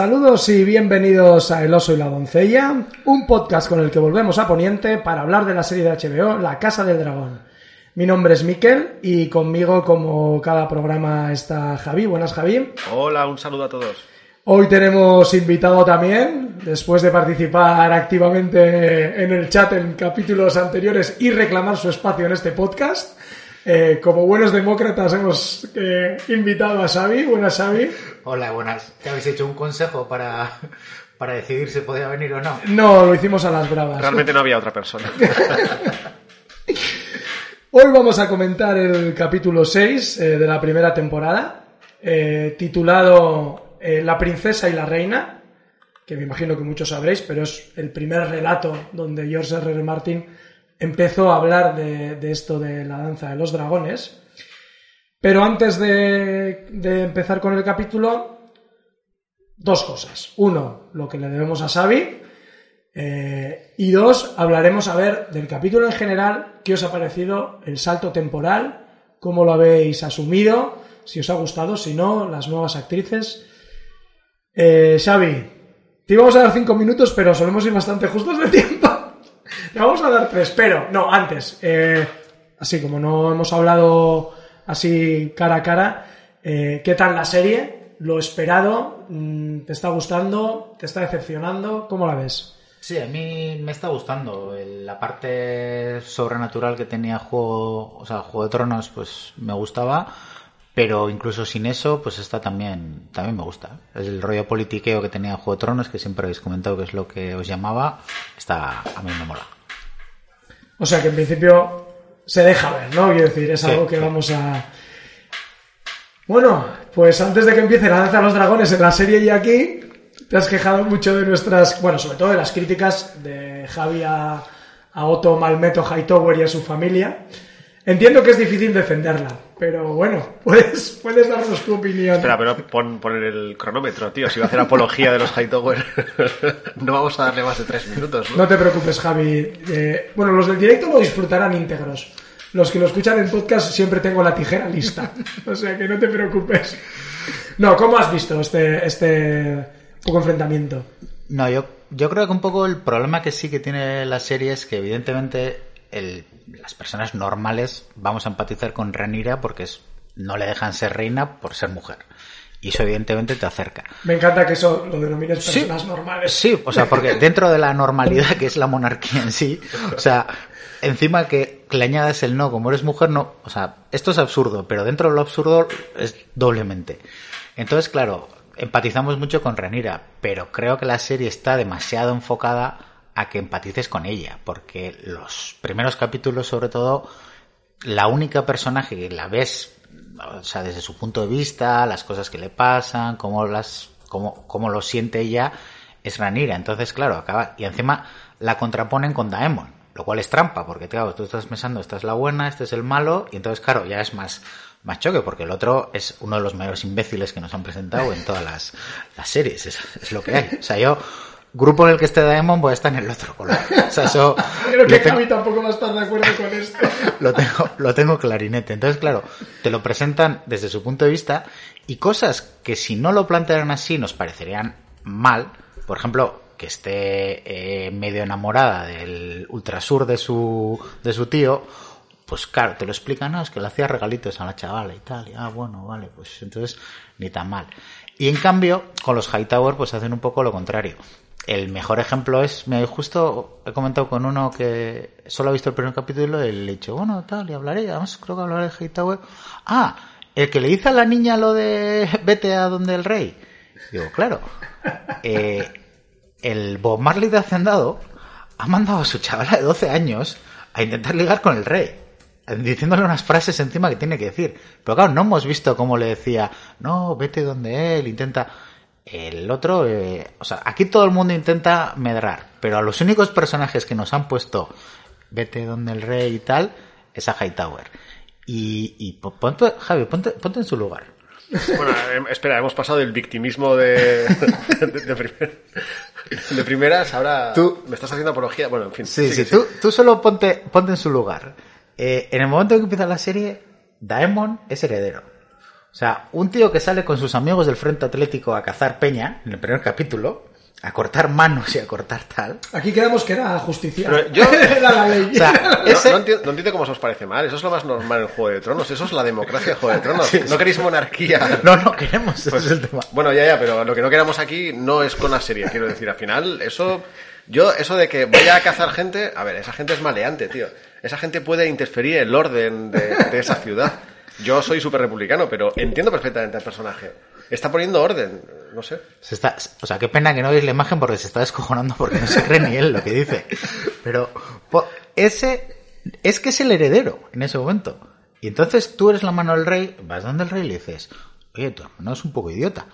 Saludos y bienvenidos a El Oso y la Doncella, un podcast con el que volvemos a Poniente para hablar de la serie de HBO La Casa del Dragón. Mi nombre es Miquel y conmigo, como cada programa, está Javi. Buenas, Javi. Hola, un saludo a todos. Hoy tenemos invitado también, después de participar activamente en el chat en capítulos anteriores y reclamar su espacio en este podcast. Eh, como buenos demócratas hemos eh, invitado a Xavi. Buenas, Xavi. Hola, buenas. ¿Te habéis hecho un consejo para, para decidir si podía venir o no? No, lo hicimos a las bravas. Realmente no había otra persona. Hoy vamos a comentar el capítulo 6 eh, de la primera temporada, eh, titulado eh, La princesa y la reina, que me imagino que muchos sabréis, pero es el primer relato donde George R. R. Martin empezó a hablar de, esto de la danza de los dragones. Pero antes de, de empezar con el capítulo, dos cosas. Uno, lo que le debemos a Xavi, eh, y dos, hablaremos a ver del capítulo en general, qué os ha parecido el salto temporal, cómo lo habéis asumido, si os ha gustado, si no, las nuevas actrices. Eh, Xavi, te íbamos a dar cinco minutos, pero solemos ir bastante justos de tiempo. Vamos a dar tres, pero no, antes, eh, así como no hemos hablado así cara a cara, eh, ¿qué tal la serie? ¿Lo esperado? Mm, ¿Te está gustando? ¿Te está decepcionando? ¿Cómo la ves? Sí, a mí me está gustando. La parte sobrenatural que tenía Juego, o sea, Juego de Tronos, pues me gustaba. Pero incluso sin eso, pues esta también, también me gusta. El rollo politiqueo que tenía Juego de Tronos, que siempre habéis comentado que es lo que os llamaba. Está, a mí me mola. O sea que en principio se deja ver, ¿no? Quiero decir, es Sí, algo que sí. vamos a. Bueno, pues antes de que empiece la danza de los dragones en la serie y aquí, te has quejado mucho de nuestras. Bueno, sobre todo de las críticas de Javi a, a Otto Malmeto Hightower y a su familia. Entiendo que es difícil defenderla, pero bueno, puedes, puedes darnos tu opinión. Espera, pero pon, pon el cronómetro, tío. Si va a hacer apología de los Hightower, no vamos a darle más de tres minutos, ¿no? No te preocupes, Javi. Eh, bueno, los del directo lo disfrutarán íntegros. Los que lo escuchan en podcast siempre tengo la tijera lista. O sea que no te preocupes. No, ¿cómo has visto este, este poco enfrentamiento? No, yo, yo creo que un poco el problema que sí que tiene la serie es que evidentemente el- las personas normales vamos a empatizar con Ranira porque es, no le dejan ser reina por ser mujer. Y eso evidentemente te acerca. Me encanta que eso lo denomines Sí. personas normales. Sí, o sea, porque dentro de la normalidad que es la monarquía en sí, o sea, encima que le añades el no, como eres mujer, no, o sea, esto es absurdo, pero dentro de lo absurdo es doblemente. Entonces, claro, empatizamos mucho con Renira, pero creo que la serie está demasiado enfocada a que empatices con ella, porque los primeros capítulos, sobre todo, la única personaje que la ves, o sea, desde su punto de vista, las cosas que le pasan, cómo las, cómo, cómo lo siente ella, es Ranira. Entonces, claro, acaba, y encima la contraponen con Daemon, lo cual es trampa, porque claro, tú estás pensando, esta es la buena, este es el malo, y entonces, claro, ya es más, más choque, porque el otro es uno de los mayores imbéciles que nos han presentado en todas las, las series, es, es lo que hay. O sea, yo, grupo en el que esté Daemon, voy a estar en el otro color. O sea, eso... Creo que lo tengo- Javi tampoco va a estar de acuerdo con esto. lo tengo, lo tengo clarinete. Entonces, claro, te lo presentan desde su punto de vista y cosas que si no lo plantearan así nos parecerían mal. Por ejemplo, que esté eh, medio enamorada del ultrasur de su, de su tío. Pues claro, te lo explican, no, es que le hacía regalitos a la chavala y tal. Y, ah, bueno, vale, pues entonces ni tan mal. Y en cambio, con los Hightower, pues hacen un poco lo contrario. El mejor ejemplo es, me justo he comentado con uno que solo ha visto el primer capítulo y le he dicho, bueno, tal, y hablaré, además creo que hablaré de Hightower. Ah, el que le dice a la niña lo de vete a donde el rey. Digo, claro. Eh, el Bob Marley de Hacendado ha mandado a su chavala de 12 años a intentar ligar con el rey. Diciéndole unas frases encima que tiene que decir. Pero claro, no hemos visto cómo le decía, no, vete donde él, intenta. El otro, eh, o sea, aquí todo el mundo intenta medrar, pero a los únicos personajes que nos han puesto vete donde el rey y tal, es a Hightower. Y, y po- ponte, Javi, ponte, ponte en su lugar. Bueno, eh, espera, hemos pasado del victimismo de, de, de primer- de primeras, ahora Tú- me estás haciendo apología. Bueno, en fin. Sí, sí, tú, tú solo ponte, ponte en su lugar. Eh, en el momento en que empieza la serie, Daemon es heredero. O sea, un tío que sale con sus amigos del Frente Atlético a cazar peña, en el primer capítulo, a cortar manos y a cortar tal. Aquí quedamos que era justicia. Pero yo- era la ley. O sea, No, ese- no entiendo, no entiendo cómo se os parece mal. Eso es lo más normal en Juego de Tronos. Eso es la democracia en Juego de Tronos. No queréis monarquía. No, no queremos, Pues, es el tema. Bueno, ya, ya, pero lo que no queramos aquí no es con la serie, quiero decir. Al final, eso. Yo, eso de que vaya a cazar gente. A ver, esa gente es maleante, tío. Esa gente puede interferir en el orden de, de esa ciudad. Yo soy súper republicano, pero entiendo perfectamente al personaje. Está poniendo orden, no sé. Se está, o sea, qué pena que no veis la imagen porque se está descojonando porque no se cree ni él lo que dice. Pero ese es que es el heredero en ese momento. Y entonces tú eres la mano del rey, vas donde el rey y le dices, oye, tu hermano es un poco idiota.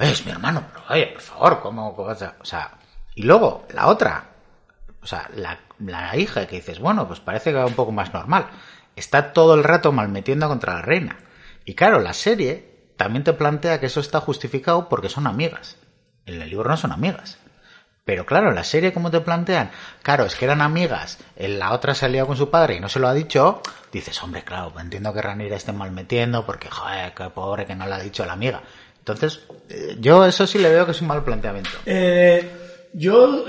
"Oye, es mi hermano, pero oye, por favor, ¿cómo? cómo vas a-?" O sea, y luego la otra, o sea, la, la hija que dices, bueno, pues parece que va un poco más normal. Está todo el rato malmetiendo contra la reina. Y claro, la serie también te plantea que eso está justificado porque son amigas. En el libro no son amigas. Pero claro, la serie, como te plantean? Claro, es que eran amigas, en la otra salió con su padre y no se lo ha dicho. Dices, hombre, claro, entiendo que Ranira esté malmetiendo porque, joder, qué pobre que no le ha dicho a la amiga. Entonces, eh, yo eso sí le veo que es un mal planteamiento. Eh, yo,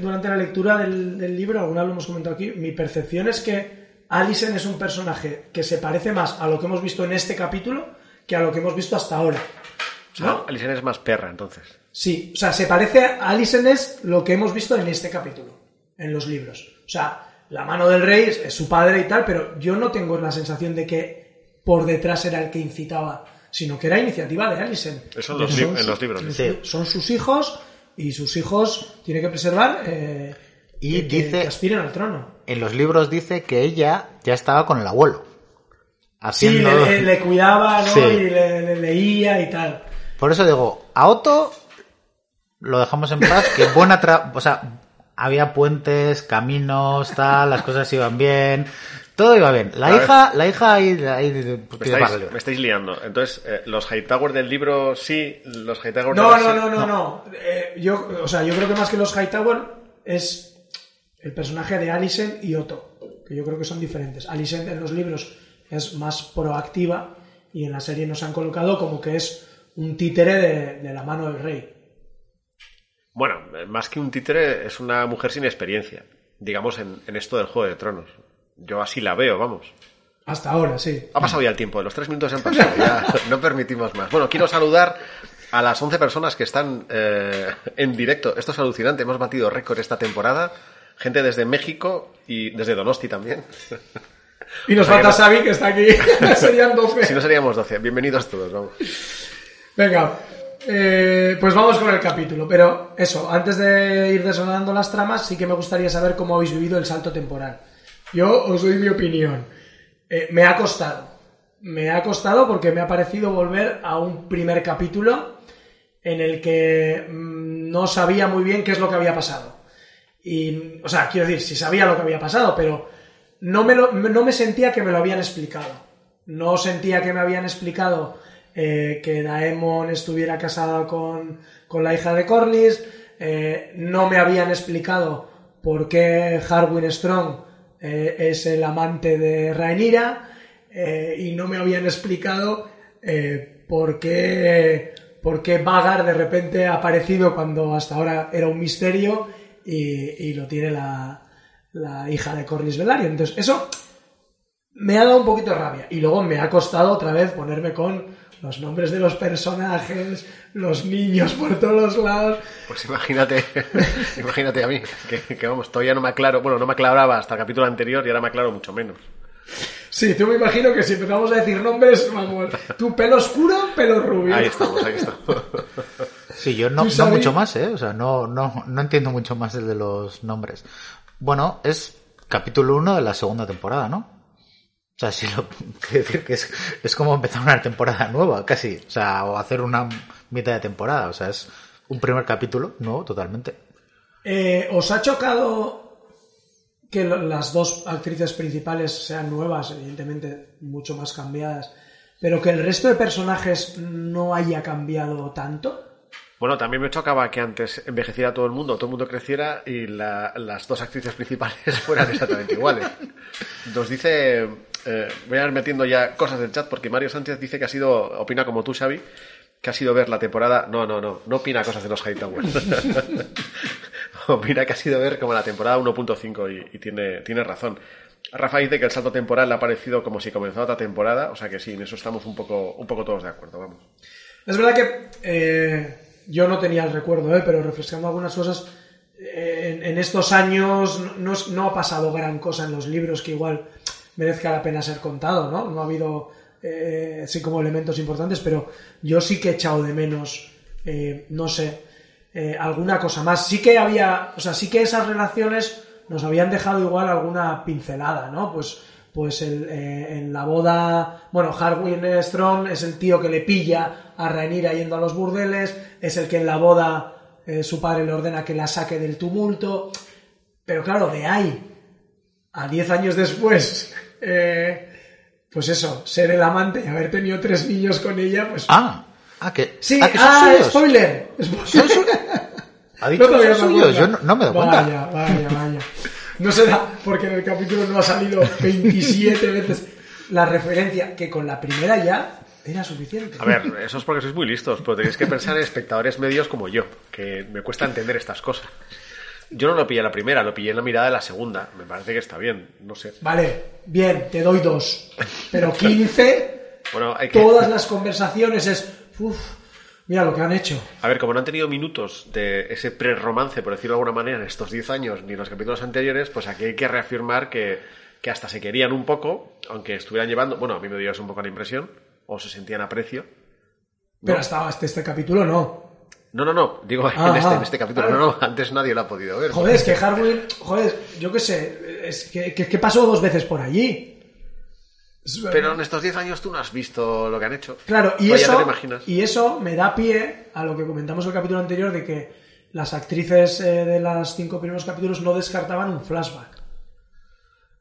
durante la lectura del, libro, vez lo hemos comentado aquí, mi percepción es que Alison es un personaje que se parece más a lo que hemos visto en este capítulo que a lo que hemos visto hasta ahora. Sea, ¿No? Alicent es más perra, entonces. Sí, o sea, se parece a Alison es lo que hemos visto en este capítulo, en los libros. O sea, la mano del rey es, es su padre y tal, pero yo no tengo la sensación de que por detrás era el que incitaba, sino que era iniciativa de Alison. Eso los Son en los libros, sí. Son sus hijos y sus hijos tiene que preservar eh, Y que, dice- que aspiren al trono. En los libros dice que ella ya estaba con el abuelo. Sí, Haciendo... le, le- le cuidaba, ¿no? Sí. Y le, le leía y tal. Por eso digo, a Otto lo dejamos en paz, que buena tra... O sea, había puentes, caminos, tal, las cosas iban bien, todo iba bien. La A ver. hija, la hija ahí, ahí Me estáis, el libro. me estáis liando. Entonces, eh, los Hightower del libro sí, los Hightower No, no, no, no, no. Eh, yo, o sea, yo creo que más que los Hightower es el personaje de Alicent y Otto, que yo creo que son diferentes. Alicent en los libros es más proactiva y en la serie nos han colocado como que es un títere de, de la mano del rey. Bueno, más que un títere, es una mujer sin experiencia, digamos, en, en esto del Juego de Tronos. Yo así la veo, vamos. Hasta ahora, sí. Ha pasado ya el tiempo, los tres minutos han pasado, ya no permitimos más. Bueno, quiero saludar a las 11 personas que están eh, en directo. Esto es alucinante, hemos batido récord esta temporada. Gente desde México y desde Donosti también. Y nos O sea que falta Xavi, que está aquí. Serían 12. Si no seríamos 12. Bienvenidos todos, vamos. Venga, eh, pues vamos con el capítulo. Pero eso, antes de ir desarrollando las tramas, sí que me gustaría saber cómo habéis vivido el salto temporal. Yo os doy mi opinión. Eh, me ha costado. Me ha costado porque me ha parecido volver a un primer capítulo en el que mm, no sabía muy bien qué es lo que había pasado. Y, o sea, quiero decir, sí sabía lo que había pasado, pero no me, lo- no me sentía que me lo habían explicado. No sentía que me habían explicado eh, que Daemon estuviera casada con, con la hija de Corlys. eh, no me habían explicado por qué Harwin Strong eh, es el amante de Rhaenyra. eh, y no me habían explicado por qué por qué Vagar de repente ha aparecido cuando hasta ahora era un misterio y, y lo tiene la, la hija de Corlys Velaryon. Entonces, eso me ha dado un poquito de rabia. Y luego me ha costado otra vez ponerme con los nombres de los personajes, los niños por todos los lados. Pues imagínate, imagínate a mí, que, que, vamos, todavía no me aclaro, bueno, no me aclaraba hasta el capítulo anterior y ahora me aclaro mucho menos. Sí, tú me imagino que si empezamos a decir nombres, vamos, tu pelo oscuro, pelo rubio. Ahí estamos, ahí estamos. Sí, yo no, mucho más, ¿eh? O sea, no, no, no entiendo mucho más el de los nombres. Bueno, es capítulo 1 de la segunda temporada, ¿no? O sea, sí, lo, quiero decir que es, es como empezar una temporada nueva, casi. O sea, o hacer una mitad de temporada. O sea, es un primer capítulo nuevo totalmente. Eh, ¿Os ha chocado que las dos actrices principales sean nuevas, evidentemente mucho más cambiadas, pero que el resto de personajes no haya cambiado tanto? Bueno, también me chocaba que antes envejeciera todo el mundo, todo el mundo creciera y la- las dos actrices principales fueran exactamente iguales. Nos dice Eh, voy a ir metiendo ya cosas del chat porque Mario Sánchez dice que ha sido, opina como tú, Xavi, que ha sido ver la temporada. No, no, no, no opina cosas de los Hightowers. opina que ha sido ver como la temporada 1.5 y, y tiene, tiene razón. Rafa dice que el salto temporal le ha parecido como si comenzara otra temporada, o sea que sí, en eso estamos un poco, un poco todos de acuerdo, vamos. Es verdad que eh, yo no tenía el recuerdo, eh, pero refrescando algunas cosas, eh, en, en estos años no, no- no ha pasado gran cosa en los libros que igual merezca la pena ser contado, ¿no? No ha habido eh, así como elementos importantes, pero yo sí que he echado de menos, eh, no sé, eh, alguna cosa más. Sí que había, o sea, sí que esas relaciones nos habían dejado igual alguna pincelada, ¿no? Pues, pues eh, en la boda, bueno, Harwin Strong es el tío que le pilla a Rhaenyra yendo a los burdeles, es el que en la boda su padre le ordena que la saque del tumulto, pero claro, de ahí a 10 años después, eh, pues eso, ser el amante y haber tenido tres niños con ella, pues... Ah, ah, que, sí, ah, que son ah, suyos. spoiler. Son su- ¿Ha dicho No que son suyos? Yo no, no me doy cuenta. Vaya, vaya, vaya. No será porque en el capítulo no ha salido 27 veces la referencia, que con la primera ya era suficiente. A ver, eso es porque sois muy listos, pero tenéis que pensar en espectadores medios como yo, que me cuesta entender estas cosas. Yo no lo pillé en la primera, lo pillé en la mirada de la segunda. Me parece que está bien, no sé. Vale, bien, te doy dos. Pero 15, Bueno, hay que... todas las conversaciones es... Uf, mira lo que han hecho. A ver, como no han tenido minutos de ese pre-romance, por decirlo de alguna manera, en estos 10 años ni en los capítulos anteriores, pues aquí hay que reafirmar que, que hasta se querían un poco, aunque estuvieran llevando, bueno, a mí me dio eso un poco la impresión, o se sentían aprecio. Pero hasta hasta este capítulo no. No, no, no, digo Ah, en, este, ah. en este capítulo, no, no, antes nadie lo ha podido ver. Joder, es que Harwin, joder, yo qué sé, es que, que, que pasó dos veces por allí. Pero en estos 10 años tú no has visto lo que han hecho. Claro, y eso, y eso me da pie a lo que comentamos en el capítulo anterior de que las actrices eh, de los cinco primeros capítulos no descartaban un flashback.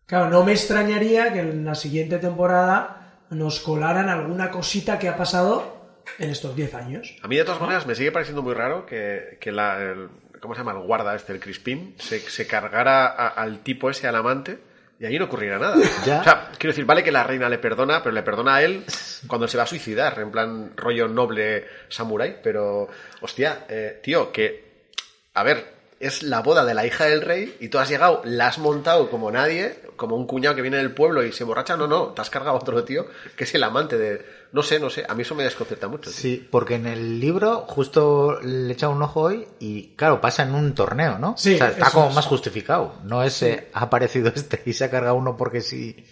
Claro, no me extrañaría que en la siguiente temporada nos colaran alguna cosita que ha pasado en estos 10 años. A mí, de todas maneras, me sigue pareciendo muy raro que, que la, el- ¿cómo se llama? El guarda este, el Crispín, se, se cargara a- al tipo ese, al amante, y allí no ocurriera nada. Ya. O sea, quiero decir, vale que la reina le perdona, pero le perdona a él cuando se va a suicidar, en plan rollo noble samurái, pero, hostia, eh, tío, que, a ver, es la boda de la hija del rey y tú has llegado, la has montado como nadie, como un cuñado que viene del pueblo y se borracha, no, no, te has cargado a otro tío que es el amante de... No sé, no sé, a mí eso me desconcerta mucho. tío. Sí, porque en el libro justo le he echado un ojo hoy y claro, pasa en un torneo, ¿no? Sí, o sea, está como es. más justificado. No es eh, ha aparecido este y se ha cargado uno porque sí.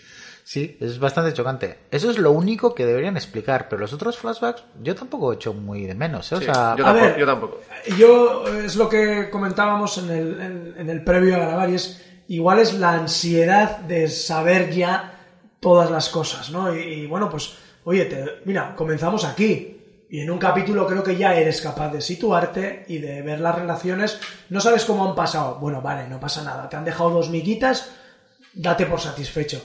Sí, es bastante chocante. Eso es lo único que deberían explicar, pero los otros flashbacks yo tampoco he hecho muy de menos. ¿eh? O Sí, sea, yo, a tampoco, ver. yo tampoco. Yo, eh, es lo que comentábamos en el, en, en el previo a grabar, y es igual es la ansiedad de saber ya todas las cosas, ¿no? Y, y, bueno, pues, oye, te- mira, comenzamos aquí. Y en un capítulo creo que ya eres capaz de situarte y de ver las relaciones. No sabes cómo han pasado. Bueno, vale, no pasa nada. Te han dejado dos miguitas, date por satisfecho.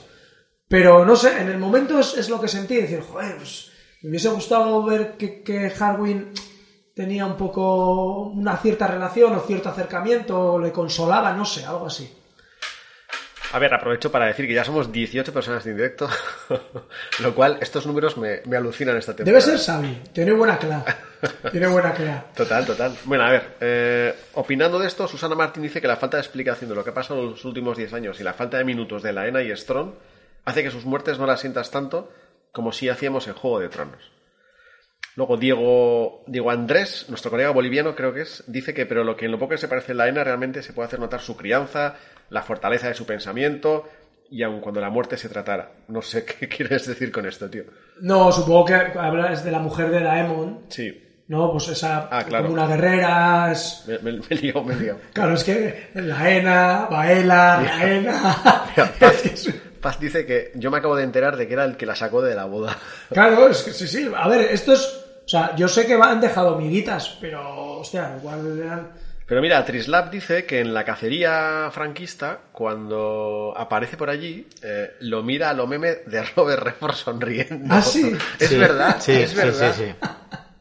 Pero no sé, en el momento es, es lo que sentí, decir, joder, pues me hubiese gustado ver que, que Harwin tenía un poco una cierta relación o cierto acercamiento, o le consolaba, no sé, algo así. A ver, aprovecho para decir que ya somos 18 personas en directo, lo cual estos números me, me alucinan esta temporada. Debe ser Xavi, tiene buena cla. Tiene buena cla. Total, total. Bueno, a ver, eh, opinando de esto, Susana Martín dice que la falta de explicación de lo que ha pasado en los últimos 10 años y la falta de minutos de Laena y Strong hace que sus muertes no las sientas tanto como si hacíamos en Juego de Tronos. Luego Diego, Diego Andrés, nuestro colega boliviano creo que es, dice que pero lo que en lo poco que se parece a Laena realmente se puede hacer notar su crianza, la fortaleza de su pensamiento y aun cuando la muerte se tratara. No sé qué quieres decir con esto, tío. No, supongo que hablas de la mujer de Daemon, Sí, ¿no? Pues esa, Ah, claro. como una guerrera, es... me, me, me he liado, me he liado. Claro, es que la Ena, Baela, la Ena... Mira, es Paz, que es- Paz dice que yo me acabo de enterar de que era el que la sacó de la boda. Claro, es que sí, sí. A ver, esto es... O sea, yo sé que han dejado miguitas, pero, hostia, igual eran... Pero mira, Trislap dice que en la cacería franquista, cuando aparece por allí, eh, lo mira a lo meme de Robert Redford sonriendo. Ah, sí. Es sí, verdad, sí, es sí, verdad. sí, sí.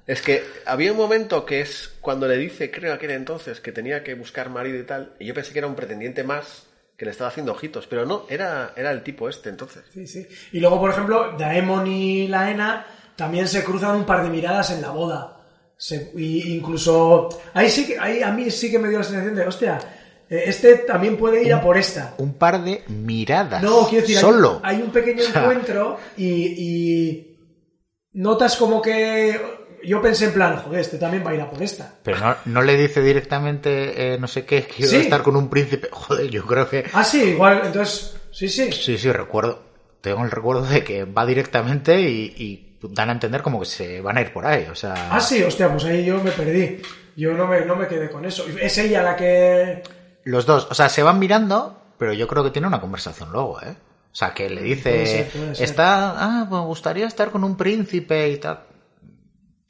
Es que había un momento que es cuando le dice, creo aquel entonces, que tenía que buscar marido y tal, y yo pensé que era un pretendiente más que le estaba haciendo ojitos, pero no, era, era el tipo este entonces. Sí, sí. Y luego, por ejemplo, Daemon y Laena también se cruzan un par de miradas en la boda. Se- y incluso ahí sí que ahí a mí sí que me dio la sensación de, hostia, eh, este también puede ir a por esta. Un par de miradas. No, quiero decir, hay- Solo. Hay, un pequeño O sea, encuentro y, y notas como que yo pensé en plan, joder, este también va a ir a por esta. Pero no, no le dice directamente, eh, no sé qué, quiero Sí. estar con un príncipe. Joder, yo creo que. Ah, sí, igual, entonces, sí, sí. Sí, sí, recuerdo. Tengo el recuerdo de que va directamente y, y dan a entender como que se van a ir por ahí. O sea. Ah, sí, hostia, pues ahí yo me perdí. Yo no me, no me quedé con eso. Es ella la que... Los dos, o sea, se van mirando, pero yo creo que tiene una conversación luego, ¿eh? O sea, que le dice, Puede ser, puede ser. está, ah, me gustaría estar con un príncipe y tal.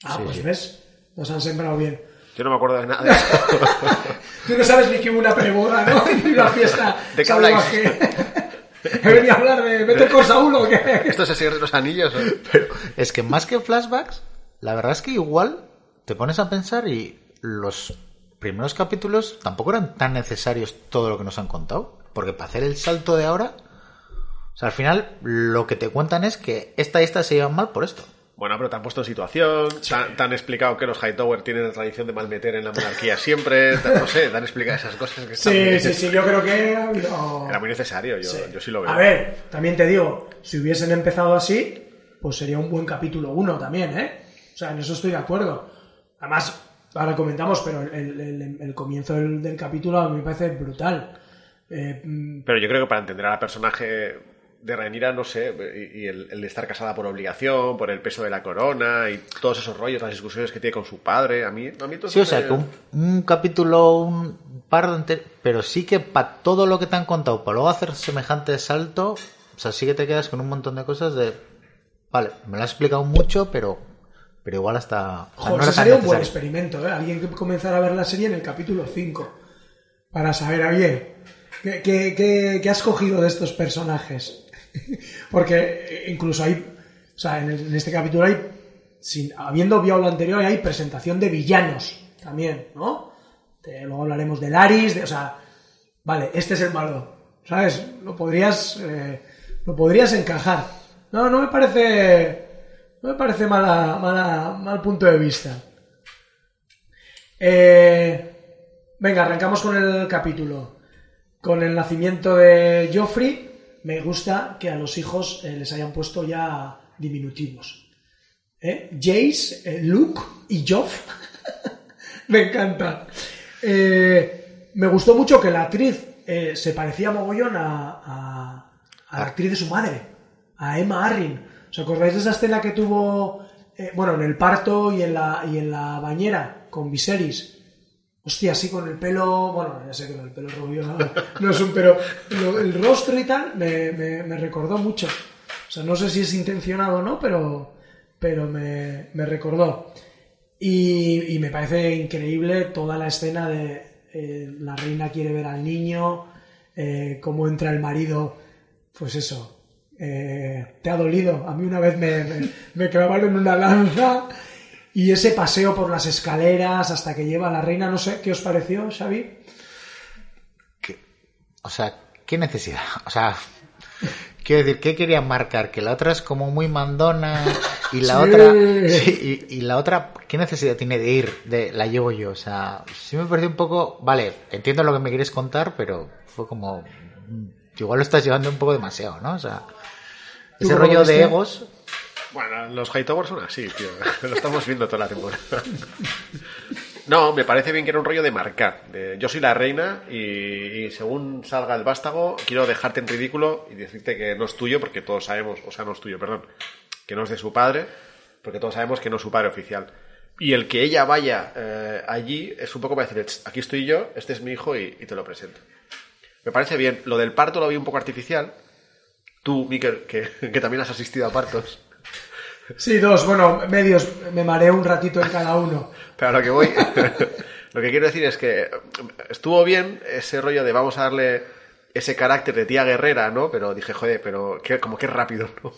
Ah, Sí, pues sí. ves, nos han sembrado bien. Yo no me acuerdo de nada de. Tú no sabes ni que hubo una preboda, ¿no? Ni una fiesta ¿De qué habláis? He venido a hablar de ¿Mete cosa uno o qué? ¿Esto es el Señor de los Anillos? Pero es que más que flashbacks, la verdad es que igual te pones a pensar y los primeros capítulos tampoco eran tan necesarios todo lo que nos han contado. Porque para hacer el salto de ahora, o sea, al final lo que te cuentan es que esta y esta se llevan mal por esto. Bueno, pero te han puesto en situación, te han- te han explicado que los Hightower tienen la tradición de malmeter en la monarquía siempre, te- no sé, te han explicado esas cosas que Sí, muy- sí, sí, yo creo que. Era muy necesario, yo sí, yo sí lo veo. A ver, también te digo, si hubiesen empezado así, pues sería un buen capítulo 1 también, ¿eh? O sea, en eso estoy de acuerdo. Además, ahora comentamos, pero el, el- el comienzo del, del capítulo a mí me parece brutal. Eh, mm, Pero yo creo que para entender al personaje de Rhaenyra, no sé, y, y el, el de estar casada por obligación, por el peso de la corona y todos esos rollos, las discusiones que tiene con su padre, a mí, a mí todo Sí, o sea, me- que un, un capítulo, un par de enter- pero sí que para todo lo que te han contado, para luego hacer semejante salto, o sea, sí que te quedas con un montón de cosas de, vale, me lo has explicado mucho, pero, pero igual hasta... Joder, no sería un buen experimento, ¿eh? Alguien que comenzara a ver la serie en el capítulo 5 para saber, oye, ¿qué, qué, qué- qué has cogido de estos personajes? Porque eh, incluso hay, o sea, en, este capítulo hay, sin, habiendo obviado lo anterior, hay presentación de villanos también, ¿no? Luego hablaremos de Laris, o sea, vale, este es el malo, ¿sabes? Lo podrías, eh, lo podrías encajar. No, no me parece, no me parece mala, mala, mal punto de vista. Eh, venga, arrancamos con el capítulo. Con el nacimiento de Joffrey, me gusta que a los hijos eh, les hayan puesto ya diminutivos. ¿Eh? Jace, eh, Luke y Joff. me encanta. Eh, me gustó mucho que la actriz se parecía mogollón a, a- a la actriz de su madre, a Emma Arrin. ¿Os acordáis de esa escena que tuvo, bueno, en el parto y en la, y en la bañera con Viserys? Hostia, así con el pelo, bueno, ya sé que el pelo rubio no, no es un, pero el rostro y tal me, me- me recordó mucho. O sea, no sé si es intencionado o no, pero, pero me, me recordó. Y, y me parece increíble toda la escena de eh, la reina quiere ver al niño, eh, cómo entra el marido, pues eso, eh, te ha dolido. A mí una vez me, me, me clavaron una lanza y ese paseo por las escaleras hasta que lleva a la reina, no sé, ¿qué os pareció, Xavi? O sea, ¿qué necesidad? O sea, quiero decir, ¿qué querían marcar? Que la otra es como muy mandona y la Sí. otra... sí, y, y la otra, ¿qué necesidad tiene de ir? De la llevo yo. O sea, sí me pareció un poco... Vale, entiendo lo que me quieres contar, pero fue como... mm, Igual lo estás llevando un poco demasiado, ¿no? O sea, ¿Tú ese rollo de egos... Bueno, los Hightower son así, tío. Lo estamos viendo toda la temporada. No, me parece bien que era un rollo de marcar. yo soy la reina y, según salga el vástago, quiero dejarte en ridículo y decirte que no es tuyo porque todos sabemos, o sea, no es tuyo, perdón, que no es de su padre, porque todos sabemos que no es su padre oficial. Y el que ella vaya eh, allí es un poco para decir, "Ch, aquí estoy yo, este es mi hijo y, y te lo presento. Me parece bien. Lo del parto lo vi un poco artificial. Tú, Miquel, que, que también has asistido a partos. Sí, dos, bueno, medios, me mareé un ratito en cada uno. Pero lo que voy, lo que quiero decir es que estuvo bien ese rollo de vamos a darle ese carácter de tía guerrera, ¿no? Pero dije, joder, pero qué, como que rápido, ¿no?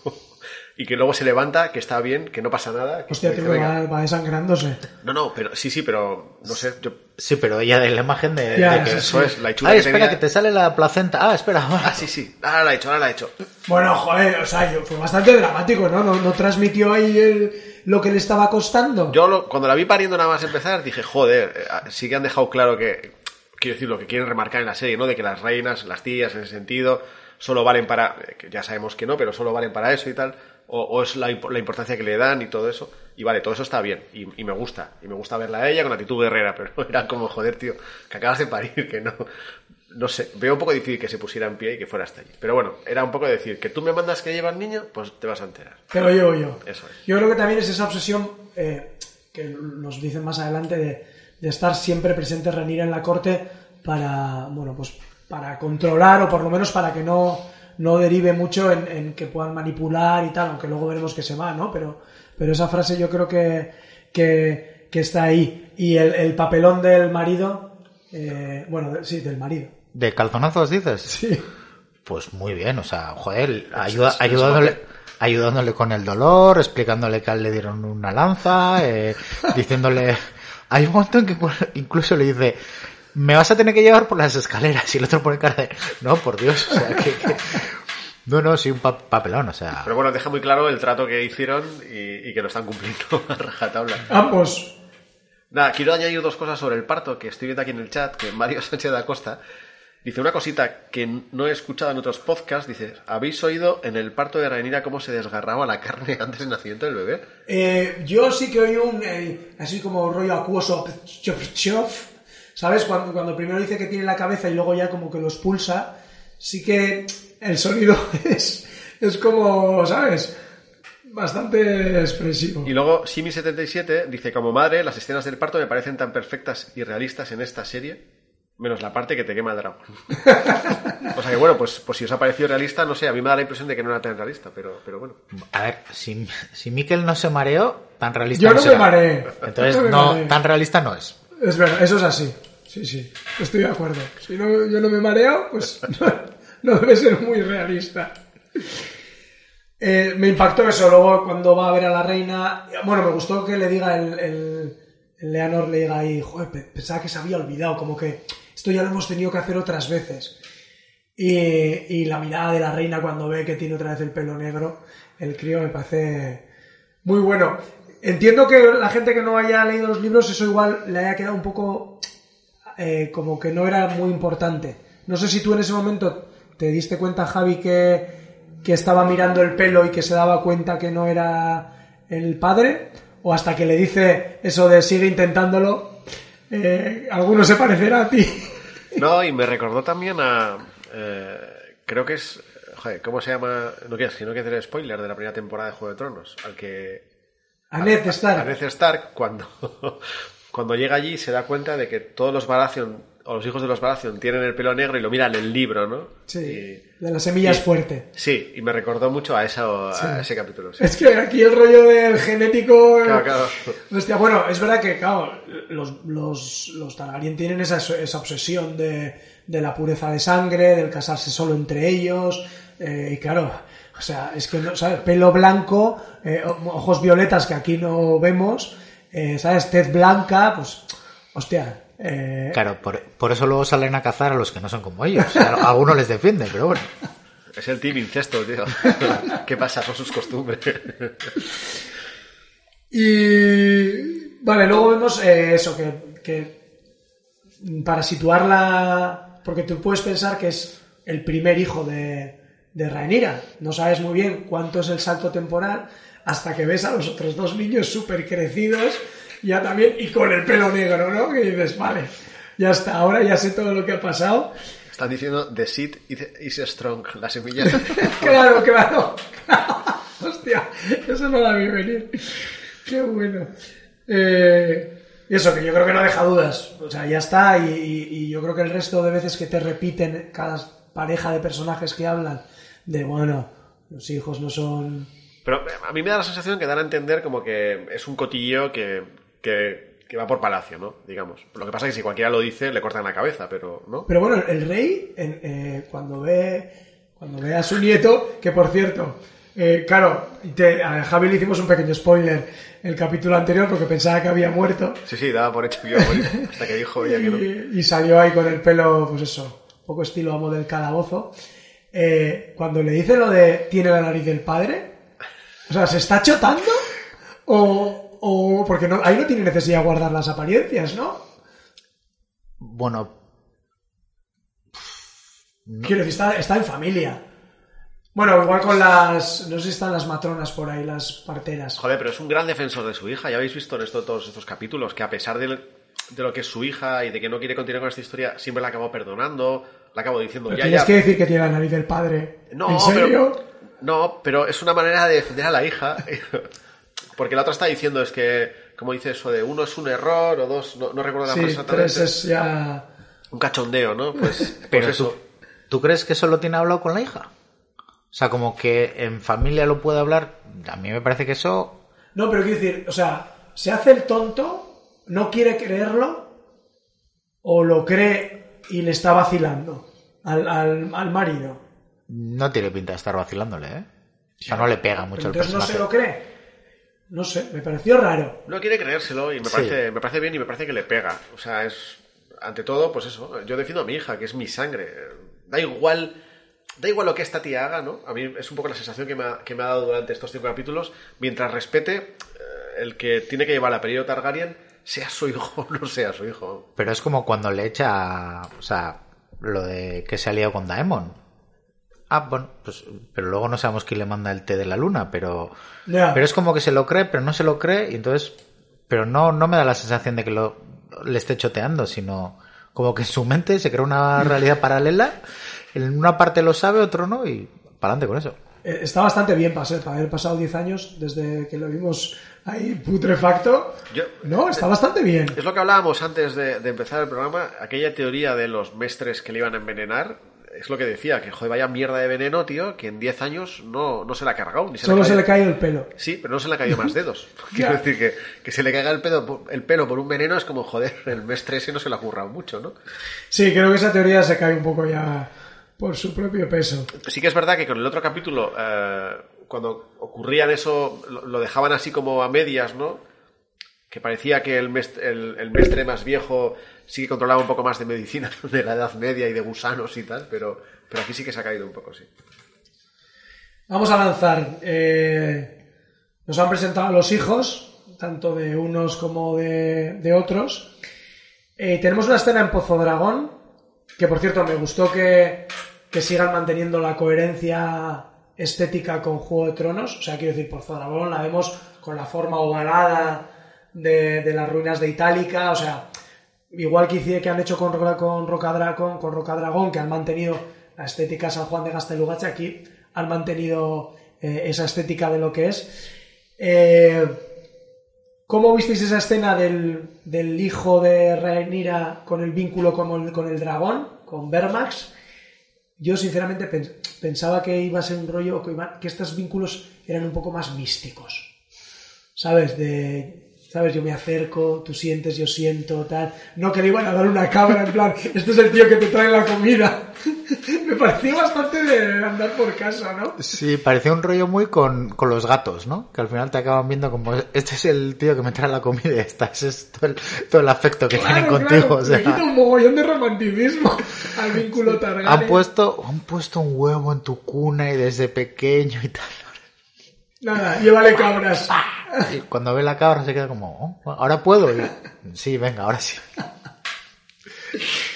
Y que luego se levanta, que está bien, que no pasa nada. que Hostia, tío, "Venga". va, va desangrándose. No, no, pero sí, sí, pero no sé, yo... Sí, pero ella de la imagen de, Ya, de que... sí, Eso es, la hechura Ay, que espera, tenía- que te sale la placenta. Ah, espera. Ah, sí, sí, ahora la he hecho, ahora la he hecho. Bueno, joder, o sea, yo- fue bastante dramático, ¿no? No, no transmitió ahí el- lo que le estaba costando. Yo lo- cuando la vi pariendo nada más empezar, dije, joder, eh, sí que han dejado claro que, quiero decir, lo que quieren remarcar en la serie, ¿no? De que las reinas, las tías, en ese sentido, solo valen para, eh, que ya sabemos que no, pero solo valen para eso y tal, o, o es la, impo- la importancia que le dan y todo eso. Y vale, todo eso está bien, y, y me gusta, y me gusta verla a ella con actitud guerrera, pero era como, joder, tío, que acabas de parir, que no, no sé, veo un poco difícil que se pusiera en pie y que fuera hasta allí. Pero bueno, era un poco decir, que tú me mandas que lleva al niño, pues te vas a enterar. Te lo llevo yo. Eso es. Yo creo que también es esa obsesión eh, que nos dicen más adelante de, de estar siempre presente Renira en la corte para, bueno, pues para controlar o por lo menos para que no, no derive mucho en, en que puedan manipular y tal, aunque luego veremos que se va, ¿no? Pero, pero esa frase yo creo que, que, que está ahí. Y el, el papelón del marido, eh, bueno, sí, del marido. ¿De calzonazos dices? Sí. Pues muy bien, o sea, joder, ayuda, ayudándole, ayudándole con el dolor, explicándole que a él le dieron una lanza, eh, diciéndole... Hay un momento en que incluso le dice, me vas a tener que llevar por las escaleras, y el otro pone cara de, no, por Dios, o sea, que... que- No, no, sí, un pa- papelón, o sea... Pero bueno, deja muy claro el trato que hicieron y, y que lo están cumpliendo a rajatabla. Ambos. Nada, quiero añadir dos cosas sobre el parto que estoy viendo aquí en el chat, que Mario Sánchez da Costa dice una cosita que no he escuchado en otros podcasts, dice, ¿habéis oído en el parto de Rhaenyra cómo se desgarraba la carne antes del nacimiento del bebé? Eh, yo sí que oí un, eh, así como rollo acuoso, chof, chof, ¿sabes? Cuando, cuando primero dice que tiene la cabeza y luego ya como que lo expulsa, sí que el sonido es, es como, ¿sabes? Bastante expresivo. Y luego Simi77 dice, como madre, las escenas del parto me parecen tan perfectas y realistas en esta serie, menos la parte que te quema el dragón. o sea que bueno, pues, pues si os ha parecido realista, no sé, a mí me da la impresión de que no era tan realista, pero, pero bueno. A ver, si, si Miquel no se mareó, tan realista Yo no no mareé. Entonces, no tan realista no es. Es verdad, eso es así. Sí, sí, estoy de acuerdo. Si no, yo no me mareo, pues no, debe ser muy realista. Eh, me impactó eso, luego cuando va a ver a la reina, bueno, me gustó que le diga el, el, Leonor, le diga ahí, joder, pe- pensaba que se había olvidado, como que esto ya lo hemos tenido que hacer otras veces. Y, y la mirada de la reina cuando ve que tiene otra vez el pelo negro, el crío me parece muy bueno. Entiendo que la gente que no haya leído los libros, eso igual le haya quedado un poco eh, como que no era muy importante. No sé si tú en ese momento te diste cuenta, Javi, que, que estaba mirando el pelo y que se daba cuenta que no era el padre, o hasta que le dice eso de sigue intentándolo, eh, alguno se parecerá a ti. No, y me recordó también a. eh, creo que es. Joder, ¿cómo se llama? No quiero, si no quiero hacer spoiler de la primera temporada de Juego de Tronos. Al que. A Ned A Stark. Ned Stark, cuando, cuando llega allí, se da cuenta de que todos los Baratheon, o los hijos de los Baratheon, tienen el pelo negro y lo miran en el libro, ¿no? Sí, Y- de las semillas y- fuerte. Sí, y me recordó mucho a, ese capítulo. sí. Es que aquí el rollo del genético. Claro, claro. Hostia, bueno, es verdad que, claro, los, los, los Targaryen tienen esa, esa obsesión de, de la pureza de sangre, del casarse solo entre ellos. eh, y claro, o sea, es que, no, ¿sabes? Pelo blanco, eh, ojos violetas que aquí no vemos, eh, ¿sabes? Tez blanca, pues, hostia. eh, Claro, por, por eso luego salen a cazar a los que no son como ellos. O sea, a algunos les defienden, pero bueno. Es el team incesto, tío. ¿Qué pasa? Son sus costumbres. Y vale, luego vemos eh, eso, que, que para situarla, porque tú puedes pensar que es el primer hijo de, de Rhaenyra, no sabes muy bien cuánto es el salto temporal hasta que ves a los otros dos niños súper crecidos, ya también, y con el pelo negro, ¿no? Que dices, vale, ya está, ahora ya sé todo lo que ha pasado. Están diciendo The seed is- strong, la semilla. Claro, claro. Hostia, eso no la vi venir. Qué bueno. Eh, eso, que yo creo que no deja dudas. O sea, ya está. Y, y- y yo creo que el resto de veces que te repiten cada pareja de personajes que hablan de, bueno, los hijos no son... Pero a mí me da la sensación que dan a entender como que es un cotillo que, que, que va por palacio, ¿no? Digamos. Lo que pasa es que si cualquiera lo dice, le cortan la cabeza, pero, ¿no? Pero bueno, el rey, en- eh, cuando ve cuando ve a su nieto, que por cierto, eh, claro, te- a Javi le hicimos un pequeño spoiler el capítulo anterior porque pensaba que había muerto Sí, sí, daba por hecho que iba a morir, hasta que dijo ella que no. y, y salió ahí con el pelo, pues eso, un poco estilo amo del calabozo. Eh, cuando le dice lo de tiene la nariz del padre, o sea, ¿se está chotando? O, o porque no, ahí no tiene necesidad de guardar las apariencias, ¿no? Bueno, Quiero decir, está, está en familia. Bueno, igual con las. No sé si están las matronas por ahí, las parteras. Joder, pero es un gran defensor de su hija. Ya habéis visto en esto, todos estos capítulos que a pesar de, de lo que es su hija y de que no quiere continuar con esta historia, siempre la acabó perdonando, la acabó diciendo Pero ya, tienes ya. que decir que tiene la nariz del padre. No, ¿En serio? pero no, pero es una manera de defender a la hija. Porque la otra está diciendo es que, como dice eso de uno es un error o dos, no, no recuerdo la frase Sí, exactamente. tres es ya. Un cachondeo, ¿no? Pues, pero pues tú, eso. ¿tú crees que eso lo tiene hablado con la hija? O sea, como que en familia lo puede hablar. A mí me parece que eso. No, pero quiero decir, o sea, se hace el tonto, no quiere creerlo, o lo cree y le está vacilando al, al, al marido. No tiene pinta de estar vacilándole, ¿eh? O sea, no le pega mucho Pero el entonces no se lo cree. No sé, me pareció raro. No quiere creérselo y me Sí. parece, me parece bien y me parece que le pega. O sea, es. Ante todo, pues eso. Yo defiendo a mi hija, que es mi sangre. Da igual. Da igual lo que esta tía haga, ¿no? A mí es un poco la sensación que me ha, que me ha dado durante estos cinco capítulos. Mientras respete eh, el que tiene que llevar el apellido Targaryen, sea su hijo o no sea su hijo. Pero es como cuando le echa. O sea, lo de que se ha liado con Daemon. Ah, bueno, pues. Pero luego no sabemos quién le manda el té de la luna, pero. Pero es como que se lo cree, pero no se lo cree, y entonces. Pero no, no me da la sensación de que lo, le esté choteando, sino como que en su mente se crea una realidad paralela. En una parte lo sabe, otro no, y para adelante con eso. Eh, Está bastante bien para ser, para haber pasado 10 años desde que lo vimos ahí putrefacto. Yo- No, está bastante bien. Es lo que hablábamos antes de, de empezar el programa, aquella teoría de los mestres que le iban a envenenar. Es lo que decía, que joder, vaya mierda de veneno, tío, que en 10 años no, no se la ha cargado. Ni se Solo le ha se le caído- cae el pelo. Sí, pero no se le ha caído más dedos. Quiero decir que, que se le caiga el, pedo, el pelo por un veneno es como, joder, el mestre ese no se lo ha currado mucho, ¿no? Sí, creo que esa teoría se cae un poco ya por su propio peso. Sí que es verdad que con el otro capítulo, eh, cuando ocurrían eso, lo, dejaban así como a medias, ¿no? Que parecía que el, mest- el- el mestre más viejo sí que controlaba un poco más de medicina de la Edad Media y de gusanos y tal, pero, pero aquí sí que se ha caído un poco, sí. Vamos a lanzar. eh, nos han presentado los hijos, tanto de unos como de, otros. Eh, tenemos una escena en Pozo Dragón, que por cierto me gustó que sigan manteniendo la coherencia estética con Juego de Tronos. O sea, quiero decir, Pozo Dragón la vemos con la forma ovalada de, de las ruinas de Itálica. O sea, igual que, que han hecho con, con Rocadragón, con Rocadragón, que han mantenido la estética San Juan de Gastelugache, aquí han mantenido eh, esa estética de lo que es. Eh, ¿Cómo visteis esa escena del, del hijo de Rhaenyra con el vínculo con el, con el dragón, con Vermax? Yo sinceramente pens- pensaba que iba a ser un rollo, que, iba- que estos vínculos eran un poco más místicos. ¿Sabes? De, ¿sabes? Yo me acerco, tú sientes, yo siento, tal. No que le iban a dar una cabra, en plan, este es el tío que te trae la comida. me pareció bastante de andar por casa, ¿no? Sí, parecía un rollo muy con, con los gatos, ¿no? Que al final te acaban viendo como, este es el tío que me trae la comida y esta, ese es todo el, todo el afecto que tienen contigo. claro, o sea, quita un mogollón de romanticismo al vínculo Targaryen. han puesto, han puesto un huevo en tu cuna y desde pequeño y tal. Nada, llévale cabras. Y cuando ve la cabra se queda como, "Oh, ahora puedo. Y, sí, venga, ahora sí.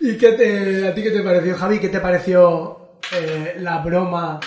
¿Y qué te, a ti qué te pareció, Javi? ¿Qué te pareció eh, la broma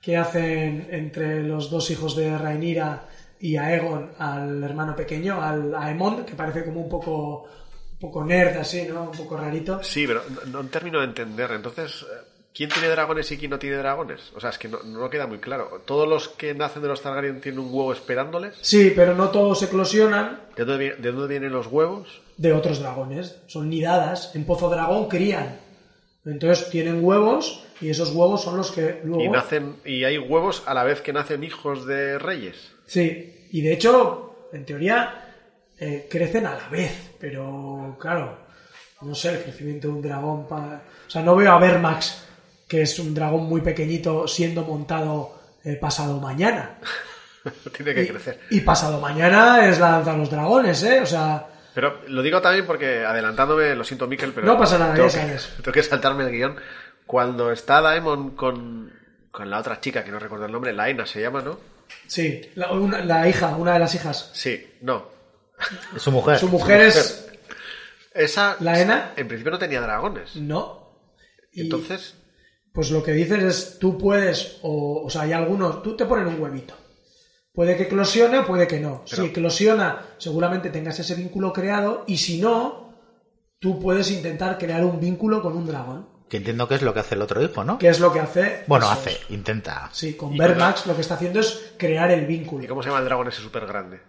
que hacen entre los dos hijos de Rhaenyra y Aegon al hermano pequeño, al Aemond, que parece como un poco, un poco nerd así, ¿no? Un poco rarito. Sí, pero no, no termino de entender. Entonces, eh, ¿quién tiene dragones y quién no tiene dragones? O sea, es que no, no queda muy claro. ¿Todos los que nacen de los Targaryen tienen un huevo esperándoles? Sí, pero no todos eclosionan ¿De dónde, vi- de dónde vienen los huevos? de otros dragones. Son nidadas. En Pozo Dragón crían. Entonces tienen huevos y esos huevos son los que luego... Y nacen y hay huevos a la vez que nacen hijos de reyes. Sí, y de hecho, en teoría, eh, crecen a la vez, pero claro, no sé, el crecimiento de un dragón... pa- O sea, no veo a Vermax, que es un dragón muy pequeñito, siendo montado eh, pasado mañana. Tiene que Y, crecer. y pasado mañana es la danza de los dragones, ¿eh? O sea, Pero lo digo también porque, adelantándome, lo siento, Miquel, pero. No pasa nada, tengo ya que- sabes. Tengo que saltarme el guion. Cuando está Daemon con, con la otra chica, que no recuerdo el nombre, Laena se llama, ¿no? sí, la, una- la hija, una de las hijas. Sí, no. Es su mujer. Su mujer es... Esa. ¿Laena? En principio no tenía dragones. No. Y- Entonces. Pues lo que dices es, tú puedes, o, o sea, hay algunos, tú te ponen un huevito. Puede que eclosione o puede que no. Pero- Si eclosiona, seguramente tengas ese vínculo creado, y si no, tú puedes intentar crear un vínculo con un dragón. Que entiendo que es lo que hace el otro hijo, ¿no? Que es lo que hace. Bueno, hace, es. intenta. Sí, con Y Vermax lo que está haciendo es crear el ¿Y vínculo. cómo se llama el dragón ese súper grande?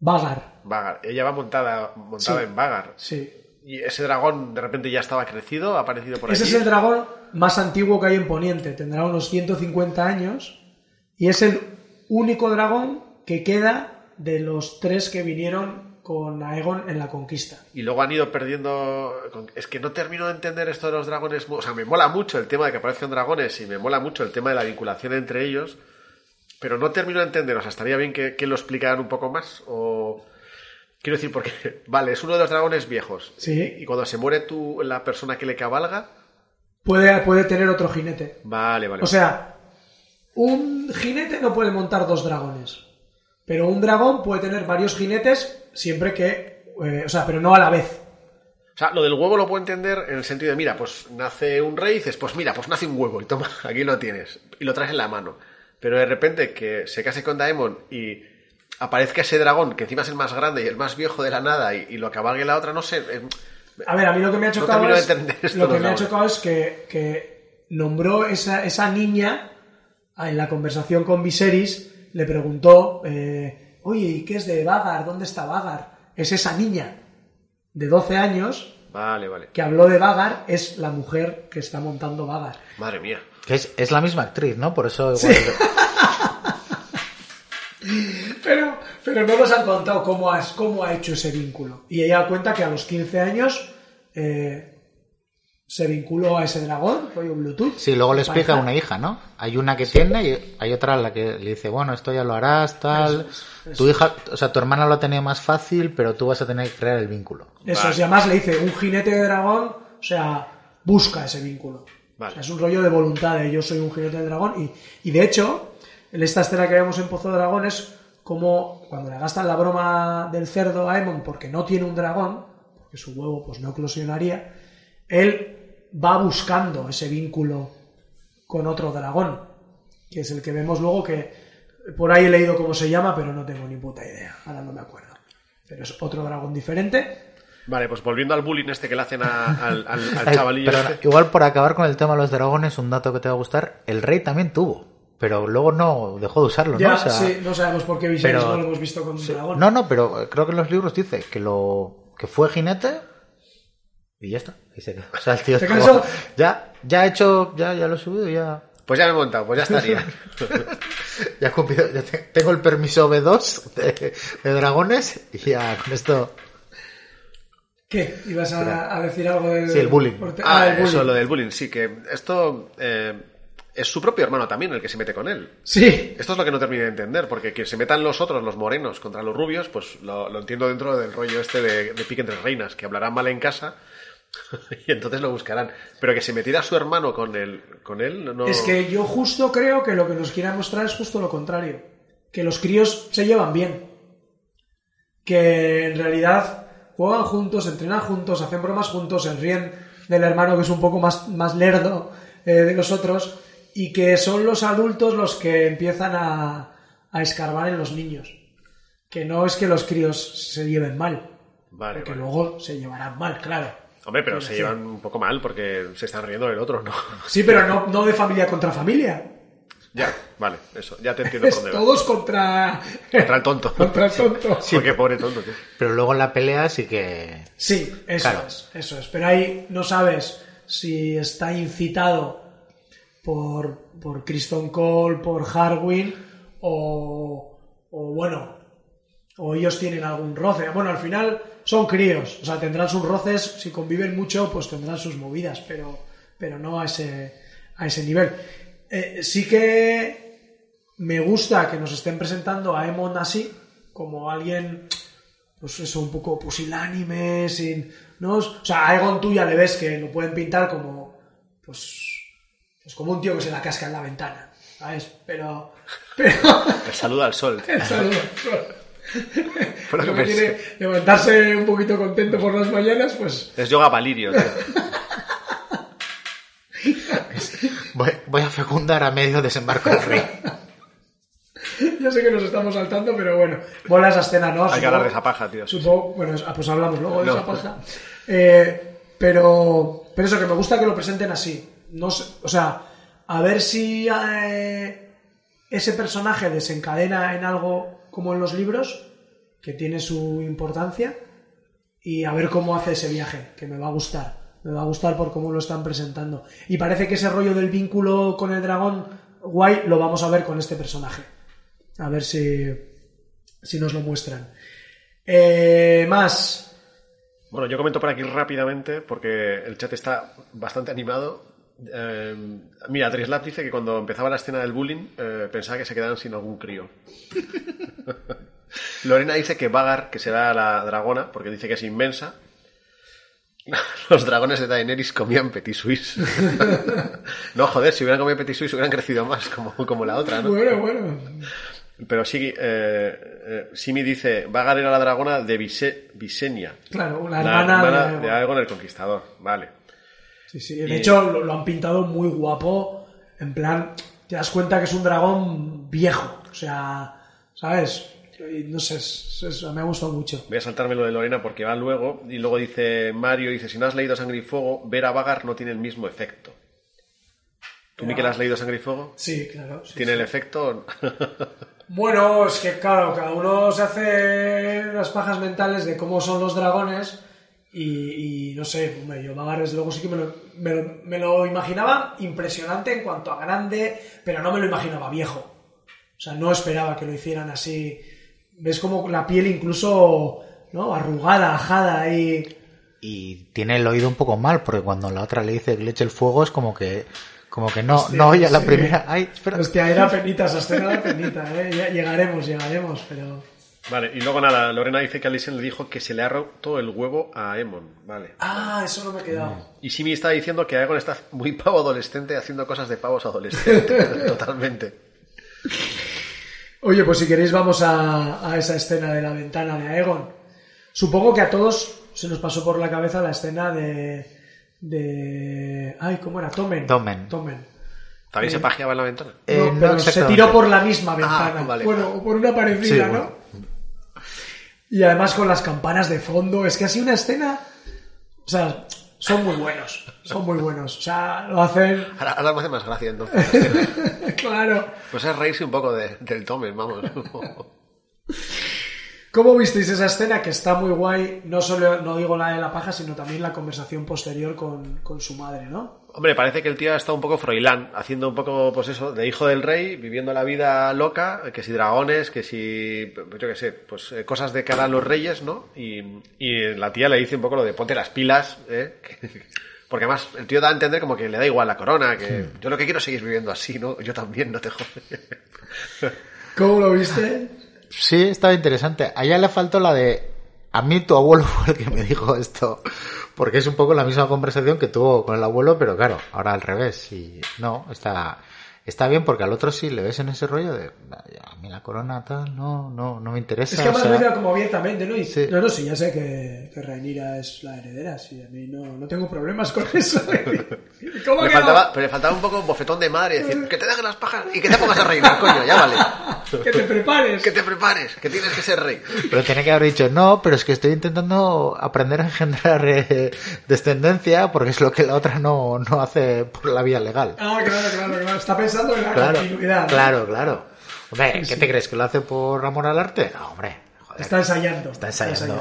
Vagar. Vagar. Ella va montada, montada Sí. en Vagar. Sí. Y ese dragón de repente ya estaba crecido, ha aparecido por Ese allí. es el dragón más antiguo que hay en Poniente. Tendrá unos 150 años. Y es el único dragón que queda de los tres que vinieron con Aegon en la conquista. Y luego han ido perdiendo. Es que no termino de entender esto de los dragones. O sea, me mola mucho el tema de que aparezcan dragones y me mola mucho el tema de la vinculación entre ellos. Pero no termino de entender. O sea, estaría bien que, que lo explicaran un poco más. O. Quiero decir, porque. Vale, es uno de los dragones viejos. Sí. Y cuando se muere tú, la persona que le cabalga. Puede, puede tener otro jinete. Vale, vale. O sea, un jinete no puede montar dos dragones. Pero un dragón puede tener varios jinetes siempre que... eh, o sea, pero no a la vez. O sea, lo del huevo lo puedo entender en el sentido de, mira, pues nace un rey y dices, pues mira, pues nace un huevo y toma, aquí lo tienes. Y lo traes en la mano. Pero de repente que se case con Daemon y aparezca ese dragón, que encima es el más grande y el más viejo de la nada, y, y lo cabalgue la otra, no sé. eh, A ver, a mí lo que me ha chocado es, esto lo que me ha chocado es que, que nombró esa, esa niña en la conversación con Viserys, le preguntó, eh, oye, ¿y qué es de Vagar? ¿Dónde está Vagar? Es esa niña de 12 años Vale, vale. que habló de Vagar, es la mujer que está montando Vagar. Madre mía. Que es, es la misma actriz, ¿no? Por eso igual. Sí. Pero, pero no nos han contado cómo ha, cómo ha hecho ese vínculo. Y ella cuenta que a los 15 años eh, se vinculó a ese dragón, fue un Bluetooth. Sí, luego le explica a una hija, ¿no? Hay una que tiene y hay otra a la que le dice, bueno, esto ya lo harás, tal. Tu hija, o sea, tu hermana lo ha tenido más fácil, pero tú vas a tener que crear el vínculo. Eso Vale. es, y además le dice, un jinete de dragón, o sea, busca ese vínculo. Vale. O sea, es un rollo de voluntad de yo soy un jinete de dragón. Y, y de hecho, en esta escena que vemos en Pozo de Dragón es como cuando le gastan la broma del cerdo a Aemon porque no tiene un dragón, porque su huevo pues no eclosionaría, él va buscando ese vínculo con otro dragón, que es el que vemos luego que por ahí he leído cómo se llama, pero no tengo ni puta idea, ahora no me acuerdo. Pero es otro dragón diferente. Vale, pues volviendo al bullying este que le hacen a- al, al- chavalillo este. igual por acabar con el tema de los dragones, un dato que te va a gustar, el rey también tuvo, pero luego no dejó de usarlo, Ya, ¿no? O sea, sí, no sabemos por qué Viserys pero- no lo hemos visto con un dragón. No, no, pero creo que en los libros dice que lo que fue jinete y ya está. Y se quedó. O sea, el tío ¿Se como, ya, ya he hecho, ya, ya lo he subido, ya, Pues ya me he montado, pues ya estaría. ya he cumplido, ya te- tengo el permiso B2 de, de dragones y ya con esto. ¿Qué? ¿Ibas a, a decir algo del... Sí, el bullying. Ah, Ah, el bullying. eso, lo del bullying, sí, que esto eh, es su propio hermano también el que se mete con él. Sí, Esto es lo que no termino de entender, porque que se metan los otros, los morenos, contra los rubios, pues lo, lo entiendo dentro del rollo este de, de pique entre reinas, que hablarán mal en casa y entonces lo buscarán. Pero que se metiera su hermano con él, con él no... es que yo justo creo que lo que nos quiere mostrar es justo lo contrario. Que los críos se llevan bien. Que en realidad juegan juntos, entrenan juntos, hacen bromas juntos, se ríen del hermano que es un poco más, más lerdo eh, de los otros y que son los adultos los que empiezan a, a escarbar en los niños. Que no es que los críos se lleven mal, Vale, porque vale. luego se llevarán mal, claro. Hombre, pero se llevan un poco mal porque se están riendo del otro, ¿no? Sí, pero no, no de familia contra familia. ya, vale, eso, ya te entiendo por dónde vas. todos contra... Contra el tonto. contra el tonto. Porque pobre tonto, tío. Pero luego en la pelea sí que. Sí, eso Claro. es, eso es. Pero ahí no sabes si está incitado por, por Kristen Cole, por Harwin o, o bueno, o ellos tienen algún roce. Bueno, al final son críos, o sea, tendrán sus roces, si conviven mucho, pues tendrán sus movidas, pero, pero no a ese, a ese nivel. Eh, sí que me gusta que nos estén presentando a Emon así, como alguien, pues eso, un poco pusilánime, sin... ¿no? O sea, a Egon tú ya le ves que lo pueden pintar como, pues, pues como un tío que se la casca en la ventana, ¿sabes? Pero... pero El saludo al sol. Saludos. Fue lo que Lo que pensé. tiene levantarse un poquito contento por las mañanas, pues Es yoga valirio, tío. Voy, voy a fecundar a medio desembarco del rey. ya sé que nos estamos saltando, pero bueno, mola esa escena, ¿no? Hay que hablar de esa Supongo- paja, tío. Supongo, bueno, ah, pues hablamos luego de No. esa paja. Eh, pero, pero eso, que me gusta que lo presenten así. No sé, o sea, a ver si eh, ese personaje desencadena en algo como en los libros, que tiene su importancia, y a ver cómo hace ese viaje, que me va a gustar. Me va a gustar por cómo lo están presentando. Y parece que ese rollo del vínculo con el dragón guay lo vamos a ver con este personaje. A ver si, si nos lo muestran. Eh, más. Bueno, yo comento por aquí rápidamente porque el chat está bastante animado. Eh, mira, Trislap dice que cuando empezaba la escena del bullying eh, pensaba que se quedaban sin algún crío. Lorena dice que Vagar, que será la dragona, porque dice que es inmensa. Los dragones de Daenerys comían petit suisse. no, joder, si hubieran comido petit suisse hubieran crecido más, como, como la otra, ¿no? Bueno, bueno. Pero sí, eh, eh, Simi dice, Vagar era la dragona de Vise- Visenya. Claro, la La hermana, hermana de- de Aegon el Conquistador, vale. Sí, sí. De hecho, lo, lo han pintado muy guapo. En plan, te das cuenta que es un dragón viejo. O sea, ¿sabes? No sé, es- es- me ha gustado mucho. Voy a saltarme lo de Lorena porque va luego. Y luego dice Mario, dice, si no has leído Sangre y Fuego, ver a Vagar no tiene el mismo efecto. ¿Tú, Miquel, has leído Sangre y Fuego? Sí, claro. sí, ¿Tiene sí. el efecto? Bueno, es que claro, cada uno se hace las pajas mentales de cómo son los dragones y, y no sé, hombre, yo Vagar desde luego sí que me lo, me, lo, me lo imaginaba impresionante en cuanto a grande, pero no me lo imaginaba viejo. O sea, no esperaba que lo hicieran así. Ves como la piel incluso, ¿no? Arrugada, ajada ahí. Y tiene el oído un poco mal, porque cuando la otra le dice que le eche el fuego es como que como que no, no oye a la sí. primera. Ay, espera. Hostia, era penita, esa escena era penita, ¿eh? Ya- Llegaremos, llegaremos, pero... Vale, y luego nada, Lorena dice que Alicent le dijo que se le ha roto el huevo a Emon, vale. Ah, eso no me he quedado. Y Simi está diciendo que Aegon está muy pavo adolescente haciendo cosas de pavos adolescentes. Totalmente. Oye, pues si queréis vamos a, a esa escena de la ventana de Aegon. Supongo que a todos se nos pasó por la cabeza la escena de... de... Ay, ¿cómo era? Tomen. Tomen. Tomen. ¿También se pajeaba en la ventana? Eh, No, no pero se tiró por la misma ventana. Ah, vale. Bueno, o por una parecida, Sí, ¿no? Y además con las campanas de fondo. Es que así una escena... O sea, son muy buenos. Son muy buenos. O sea, lo hacen... Ahora, ahora me hace más gracia entonces. claro. Pues es reírse un poco de- del Tomen, vamos. ¿Cómo visteis esa escena que está muy guay? No solo, no digo la de la paja, sino también la conversación posterior con, con su madre, ¿no? Hombre, parece que el tío está un poco froilán, haciendo un poco, pues eso, de hijo del rey, viviendo la vida loca, que si dragones, que si, yo qué sé, pues eh, cosas de cara a los reyes, ¿no? Y, y la tía le dice un poco lo de ponte las pilas, ¿eh? Porque además el tío da a entender como que le da igual la corona, que yo lo que quiero es seguir viviendo así, ¿no? Yo también, no te jodes. ¿Cómo lo viste? Sí, estaba interesante. A ella le faltó la de. A mí tu abuelo fue el que me dijo esto. Porque es un poco la misma conversación que tuvo con el abuelo, pero claro, ahora al revés. Y no, está, está bien porque al otro sí le ves en ese rollo de. A mí la corona tal, no, no, no me interesa. Es que o además sea, lo dice como abiertamente, ¿no? Y, Sí. No, no, sí, ya sé que, que Rhaenyra es la heredera, sí, a mí no, no tengo problemas con eso. ¿Cómo Le que no? pero le faltaba un poco un bofetón de madre, decir, que te dejen las pajas y que te pongas a reinar, coño, ya vale. Que te prepares. Que te prepares, que tienes que ser rey. Pero tiene que haber dicho, no, pero es que estoy intentando aprender a engendrar eh, descendencia porque es lo que la otra no, no hace por la vía legal. Ah, claro, claro, claro. Está pensando en la Claro, continuidad. ¿no? claro, claro. Hombre, ¿qué Sí, te crees? ¿Que lo hace por amor al arte? No, hombre. Joder. Está ensayando. Está ensayando.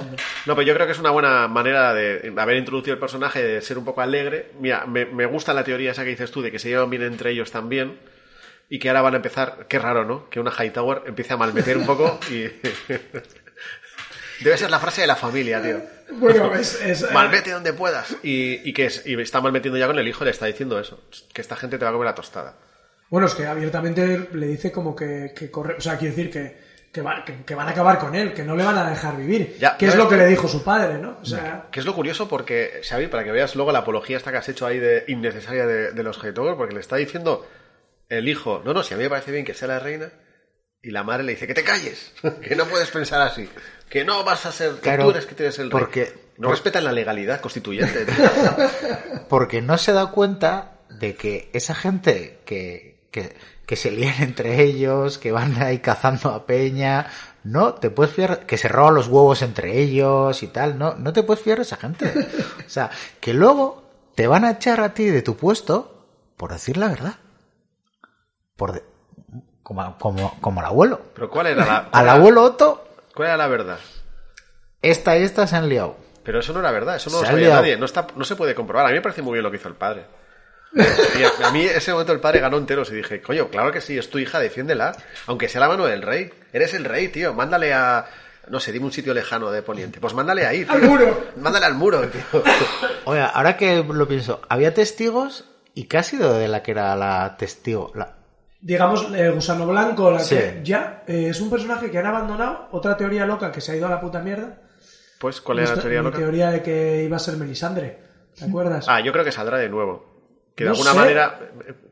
No, pero yo creo que es una buena manera de haber introducido el personaje, de ser un poco alegre. Mira, me, me gusta la teoría esa que dices tú, de que se llevan bien entre ellos también. Y que ahora van a empezar, qué raro, ¿no? Que una Hightower empiece a malmeter un poco y, Debe ser la frase de la familia, tío. Bueno, es... es Malvete donde puedas. Y, y que es- y está malmetiendo ya con el hijo, le está diciendo eso. Que esta gente te va a comer la tostada. Bueno, es que abiertamente le dice como que, que corre... O sea, quiere decir que, que, va- que- que van a acabar con él, que no le van a dejar vivir. Ya, que es lo que le dijo su padre, ¿no? O sea... Que es lo curioso porque, Xavi, para que veas luego la apología esta que has hecho ahí de innecesaria de, de los Hightower, porque le está diciendo el hijo, no, no, si a mí me parece bien que sea la reina, y la madre le dice que te calles, que no puedes pensar así, que no vas a ser, que Claro, tú eres que tienes el rey. porque- no por- respetan la legalidad constituyente. Porque no se da cuenta de que esa gente que, que, que se lían entre ellos, que van ahí cazando a peña, no te puedes fiar, que se roban los huevos entre ellos y tal, no, no te puedes fiar de esa gente. O sea, que luego te van a echar a ti de tu puesto por decir la verdad. Por de- como, como, como al abuelo. Pero ¿cuál era la, Al abuelo Otto, ¿Cuál era la verdad? esta y esta se han liado. Pero eso no era verdad, eso no Se lo sabía nadie, no, está, no se puede comprobar. A mí me parece muy bien lo que hizo el padre. Y a, mí ese momento el padre ganó enteros y dije, coño, claro que sí, es tu hija, defiéndela, aunque sea la mano del rey. Eres el rey, tío, mándale a, no sé, dime un sitio lejano de Poniente. Pues mándale ahí, tío. ¡Al muro! Mándale al muro, tío. Oye, ahora que lo pienso, había testigos y qué ha sido de la que era la testigo. La... digamos, el gusano blanco, la Sí. que ya eh, es un personaje que han abandonado. Otra teoría loca que se ha ido a la puta mierda. Pues, ¿cuál era la teoría loca? teoría de que iba a ser Melisandre. ¿Te acuerdas? Ah, yo creo que saldrá de nuevo. Que de No alguna sé. manera...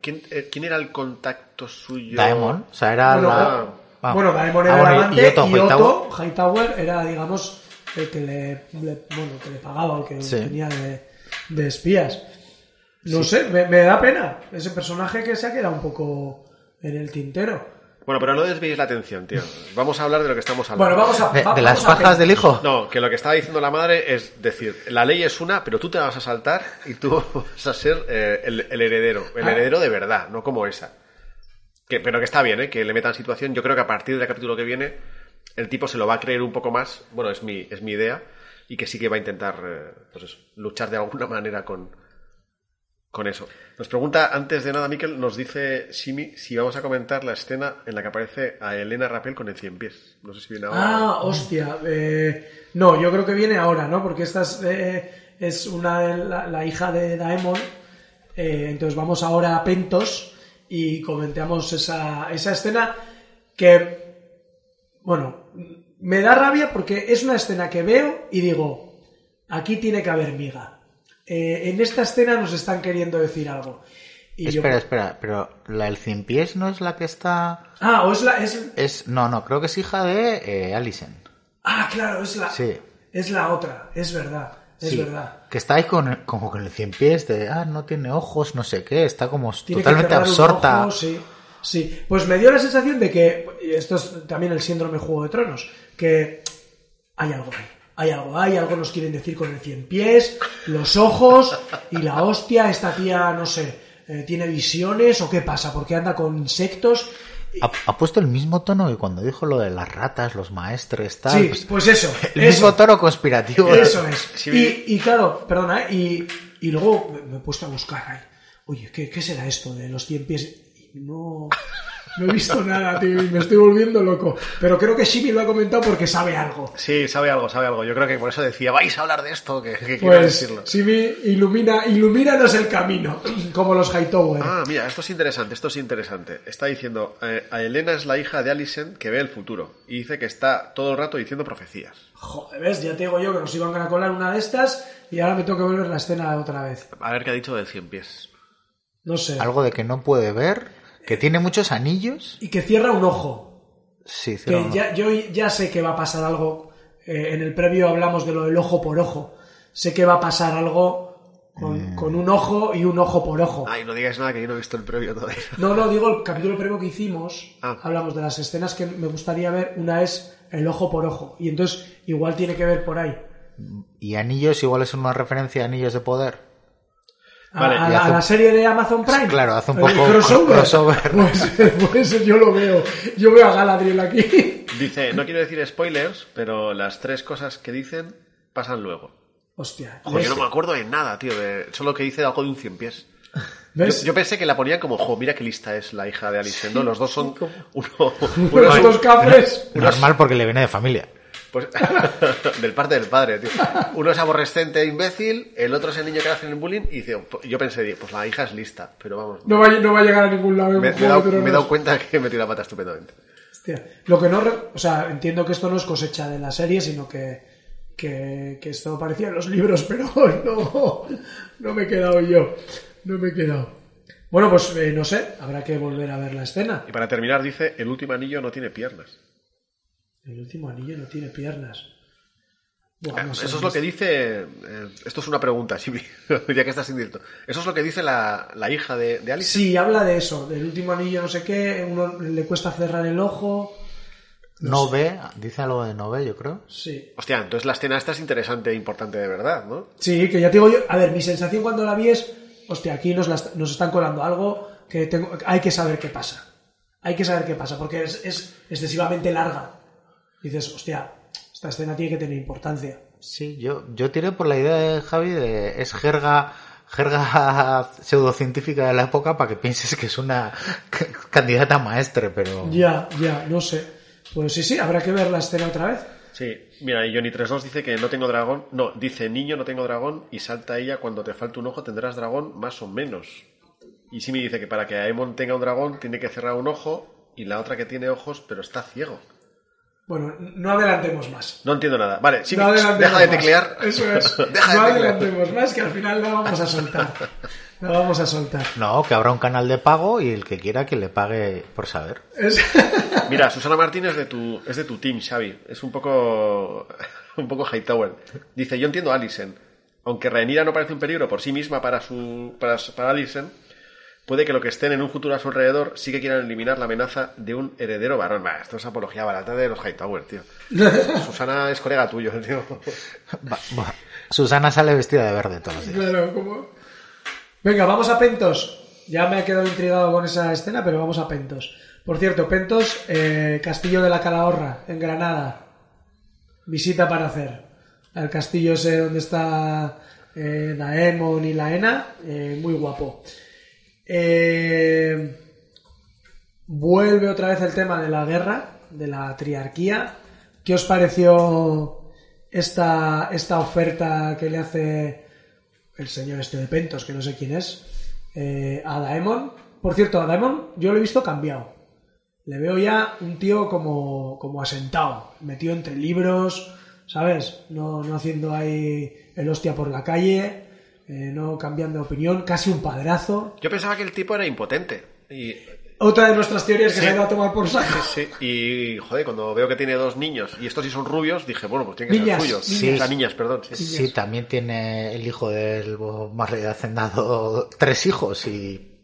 ¿quién, eh, quién era el contacto suyo? Daemon, o sea, era bueno, la... eh, bueno, Daemon era Ah, bueno, el y- y Otto y Hightower. Otto Hightower era, digamos, el que le, le- bueno, que le pagaba, el que Sí. tenía de, de espías. No sé, me, me da pena ese personaje que se ha quedado un poco en el tintero. Bueno, pero no desvíes la atención, tío. Vamos a hablar de lo que estamos hablando. Bueno, vamos a... ¿De, va- de vamos las a fajas del hijo? No, que lo que estaba diciendo la madre es decir, la ley es una, pero tú te la vas a saltar y tú vas a ser eh, el, el heredero. El Ah. heredero de verdad, no como esa. Que, pero que está bien, ¿eh? Que le metan situación. Yo creo que a partir del capítulo que viene, el tipo se lo va a creer un poco más. Bueno, es mi, es mi idea. Y que sí que va a intentar, eh, pues eso, luchar de alguna manera con, con eso. Nos pregunta, antes de nada, Miquel, nos dice Simi si vamos a comentar la escena en la que aparece a Elena Rappel con el cien pies. No sé si viene ahora. Ah, hostia. eh, no, yo creo que viene ahora, ¿no? Porque esta es, eh, es una la, la hija de Daemon. eh, entonces vamos ahora a Pentos y comentamos esa, esa escena que, bueno, me da rabia porque es una escena que veo y digo, aquí tiene que haber miga. Eh, en esta escena nos están queriendo decir algo. Y yo- Espera, espera, pero la del cien pies no es la que está... Ah, o es la... Es, Es, no, no, creo que es hija de eh, Alicent. ah, claro, es la... Sí. Es la otra, es verdad, es Sí, verdad. Que está ahí con, como con el cien pies de, ah, no tiene ojos, no sé qué, está como Tiene totalmente absorta. ojo, sí, sí. Pues me dio la sensación de que, y esto es también el síndrome Juego de Tronos, que hay algo ahí. Hay algo, hay algo nos quieren decir con el cien pies, los ojos y la hostia, esta tía, no sé, eh, tiene visiones o qué pasa, porque anda con insectos. Ha, ha puesto el mismo tono que cuando dijo lo de las ratas, los maestres, tal. Sí, pues, pues eso. el eso. mismo tono conspirativo. Eso es. Sí, Y, y claro, perdona, ¿eh? y, y luego me, he puesto a buscar. Oye, ¿qué, qué será esto de los 100 pies? Y no, no he visto nada, tío, y me estoy volviendo loco. Pero creo que Shimi lo ha comentado porque sabe algo. Sí, sabe algo, sabe algo. Yo creo que por eso decía, vais a hablar de esto, que, que quiero Pues decirlo. Shimi ilumina, ilumínanos el camino, como los Hightower. Ah, mira, esto es interesante, esto es interesante. Está diciendo, eh, a Elena es la hija de Alicent que ve el futuro. Y dice que está todo el rato diciendo profecías. Joder, ¿ves? Ya te digo yo que nos iban a colar una de estas y ahora me tengo que volver la escena otra vez. A ver qué ha dicho del cien pies. No sé. Algo de que no puede ver, que tiene muchos anillos. Y que cierra un ojo. Sí, Que cierra un ya, yo ya sé que va a pasar algo. eh, en el previo hablamos de lo del ojo por ojo. Sé que va a pasar algo con, con un ojo y un ojo por ojo. Ay, no digáis nada que yo no he visto el previo todavía. No, no, digo el capítulo previo que hicimos. Ah. Hablamos de las escenas que me gustaría ver. Una es el ojo por ojo. Y entonces igual tiene que ver por ahí. Y anillos igual es una referencia a anillos de poder. A, Vale, a a un- la serie de Amazon Prime. Claro, hace un poco crossover. crossover. Pues, pues yo lo veo. Yo veo a Galadriel aquí. Dice, no quiero decir spoilers, pero las tres cosas que dicen pasan luego. Hostia. Joder, yo no me acuerdo de nada, tío, de solo que dice algo de un cien pies. Yo, ¿Ves? yo pensé que la ponían como, jo, mira qué lista es la hija de Alicent, ¿no? Los dos son uno, Los uno- dos cafres. Normal porque le viene de familia. Pues, del parte del padre, tío. Uno es aborrecente, imbécil, el otro es el niño que hace el bullying, y dice, yo pensé, pues la hija es lista, pero vamos. No va, a- no va a llegar a ningún lado. me, me he dado, me cuenta que he metido la pata estupendamente. Hostia. Lo que no, o sea, entiendo que esto no es cosecha de la serie, sino que, que, que esto aparecía en los libros, pero no, no me he quedado yo. No me he quedado. Bueno, pues eh, no sé, habrá que volver a ver la escena. Y para terminar, dice, el último anillo no tiene piernas. El último anillo no tiene piernas. Buah, no sé, Eso es lo que dice. eh, esto es una pregunta, Chibi, ya que estás indirecto. Eso es lo que dice la, la hija de, de Alice. Sí, habla de eso, del último anillo no sé qué, uno le cuesta cerrar el ojo. No ve, dice algo de no ve, yo creo. Sí. Hostia, entonces la escena esta es interesante e importante de verdad, ¿no? Sí, que ya te digo yo. A ver, mi sensación cuando la vi es, hostia, aquí nos, la nos están colando algo que tengo, hay que saber qué pasa. Hay que saber qué pasa, porque es, es excesivamente larga. Dices, hostia, esta escena tiene que tener importancia. Sí, yo, yo tiré por la idea de Javi de es jerga jerga pseudocientífica de la época para que pienses que es una candidata a maestre, pero Ya, ya, no sé. Pues sí, sí, habrá que ver la escena otra vez. Sí, mira, y Johnny32 dice que no tengo dragón. No, dice niño, no tengo dragón. Y salta ella cuando te falte un ojo tendrás dragón más o menos. Y sí me dice que para que Aemon tenga un dragón tiene que cerrar un ojo y la otra que tiene ojos pero está ciego. Bueno, no adelantemos más. No entiendo nada. Vale, sí, no deja de más. teclear. Eso es. deja no adelantemos más, que al final la vamos a soltar. La vamos a soltar. no, que habrá un canal de pago y el que quiera que le pague por saber. Es- Mira, Susana Martín es de tu, es de tu team, Xavi. Es un poco, un poco Hightower. Dice, yo entiendo a Alicent. Aunque Rhaenyra no parece un peligro por sí misma para su, para, para Alicent, puede que lo que estén en un futuro a su alrededor sí que quieran eliminar la amenaza de un heredero varón. Bah, esto es apología barata de los Hightower, tío. Susana es colega tuyo, tío. Va- va. Susana sale vestida de verde todos los días. Claro, como... Venga, vamos a Pentos. Ya me he quedado intrigado con esa escena, pero vamos a Pentos. Por cierto, Pentos, eh, Castillo de la Calahorra, en Granada. Visita para hacer. Al castillo ese donde está eh, Daemon y Laena, eh, muy guapo. Eh, vuelve otra vez el tema de la guerra, de la triarquía. ¿Qué os pareció esta, esta oferta que le hace el señor este de Pentos, que no sé quién es, eh, a Daemon? Por cierto, a Daemon yo lo he visto cambiado. Le veo ya un tío como, como asentado, metido entre libros, ¿sabes? No, no haciendo ahí el hostia por la calle, eh, no cambiando de opinión, casi un padrazo. Yo pensaba que el tipo era impotente. Y, Otra de nuestras teorías que Sí. se ha ido a tomar por saco. sí, y, joder, cuando veo que tiene dos niños y estos sí son rubios, dije, bueno, pues tiene que Niñas, ser suyo. niñas. O sea, niñas, perdón. sí. Sí, también tiene el hijo del de Hacendado tres hijos y,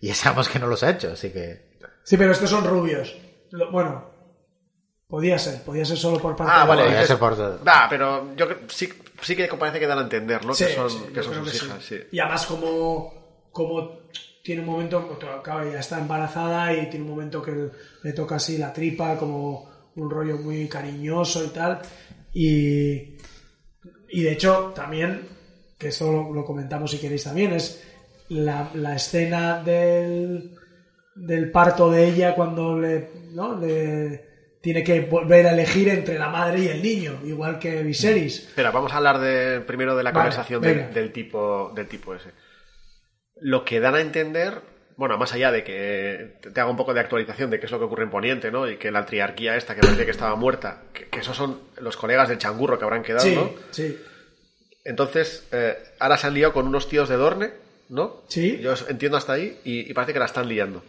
y ya sabemos que no los ha hecho, así que... Sí, pero estos son rubios. Lo- bueno, podía ser, podía ser solo por parte Ah, de- vale. Dices- ser por- Va, pero yo sí, sí que parece que dan a entender, ¿no? Sí, que son, sí, que son sus que hijas, sí. Y además como, como tiene un momento, claro, ya está embarazada y tiene un momento que le toca así la tripa, como un rollo muy cariñoso y tal. Y, y de hecho también, que esto lo, lo comentamos si queréis también, es la, la escena del, del parto de ella cuando le, ¿no? le tiene que volver a elegir entre la madre y el niño, igual que Viserys. Espera, vamos a hablar de, primero de la Vale, conversación del, tipo, del tipo ese. Lo que dan a entender, bueno, más allá de que te haga un poco de actualización de qué es lo que ocurre en Poniente, ¿no? Y que la triarquía esta que parecía que estaba muerta, que, que esos son los colegas del changurro que habrán quedado, Sí, ¿no? sí. Entonces, eh, ahora se han liado con unos tíos de Dorne, ¿no? Sí. Yo entiendo hasta ahí y, y parece que la están liando.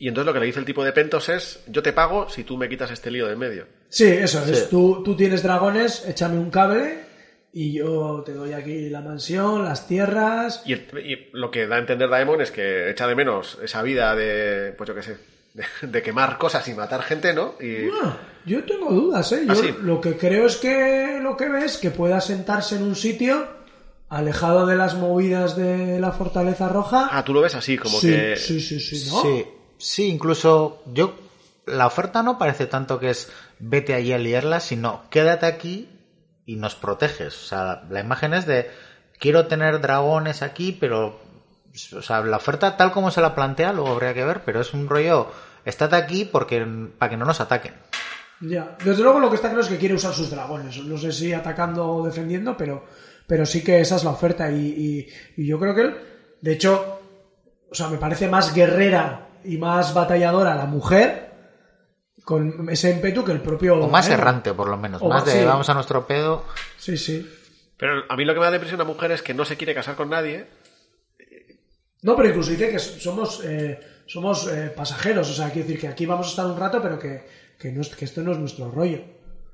Y entonces lo que le dice el tipo de Pentos es, yo te pago si tú me quitas este lío de en medio. Sí, eso es. Tú, tú tienes dragones, échame un cable y yo te doy aquí la mansión, las tierras. Y, el- y lo que da a entender Daemon es que echa de menos esa vida de, pues yo qué sé, de, de quemar cosas y matar gente, ¿no? Y Ah, yo tengo dudas, ¿eh? Yo ¿Ah, sí? lo que creo es que lo que ves que pueda sentarse en un sitio alejado de las movidas de la Fortaleza Roja. ah, tú lo ves así, como sí, que sí, sí, sí, ¿no? Sí, sí, incluso yo... La oferta no parece tanto que es vete allí a liarla, sino quédate aquí y nos proteges. O sea, la imagen es de quiero tener dragones aquí, pero... O sea, la oferta tal como se la plantea, luego habría que ver, pero es un rollo... Estate aquí porque para que no nos ataquen. Ya. Desde luego lo que está claro es que quiere usar sus dragones. No sé si atacando o defendiendo, pero, pero sí que esa es la oferta. Y, y, y yo creo que él, de hecho, o sea, me parece más guerrera y más batalladora la mujer con ese ímpetu que el propio... O más errante, por lo menos. O más más- de sí. vamos a nuestro pedo. Sí, sí. Pero a mí lo que me da depresión a una mujer es que no se quiere casar con nadie. No, pero incluso dice que somos, eh, somos eh, pasajeros. O sea, quiere decir que aquí vamos a estar un rato, pero que, que, no es- que esto no es nuestro rollo.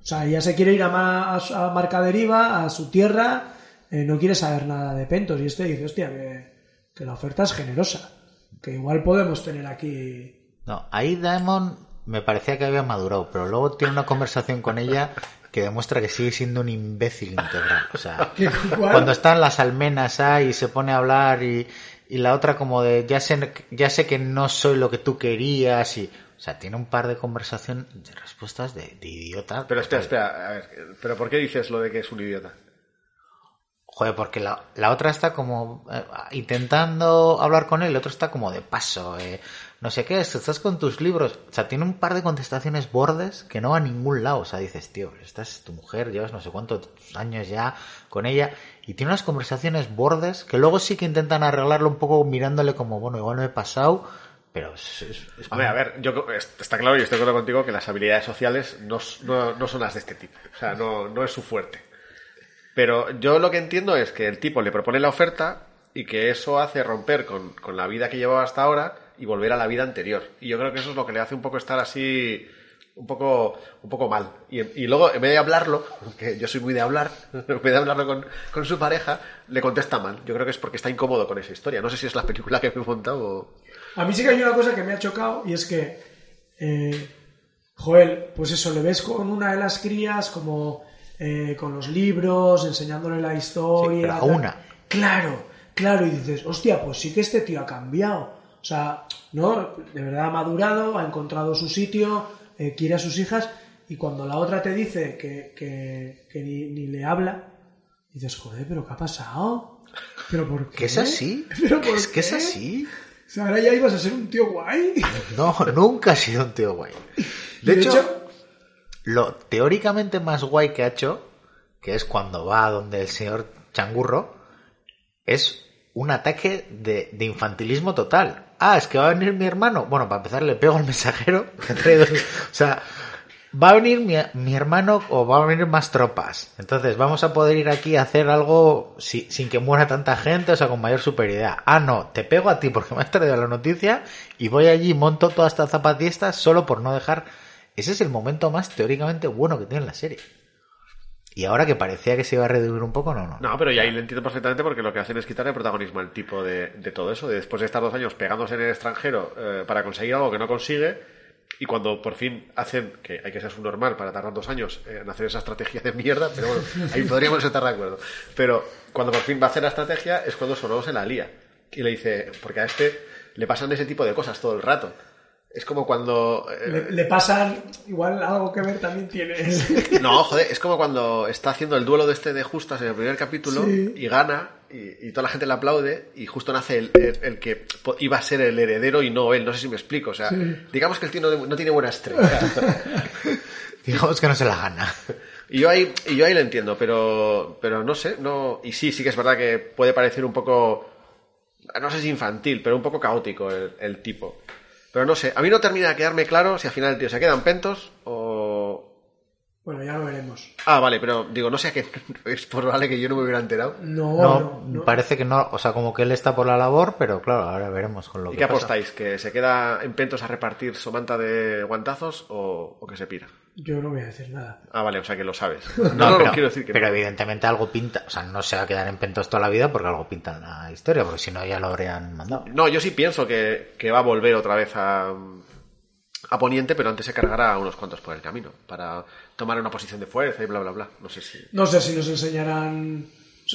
O sea, ella se quiere ir a, Ma- a Marca Deriva, a su tierra, eh, no quiere saber nada de Pentos. Y este dice, hostia, que, que la oferta es generosa. Que igual podemos tener aquí... No, ahí Daemon me parecía que había madurado, pero luego tiene una conversación con ella que demuestra que sigue siendo un imbécil integral. O sea, cuando están las almenas ahí y se pone a hablar y, y la otra como de ya sé, ya sé que no soy lo que tú querías y... O sea, tiene un par de conversaciones, de respuestas de, de idiota. Pero espera, espera, a ver, ¿pero por qué dices lo de que es un idiota? Joder, porque la, la otra está como eh, intentando hablar con él, el otro está como de paso, eh, no sé qué, estás con tus libros. O sea, tiene un par de contestaciones bordes que no va a ningún lado. O sea, dices, tío, esta es tu mujer, llevas no sé cuántos años ya con ella. Y tiene unas conversaciones bordes que luego sí que intentan arreglarlo un poco mirándole como, bueno, igual me he pasado, pero es... es- Hombre, a ver, yo, está claro y estoy de acuerdo contigo que las habilidades sociales no, no, no son las de este tipo. O sea, no, no es su fuerte. Pero yo lo que entiendo es que el tipo le propone la oferta y que eso hace romper con, con la vida que llevaba hasta ahora y volver a la vida anterior. Y yo creo que eso es lo que le hace un poco estar así, un poco, un poco mal. Y, y luego, en vez de hablarlo, que yo soy muy de hablar, en vez de hablarlo con, con su pareja, le contesta mal. Yo creo que es porque está incómodo con esa historia. No sé si es la película que me he montado o... A mí sí que hay una cosa que me ha chocado y es que, eh, Joel, pues eso, le ves con una de las crías como eh, con los libros, enseñándole la historia. Sí, pero a tal. una. Claro, claro, y dices, hostia, pues sí que este tío ha cambiado. O sea, ¿no? De verdad ha madurado, ha encontrado su sitio, eh, quiere a sus hijas y cuando la otra te dice que, que, que ni, ni le habla, dices, joder, pero ¿qué ha pasado? ¿Pero por qué? ¿Que es así? ¿Pero por ¿Es que es qué? así? O sea, ahora ya ibas a ser un tío guay. No, nunca ha sido un tío guay. De, De hecho, hecho- lo teóricamente más guay que ha hecho, que es cuando va donde el señor Changurro, es un ataque de, de infantilismo total. Ah, es que va a venir mi hermano. Bueno, para empezar le pego al mensajero. O sea, va a venir mi, mi hermano o va a venir más tropas. Entonces vamos a poder ir aquí a hacer algo si- sin que muera tanta gente, o sea, con mayor superioridad. Ah, no, te pego a ti porque me has traído la noticia y voy allí y monto toda esta zapatista solo por no dejar... Ese es el momento más teóricamente bueno que tiene la serie. Y ahora que parecía que se iba a reducir un poco, no, no. No, pero ya ahí lo entiendo perfectamente porque lo que hacen es quitarle protagonismo al tipo de, todo eso. De después de estar dos años pegándose en el extranjero eh, para conseguir algo que no consigue y cuando por fin hacen, que hay que ser su normal para tardar dos años en hacer esa estrategia de mierda, pero bueno, ahí podríamos estar de acuerdo. Pero cuando por fin va a hacer la estrategia es cuando Sonoro se la lía. Y le dice, porque a este le pasan ese tipo de cosas todo el rato. Es como cuando... eh, Le, le pasan, igual algo que ver también tiene. No, joder, es como cuando está haciendo el duelo de este de Justas en el primer capítulo Sí. y gana y, y toda la gente le aplaude y justo nace el, el- el que iba a ser el heredero y no él. No sé si me explico. O sea, digamos que el tío no, no tiene buena estrella. Digamos que no se la gana. y yo ahí, y yo ahí lo entiendo, pero, pero no sé, no. Y sí, sí que es verdad que puede parecer un poco, no sé si infantil, pero un poco caótico el, el tipo. Pero no sé, a mí no termina de quedarme claro si al final el tío se queda en pentos o, Bueno, ya lo veremos. Ah, vale, pero digo, no sé a qué. Es probable que yo no me hubiera enterado. No, No, no, no. parece que no, o sea, como que él está por la labor, pero claro, ahora veremos con lo ¿Y que qué pasa. apostáis? ¿Que se queda en pentos a repartir somanta de guantazos o, o que se pira? Yo no voy a decir nada. Ah, vale, o sea que lo sabes. No, No, no, pero, no, quiero decir que pero no. evidentemente algo pinta, o sea, no se va a quedar en pentos toda la vida porque algo pinta en la historia, porque si no ya lo habrían mandado. No, yo sí pienso que, que va a volver otra vez a, a Poniente, pero antes se cargará a unos cuantos por el camino para tomar una posición de fuerza y bla, bla, bla. No sé si. No sé si nos enseñarán.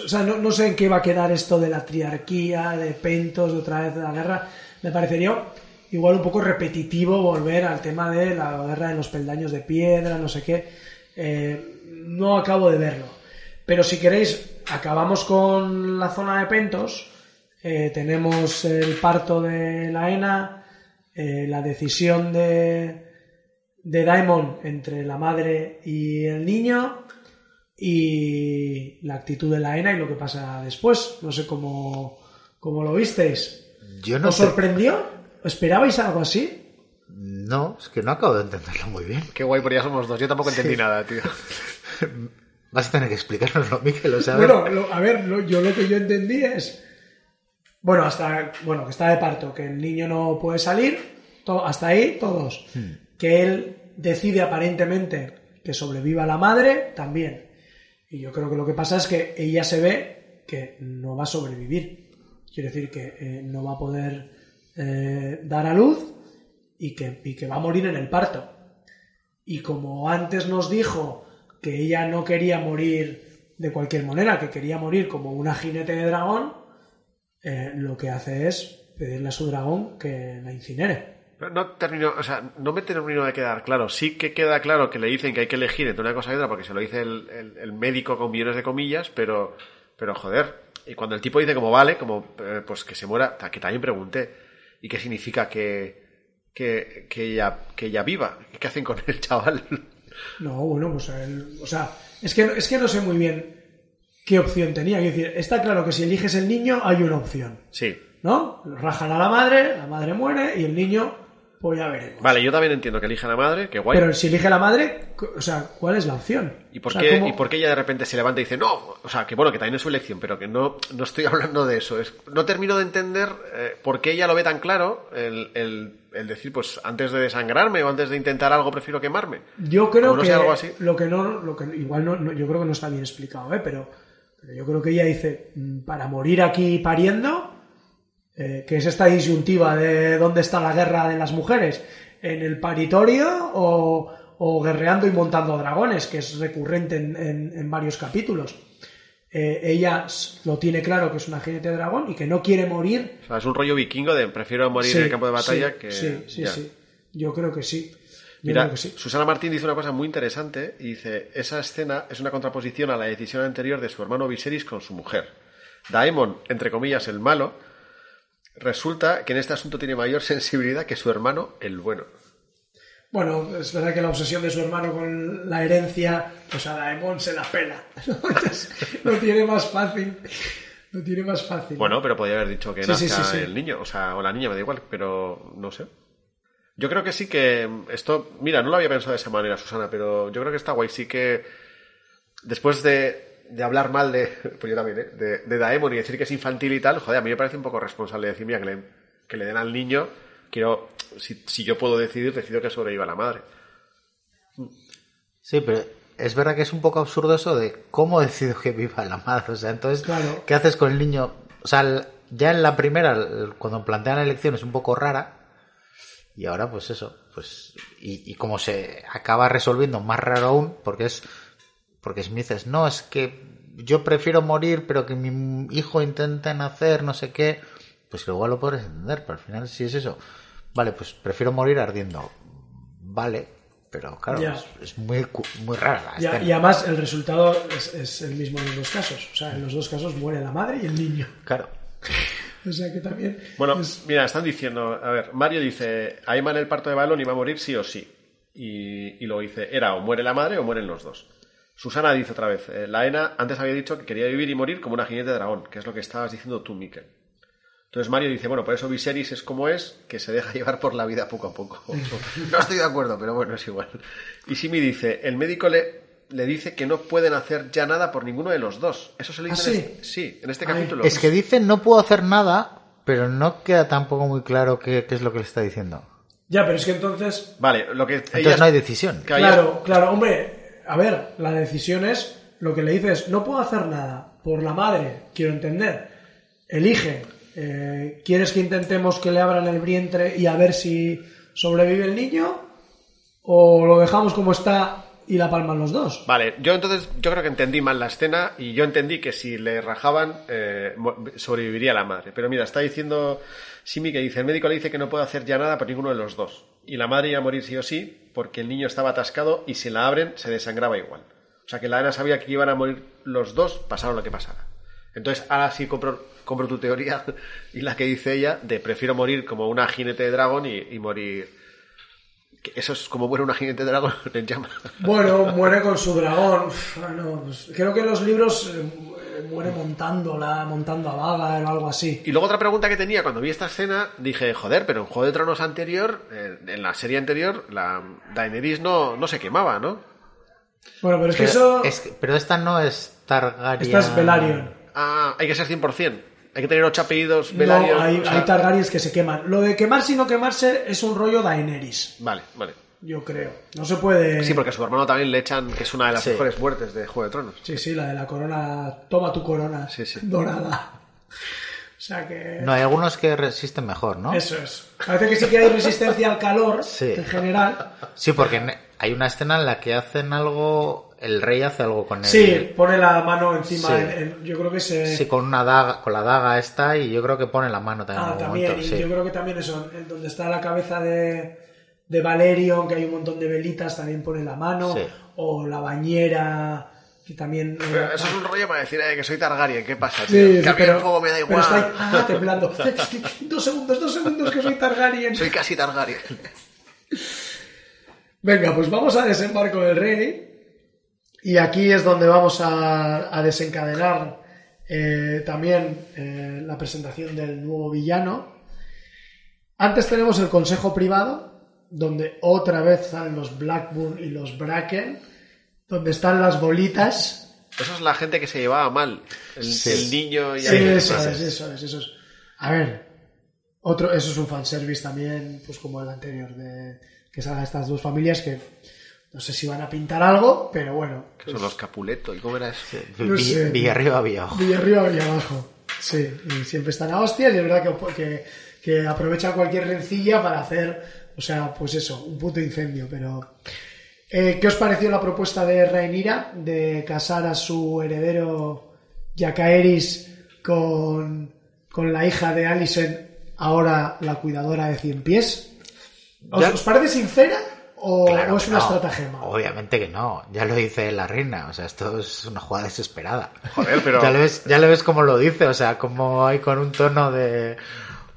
O sea, no, no sé en qué va a quedar esto de la triarquía, de Pentos, de otra vez de la guerra. Me parecería igual un poco repetitivo volver al tema de la guerra de los peldaños de piedra, no sé qué. Eh, no acabo de verlo. Pero si queréis, acabamos con la zona de Pentos. Eh, tenemos el parto de la ENA, eh, la decisión de, de Daimon entre la madre y el niño y la actitud de la ENA y lo que pasa después. No sé cómo, cómo lo visteis. Yo no ¿Os sorprendió? ¿Esperabais algo así? No, es que no acabo de entenderlo muy bien. Qué guay, porque ya somos dos. Yo tampoco entendí nada, tío. Vas a tener que explicárnoslo, Miquel. O sea, a ver, Bueno, lo- a ver, lo- yo lo que yo entendí es. Bueno, hasta. Bueno, que está de parto, que el niño no puede salir. to- hasta ahí, todos. Que él decide aparentemente que sobreviva la madre, también. Y yo creo que lo que pasa es que ella se ve que no va a sobrevivir. Quiere decir que eh, no va a poder eh, dar a luz y que, va a morir en el parto. Y como antes nos dijo que ella no quería morir de cualquier manera, que quería morir como una jinete de dragón, eh, lo que hace es pedirle a su dragón que la incinere. No, no termino, o sea, no me termino de quedar claro. Sí que queda claro que le dicen que hay que elegir entre una cosa y otra porque se lo dice el, médico con millones de comillas, pero, pero joder. Y cuando el tipo dice como vale, como eh, pues que se muera, que también pregunté. ¿Y qué significa que, que, que ella, que ella viva? ¿Qué hacen con el chaval? No, bueno, pues él- o sea, es que, es que no sé muy bien qué opción tenía. Quiero decir, está claro que si eliges el niño hay una opción, Sí. ¿no? Rajan a la madre, la madre muere y el niño, pues ya veremos. Vale, yo también entiendo que elige a la madre, que guay. Pero si elige la madre, o sea, ¿cuál es la opción? ¿Y por, O sea, qué, ¿cómo- ¿Y por qué ella de repente se levanta y dice, no? O sea, que bueno, que también es su elección, pero que no, no estoy hablando de eso. Es, no termino de entender eh, por qué ella lo ve tan claro, el, el- el decir, pues antes de desangrarme o antes de intentar algo prefiero quemarme. Yo creo no que algo así. lo que no, lo que igual no, no- yo creo que no está bien explicado, ¿eh? pero, pero yo creo que ella dice mm, para morir aquí pariendo, eh, que es esta disyuntiva de dónde está la guerra de las mujeres, en el paritorio o, o guerreando y montando dragones, que es recurrente en, en- en varios capítulos. Eh, ella lo tiene claro que es una jinete de dragón y que no quiere morir O sea, es un rollo vikingo de prefiero morir Sí, en el campo de batalla sí, que... Sí, sí, ya. sí. Yo creo que sí. Yo Mira, creo que sí. Susana Martín dice una cosa muy interesante y dice, esa escena es una contraposición a la decisión anterior de su hermano Viserys con su mujer. Daemon, entre comillas, el malo, resulta que en este asunto tiene mayor sensibilidad que su hermano, el bueno. Bueno, es verdad que la obsesión de su hermano con la herencia, pues a Daemon se la pela. lo tiene más fácil. Lo tiene más fácil. Bueno, pero podría haber dicho que Sí, sí, nazca sí, sí. el niño, o sea, o la niña, me da igual, pero no sé. Yo creo que sí que esto, mira, no lo había pensado de esa manera, Susana, pero yo creo que está guay, sí que después de, de hablar mal de, pues yo también, ¿eh? de, de Daemon y decir que es infantil y tal, joder, a mí me parece un poco responsable decir, mira, que le, que le den al niño, quiero, si, si yo puedo decidir, decido que sobreviva la madre. Sí, pero es verdad que es un poco absurdo eso de cómo decido que viva la madre. O sea, entonces, Claro. ¿qué haces con el niño? O sea, ya en la primera, cuando plantean la elección es un poco rara. Y ahora, pues eso, pues. Y, y como se acaba resolviendo más raro aún, porque es. Porque si me dices, no, es que yo prefiero morir, pero que mi hijo intente nacer, no sé qué. Pues igual lo puedes entender, pero al final, si es eso. Vale, pues prefiero morir ardiendo. Vale, pero claro, Ya. es, es muy, muy rara la Y, además el resultado es, es el mismo en los dos casos. O sea, en los dos casos muere la madre y el niño. Claro. O sea que también. Bueno, es- mira, están diciendo, a ver, Mario dice, Aemma en el parto de Balón iba a morir sí o sí. Y, y luego dice, era o muere la madre o mueren los dos. Susana dice otra vez, eh, la Ena antes había dicho que quería vivir y morir como una jinete de dragón, que es lo que estabas diciendo tú, Miquel. Entonces Mario dice, bueno, por eso Viserys es como es, que se deja llevar por la vida poco a poco. No estoy de acuerdo, pero bueno, es igual. Y Simi dice, el médico le, le dice que no pueden hacer ya nada por ninguno de los dos. Eso se le ¿Ah, dice en sí? este, sí, en este Ay. capítulo. Es que dicen no puedo hacer nada, pero no queda tampoco muy claro qué, qué es lo que le está diciendo. Ya, pero es que entonces. Vale, lo que Entonces ellas- no hay decisión. que ellas- Claro, claro, hombre. A ver, la decisión es. Lo que le dices, no puedo hacer nada por la madre, quiero entender. Elige. eh, ¿Quieres que intentemos que le abran el vientre y a ver si sobrevive el niño? ¿O lo dejamos como está y la palman los dos? Vale, yo entonces yo creo que entendí mal la escena y yo entendí que si le rajaban eh, sobreviviría la madre. Pero mira, está diciendo Simi que dice, el médico le dice que no puede hacer ya nada por ninguno de los dos. Y la madre iba a morir sí o sí porque el niño estaba atascado y si la abren se desangraba igual. O sea que la Ana sabía que iban a morir los dos, pasara lo que pasara. Entonces ahora sí compro, compro tu teoría y la que dice ella de prefiero morir como una jinete de dragón y, morir Eso es como muere una jinete dragón en llamas. Bueno, muere con su dragón. Pues creo que los libros eh, muere montándola, montando a Vagar o algo así. Y luego otra pregunta que tenía cuando vi esta escena, dije, joder, pero en Juego de Tronos anterior, eh, en la serie anterior, la Daenerys no, no se quemaba, ¿no? Bueno, pero es que Pero, eso... es que- pero esta no es Targaryen. Esta es Velaryon. Ah, hay que ser 100%. Hay que tener ocho apellidos No, Velaryon. hay, o sea- hay Targaryens que se queman. Lo de quemarse y no quemarse es un rollo Daenerys, Vale, vale. Yo creo. No se puede... Sí, porque a su hermano también le echan, que es una de las Sí. mejores muertes de Juego de Tronos. Sí, sí, la de la corona... Toma tu corona Sí, sí. dorada. O sea que... No, hay algunos que resisten mejor, ¿no? Eso es. Parece que sí que hay resistencia al calor Sí. en general. Sí, porque en- hay una escena en la que hacen algo, el rey hace algo con él. Sí, pone la mano encima. Sí. en- en- yo creo que se... Sí, con una daga, con la daga esta y yo creo que pone la mano también en Ah, algún también. momento. Y sí. yo creo que también eso, en donde está la cabeza de, de Valerion, que hay un montón de velitas, también pone la mano. Sí. O la bañera, que también... Pero Eso es un rollo para decir eh, que soy Targaryen. ¿Qué pasa, tío? Sí, que sí, a mí pero, el fuego me da pero igual. está ahí, ah, temblando. dos segundos, dos segundos que soy Targaryen. Soy casi Targaryen. Venga, pues vamos a desembarco del rey. Y aquí es donde vamos a, a desencadenar eh, también eh, la presentación del nuevo villano. Antes tenemos el consejo privado, donde otra vez salen los Blackburn y los Bracken, donde están las bolitas. Eso es la gente que se llevaba mal. El, Sí. el niño y Sí, eso es, eso es, eso es. A ver, otro, eso es un fanservice también, pues como el anterior, de que salgan estas dos familias que no sé si van a pintar algo, pero bueno. que son los Capuleto. ¿Y cómo era eso? No Vi- sé. Villarriba, Villajo. Villa arriba y abajo. Sí, y siempre están a hostias y es verdad que, que, que aprovechan cualquier rencilla para hacer, o sea, pues eso, un puto incendio, pero... Eh, ¿Qué os pareció la propuesta de Rhaenyra de casar a su heredero Jacaeris con, con la hija de Alicent, ahora la cuidadora de cien pies? ¿Os, Ya- os parece sincera o, Claro o es una no. estratagema? Obviamente que no. Ya lo dice la reina. O sea, esto es una jugada desesperada. Joder, pero- Ya le ves, ya le ves cómo lo dice. O sea, como hay con un tono de...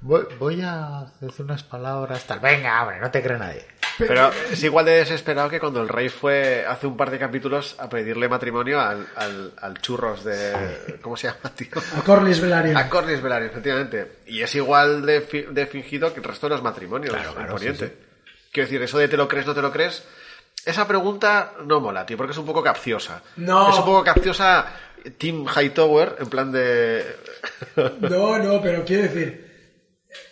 Voy, voy a decir unas palabras tal. Venga, hombre, no te cree nadie. Pero es igual de desesperado que cuando el rey fue hace un par de capítulos a pedirle matrimonio al, al, al churros de... ¿Cómo se llama, tío? A Corlys Velaryon. A Corlys Velaryon, efectivamente. Y es igual de, fi- de fingido que el resto de los matrimonios Claro, en claro, Poniente. sí, Quiero decir, eso de te lo crees, no te lo crees, esa pregunta no mola, tío, porque es un poco capciosa. No. Es un poco capciosa Team Hightower, en plan de... No, no, pero quiero decir,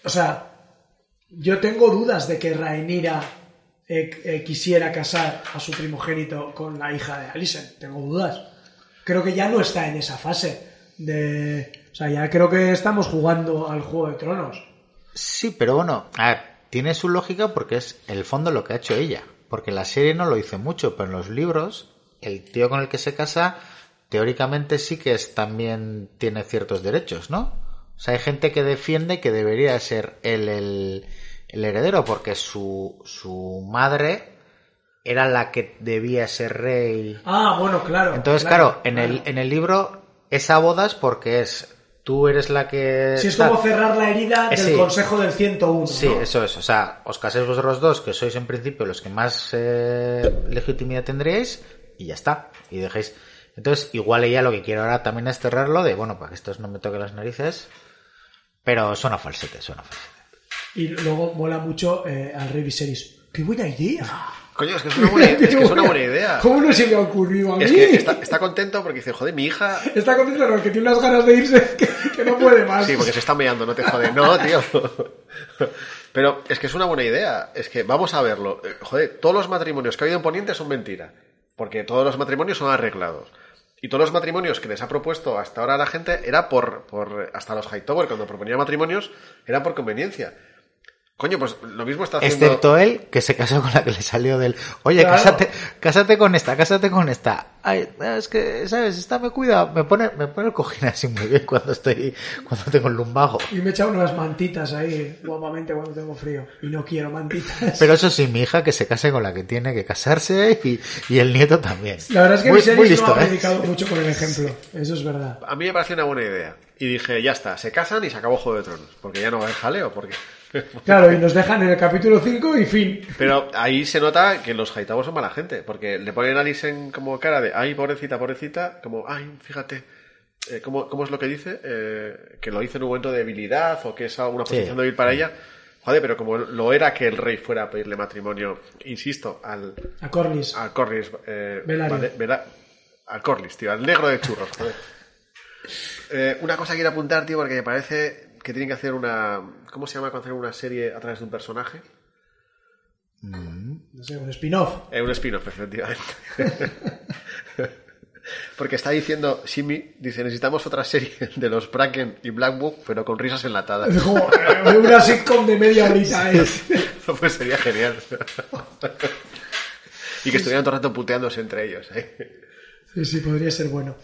o sea, yo tengo dudas de que Rhaenyra eh, eh, quisiera casar a su primogénito con la hija de Alicent. Tengo dudas. Creo que ya no está en esa fase de, o sea, ya creo que estamos jugando al Juego de Tronos. Sí, pero bueno, a ver, tiene su lógica porque es el fondo lo que ha hecho ella. Porque la serie no lo dice mucho, pero en los libros, el tío con el que se casa, teóricamente sí que es, también tiene ciertos derechos, ¿no? O sea, hay gente que defiende que debería ser él el, el heredero, porque su, su madre era la que debía ser rey. Ah, bueno, claro. Entonces, claro, en, El, en el libro, esa boda es porque es. Tú eres la que. Si es como cerrar la herida Eh, del sí. Consejo del 101. Sí, ¿no? eso es. O sea, os caséis vosotros dos, que sois en principio los que más eh, legitimidad tendríais, y ya está. Y dejéis. Entonces, igual ella lo que quiere ahora también es cerrarlo de, bueno, para que estos no me toquen las narices. Pero suena falsete, suena falsete. Y luego mola mucho eh, al Rey Viserys. ¡Qué buena idea! Coño, es que es una buena, es que es una buena idea. ¿Cómo no se me ha ocurrido a mí? Es que está, está contento porque dice, joder, mi hija... Está contento, no, que tiene unas ganas de irse que, que no puede más. Sí, porque se está meando, no te jode. No, tío. Pero es que es una buena idea. Es que vamos a verlo. Eh, Joder, todos los matrimonios que ha habido en Poniente son mentira. Porque todos los matrimonios son arreglados. Y todos los matrimonios que les ha propuesto hasta ahora la gente era por, por hasta los Hightower, cuando proponía matrimonios, era por conveniencia. Coño, pues lo mismo está haciendo... Excepto él, que se casó con la que le salió del. Oye, Claro. cásate, cásate con esta, cásate con esta. Ay, es que, ¿sabes? Esta me cuida, me pone, me pone el cojín así muy bien cuando estoy, cuando tengo el lumbago. Y me echa unas mantitas ahí, guapamente, cuando tengo frío. Y no quiero mantitas. Pero eso sí, mi hija que se case con la que tiene que casarse y, y el nieto también. La verdad es que muy, Viserys muy listo, no ha ¿eh? predicado mucho con el ejemplo. Eso es verdad. A mí me parece una buena idea. y dije, ya está, se casan y se acabó Juego de Tronos. Porque ya no va a haber jaleo, porque... Claro, y nos dejan en el capítulo 5 y fin. Pero ahí se nota que los Hightower son mala gente, porque le ponen a Alicent como cara de, ay, pobrecita, pobrecita, como, ay, fíjate, eh, ¿cómo, cómo es lo que dice? Eh, que lo hizo en un momento de debilidad o que es una Sí. posición débil para ella. Joder, pero como lo era que el rey fuera a pedirle matrimonio, insisto, al, A Corlys. al Corlys, eh, Velaryon. vale, Vela- al Corlys, tío, al negro de churros, joder. Eh, una cosa que quiero apuntar, tío, porque me parece que tienen que hacer una, ¿cómo se llama cuando hacen una serie a través de un personaje? No sé, un spin-off. Es un spin-off, efectivamente. Porque está diciendo Shimi, dice, necesitamos otra serie de los Bracken y Black Book, pero con risas enlatadas. Es como eh, una sitcom de media horita, ¿eh? pues sería genial. y que estuvieran todo el rato puteándose entre ellos. ¿eh? Sí, sí, podría ser bueno.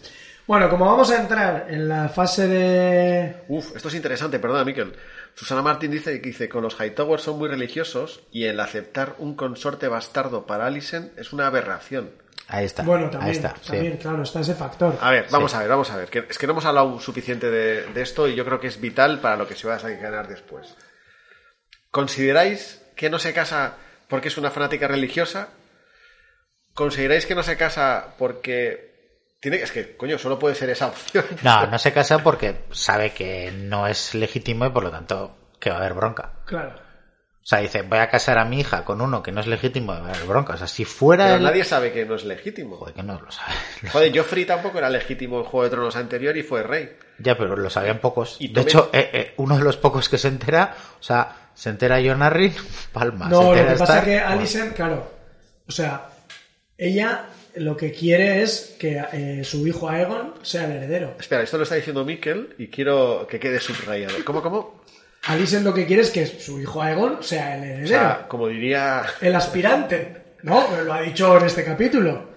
Bueno, como vamos a entrar en la fase de... Uf, esto es interesante, perdona, Miquel. Susana Martín dice que dice, con los Hightower son muy religiosos y el aceptar un consorte bastardo para Alicent es una aberración. Ahí está. Bueno, también, Ahí está. sí. también claro, está ese factor. A ver, vamos a ver, vamos a ver. Que, es que no hemos hablado suficiente de, de esto y yo creo que es vital para lo que se va a ganar después. ¿Consideráis que no se casa porque es una fanática religiosa? ¿Consideráis que no se casa porque tiene es que coño solo puede ser esa opción? No, no se casa porque sabe que no es legítimo y por lo tanto que va a haber bronca. Claro. O sea, dice, voy a casar a mi hija con uno que no es legítimo y va a haber bronca. O sea, si fuera Pero el- nadie sabe que no es legítimo. Joder, que no lo sabe. Joder, Joffrey tampoco era legítimo en Juego de Tronos anterior y fue rey. Ya, pero lo sabían pocos. Y De hecho, eh, eh, uno de los pocos que se entera, o sea, se entera John Arryn, palma. se No, lo que pasa es que. Alicent, claro, o sea, ella lo que quiere es que eh, su hijo Aegon sea el heredero. Espera, esto lo está diciendo Mikel y quiero que quede subrayado. ¿Cómo, cómo? Alicent lo que quiere es que su hijo Aegon sea el O heredero. sea, como diría... el aspirante. No, pero lo ha dicho en este capítulo.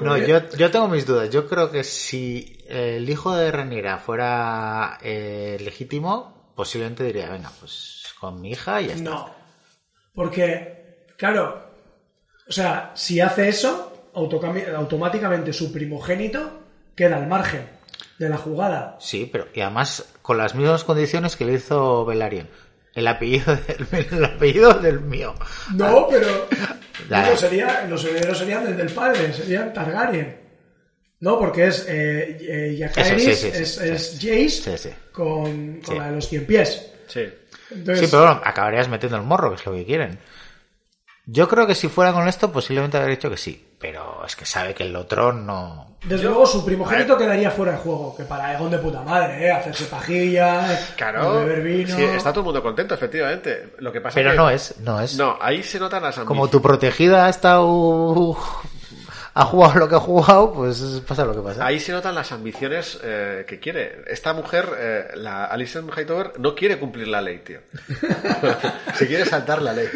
No, yo, yo tengo mis dudas. Yo creo que si el hijo de Renira fuera eh, legítimo, posiblemente diría, venga, pues con mi hija y ya está. No. Porque, claro, o sea, si hace eso, automáticamente su primogénito queda al margen de la jugada. Sí, pero y además con las mismas condiciones que le hizo Velaryon. El apellido del, el apellido del mío. No, pero no, ya. sería, los herederos serían del del padre, serían Targaryen. No, porque es eh, eh, Jacaerys, Eso, sí, sí, sí, es, Jace Sí, sí. con, con Sí. la de los cien pies. Sí. Entonces, Sí, pero bueno, acabarías metiendo el morro, que es lo que quieren. Yo creo que si fuera con esto, posiblemente habría dicho que sí. Pero es que sabe que el otro no. desde luego su primogénito quedaría fuera de juego, que para Egon de puta madre, ¿eh? hacerse pajillas, Claro, beber vino. sí, está todo el mundo contento, efectivamente. Lo que pasa Pero que... no es, no es. No, ahí se notan las Como ambiciones. tu protegida ha estado. Ha jugado lo que ha jugado, pues pasa lo que pasa. Ahí se notan las ambiciones eh, que quiere. Esta mujer, eh, la Alison Hightower, no quiere cumplir la ley, tío. se quiere saltar la ley.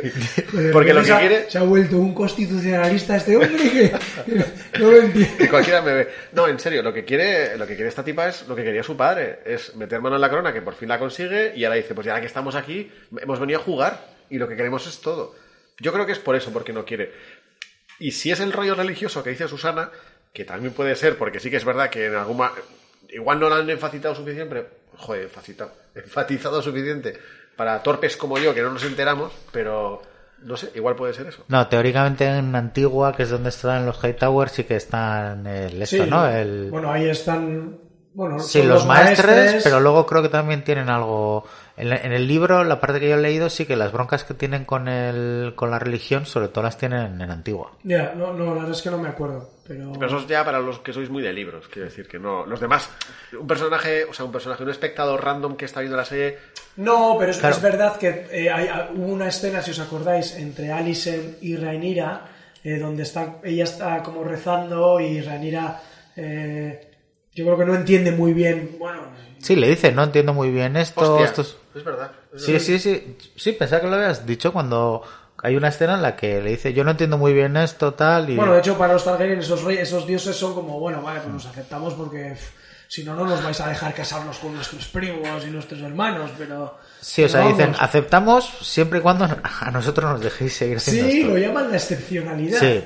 Porque lo se que ha- quiere... Se ha vuelto un constitucionalista este hombre que no lo entiendo. Que cualquiera me ve. No, en serio, lo que quiere, lo que quiere esta tipa es lo que quería su padre, es meter mano en la corona, que por fin la consigue, y ahora dice, pues ya que estamos aquí, hemos venido a jugar, y lo que queremos es todo. Yo creo que es por eso, porque no quiere. Y si es el rollo religioso que dice Susana, que también puede ser, porque sí que es verdad que en alguna... Igual no la han enfatizado suficiente, pero... Joder, enfatizado, enfatizado suficiente para torpes como yo, que no nos enteramos, pero... No sé, igual puede ser eso. No, teóricamente en Antigua, que es donde están los Hightower, sí que están el esto, Sí, ¿no? El... Bueno, ahí están. Bueno, Sí, los maestres, maestres, pero luego creo que también tienen algo. En, la- en el libro, la parte que yo he leído, sí que las broncas que tienen con el, con la religión, sobre todo las tienen en Antigua. Ya, no, no, la verdad es que no me acuerdo. Pero. Pero eso es ya para los que sois muy de libros, quiero decir que no. Los demás, un personaje, o sea, un personaje, un espectador random que está viendo la serie, No, pero es, Claro. es verdad que eh, hay, hay- hubo una escena, si os acordáis, entre Alicent y Rhaenyra, eh, donde está, ella está como rezando y Rhaenyra, eh, yo creo que no entiende muy bien, bueno, Sí, le dice, no entiendo muy bien esto. hostia, esto es- es verdad. es Sí, verdad. sí, sí. Sí, pensaba que lo habías dicho cuando hay una escena en la que le dice, yo no entiendo muy bien esto, tal. Y... bueno, de hecho para los Targaryen esos, rey- esos dioses son como, bueno, vale, pues nos aceptamos porque si no, no nos vais a dejar casarnos con nuestros primos y nuestros hermanos, pero... sí, o sea, dicen, aceptamos siempre y cuando a nosotros nos dejéis seguir haciendo Sí, esto. lo llaman la excepcionalidad. Sí,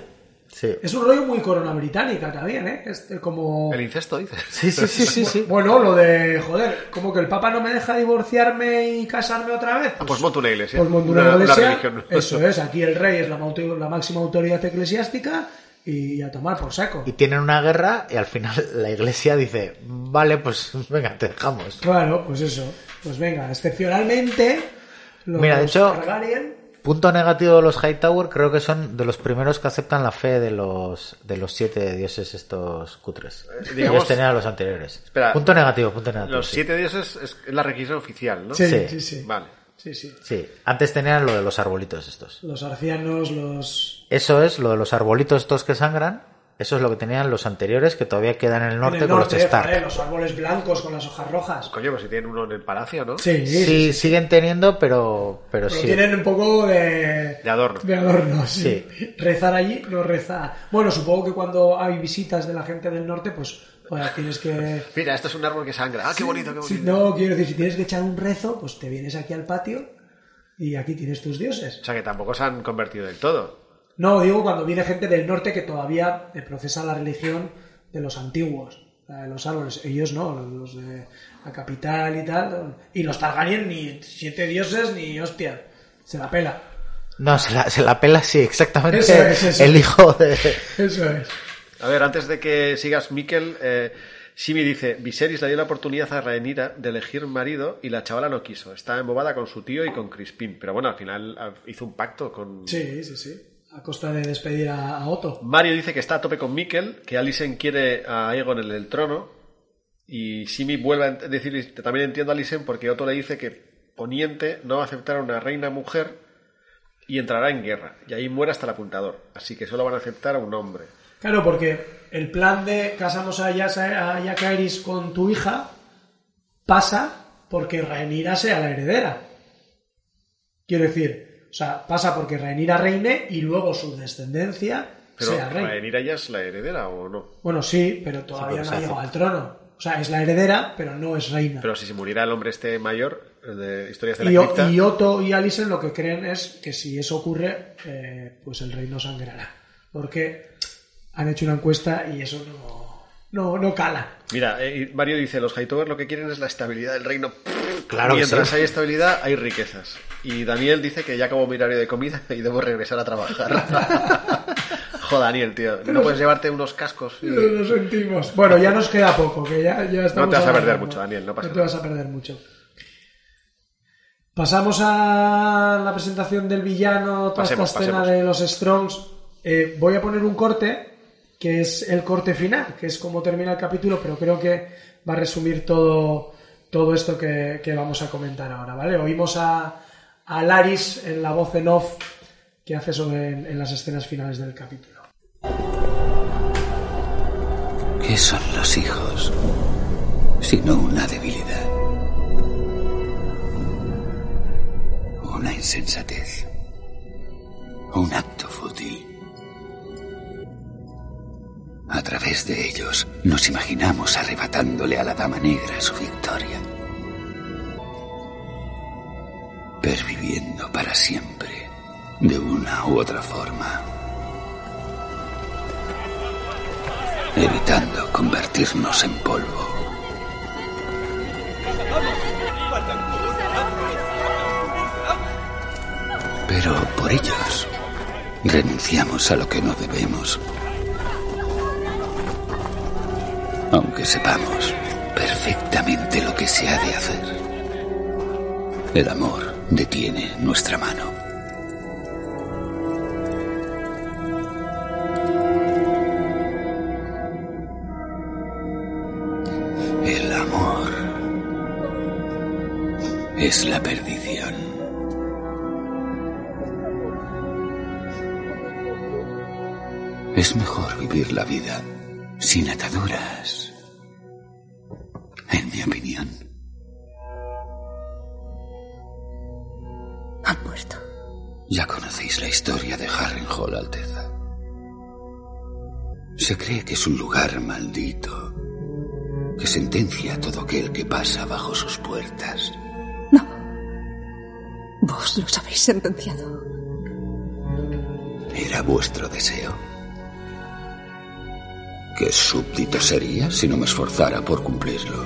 Sí. Es un rollo muy corona británica también, ¿eh? Este, como... El incesto, dices. Sí, sí, sí, sí, sí. Bueno, lo de, joder, como que el Papa no me deja divorciarme y casarme otra vez. Ah, pues monto una iglesia. Pues monto una Una- una iglesia. religión. Eso es, aquí el rey es la, máxima autoridad eclesiástica y a tomar por saco. Y tienen una guerra y al final la iglesia dice, vale, pues venga, te dejamos. Claro, pues eso. Pues venga, excepcionalmente. Los Mira, de hecho- Targaryen- Punto negativo de los Hightower, creo que son de los primeros que aceptan la fe de los de los siete dioses estos cutres. digamos- Ellos tenían a los anteriores. Espera. punto negativo, punto negativo. Los sí. siete dioses es la requisición oficial, ¿no? Sí, sí, Sí. sí. Vale. Sí, sí. Sí, antes tenían lo de los arbolitos estos. Los arcianos, los. Eso es, lo de los arbolitos estos que sangran, eso es lo que tenían los anteriores que todavía quedan en el norte en el con los Stark. joder, los árboles blancos con las hojas rojas. Coño, pues si tienen uno en el palacio, ¿no? Sí, Sí, sí, sí. siguen teniendo, pero pero, Pero sí. tienen un poco de. De adorno. De adorno, sí. Sí. Rezar allí no reza. Bueno, supongo que cuando hay visitas de la gente del norte, pues bueno, tienes que. Mira, esto es un árbol que sangra. Ah, qué bonito, qué Si bonito. no, quiero decir, si tienes que echar un rezo, pues te vienes aquí al patio y aquí tienes tus dioses. O sea que tampoco se han convertido del todo. No, digo cuando viene gente del norte que todavía eh, procesa la religión de los antiguos, de los árboles. Ellos no, los de la capital y tal. Y los Targaryen ni siete dioses ni hostia. Se la pela. No, se la, se la pela, sí, exactamente. Eso es, eso el hijo de. Eso es. A ver, antes de que sigas, Miquel, eh, Simi dice, Viserys le dio la oportunidad a Rhaenyra de elegir marido y la chavala no quiso. Está embobada con su tío y con Crispín. Pero bueno, al final ah, hizo un pacto con... Sí, sí, sí. A costa de despedir a, Otto. Mario dice que está a tope con Miquel, que Alicent quiere a Aegon en el trono. Y Simi vuelve a decir, también entiendo a Alicent porque Otto le dice que Poniente no va a aceptar a una reina mujer y entrará en guerra. Y ahí muere hasta el apuntador. Así que solo van a aceptar a un hombre. Claro, porque el plan de casamos a, Yasa, a Yakaeris con tu hija pasa porque Rhaenyra sea la heredera. Quiero decir, o sea, pasa porque Rhaenyra reine y luego su descendencia Pero sea rey. Rhaenyra ya es la heredera o no? Bueno, sí, pero todavía no ha llegado al trono. O sea, es la heredera, pero no es reina. Pero si se muriera el hombre este mayor, de historias de la y, cripta, y Otto y Alicent lo que creen es que si eso ocurre, eh, pues el reino sangrará. Porque han hecho una encuesta y eso no, no, no cala. Mira, eh, Mario dice, los Hightower lo que quieren es la estabilidad del reino. Claro Mientras sí. hay estabilidad, hay riquezas. Y Daniel dice que ya acabó mi horario de comida y debo regresar a trabajar. Joder, Daniel, tío. No puedes llevarte unos cascos. y- Lo sentimos. Bueno, ya nos queda poco, que ya, ya estamos No te vas a perder mucho, Daniel, no pasa te nada. vas a perder mucho. Pasamos a la presentación del villano, toda Pasemos, esta escena pasemos. de los Strongs. Eh, voy a poner un corte, que es el corte final, que es como termina el capítulo, pero creo que va a resumir todo, todo esto que, que vamos a comentar ahora, ¿vale? Oímos a, a Laris en la voz en off que hace sobre en, en las escenas finales del capítulo. ¿Qué son los hijos? Sino una debilidad. Una insensatez. Un acto fútil. A través de ellos nos imaginamos arrebatándole a la Dama Negra su victoria. Perviviendo para siempre, de una u otra forma. evitando convertirnos en polvo. Pero por ellos renunciamos a lo que no debemos. Aunque sepamos perfectamente lo que se ha de hacer. El amor detiene nuestra mano. El amor es la perdición. Es mejor vivir la vida sin ataduras. En mi opinión. Han muerto. Ya conocéis la historia de Harrenhal, Alteza. Se cree que es un lugar maldito que sentencia a todo aquel que pasa bajo sus puertas. No. Vos los habéis sentenciado. Era vuestro deseo. ¿Qué súbdito sería si no me esforzara por cumplirlo?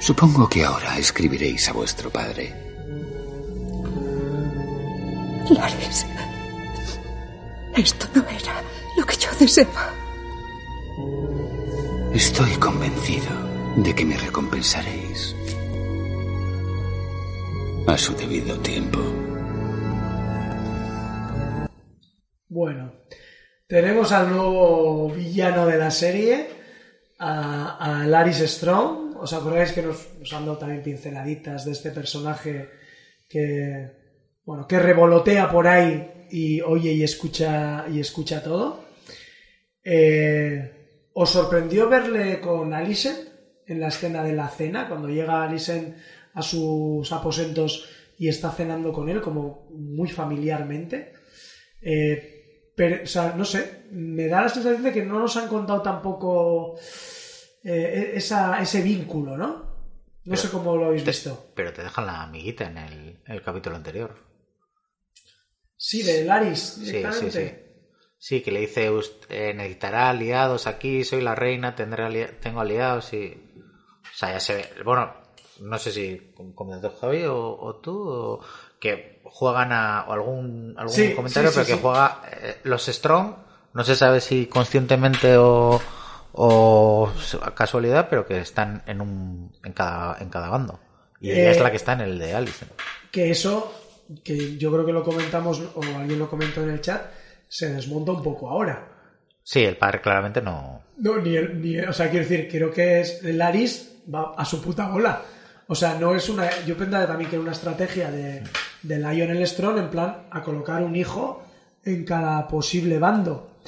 Supongo que ahora escribiréis a vuestro padre. Laris, esto no era lo que yo deseaba. Estoy convencido de que me recompensaréis a su debido tiempo. Bueno, tenemos al nuevo villano de la serie, a, a Laris Strong. ¿Os acordáis que nos, nos han dado también pinceladitas de este personaje que, bueno, que revolotea por ahí y oye y escucha y escucha todo? Eh, ¿Os sorprendió verle con Alison en la escena de la cena, cuando llega Alison a sus aposentos y está cenando con él, como muy familiarmente? Eh, pero, o sea, no sé, me da la sensación de que no nos han contado tampoco eh, esa, ese vínculo, ¿no? No Pero sé cómo lo habéis Te- visto. pero te dejan la amiguita en el, capítulo anterior. Sí, de Laris, Sí, sí, sí. Sí, que le dice, "Ust- eh, necesitará aliados aquí, soy la reina, tendré ali- tengo aliados y... O sea, ya se ve. Bueno, no sé si com- comentó Javi o, o tú, o que juegan a o algún, algún Sí, comentario, sí, sí, pero que juega eh, los Strong, no se sabe si conscientemente o, o casualidad, pero que están en un en cada, en cada bando. Y ella Eh, es la que está en el de Allison. Que eso, que yo creo que lo comentamos, o alguien lo comentó en el chat, se desmonta un poco ahora. Sí, el padre claramente no... No, ni, el- ni o sea, quiero decir, creo que es Laris va a su puta bola. O sea, no es una. Yo pensaba también que era una estrategia de, de Lionel Strong en plan a colocar un hijo en cada posible bando.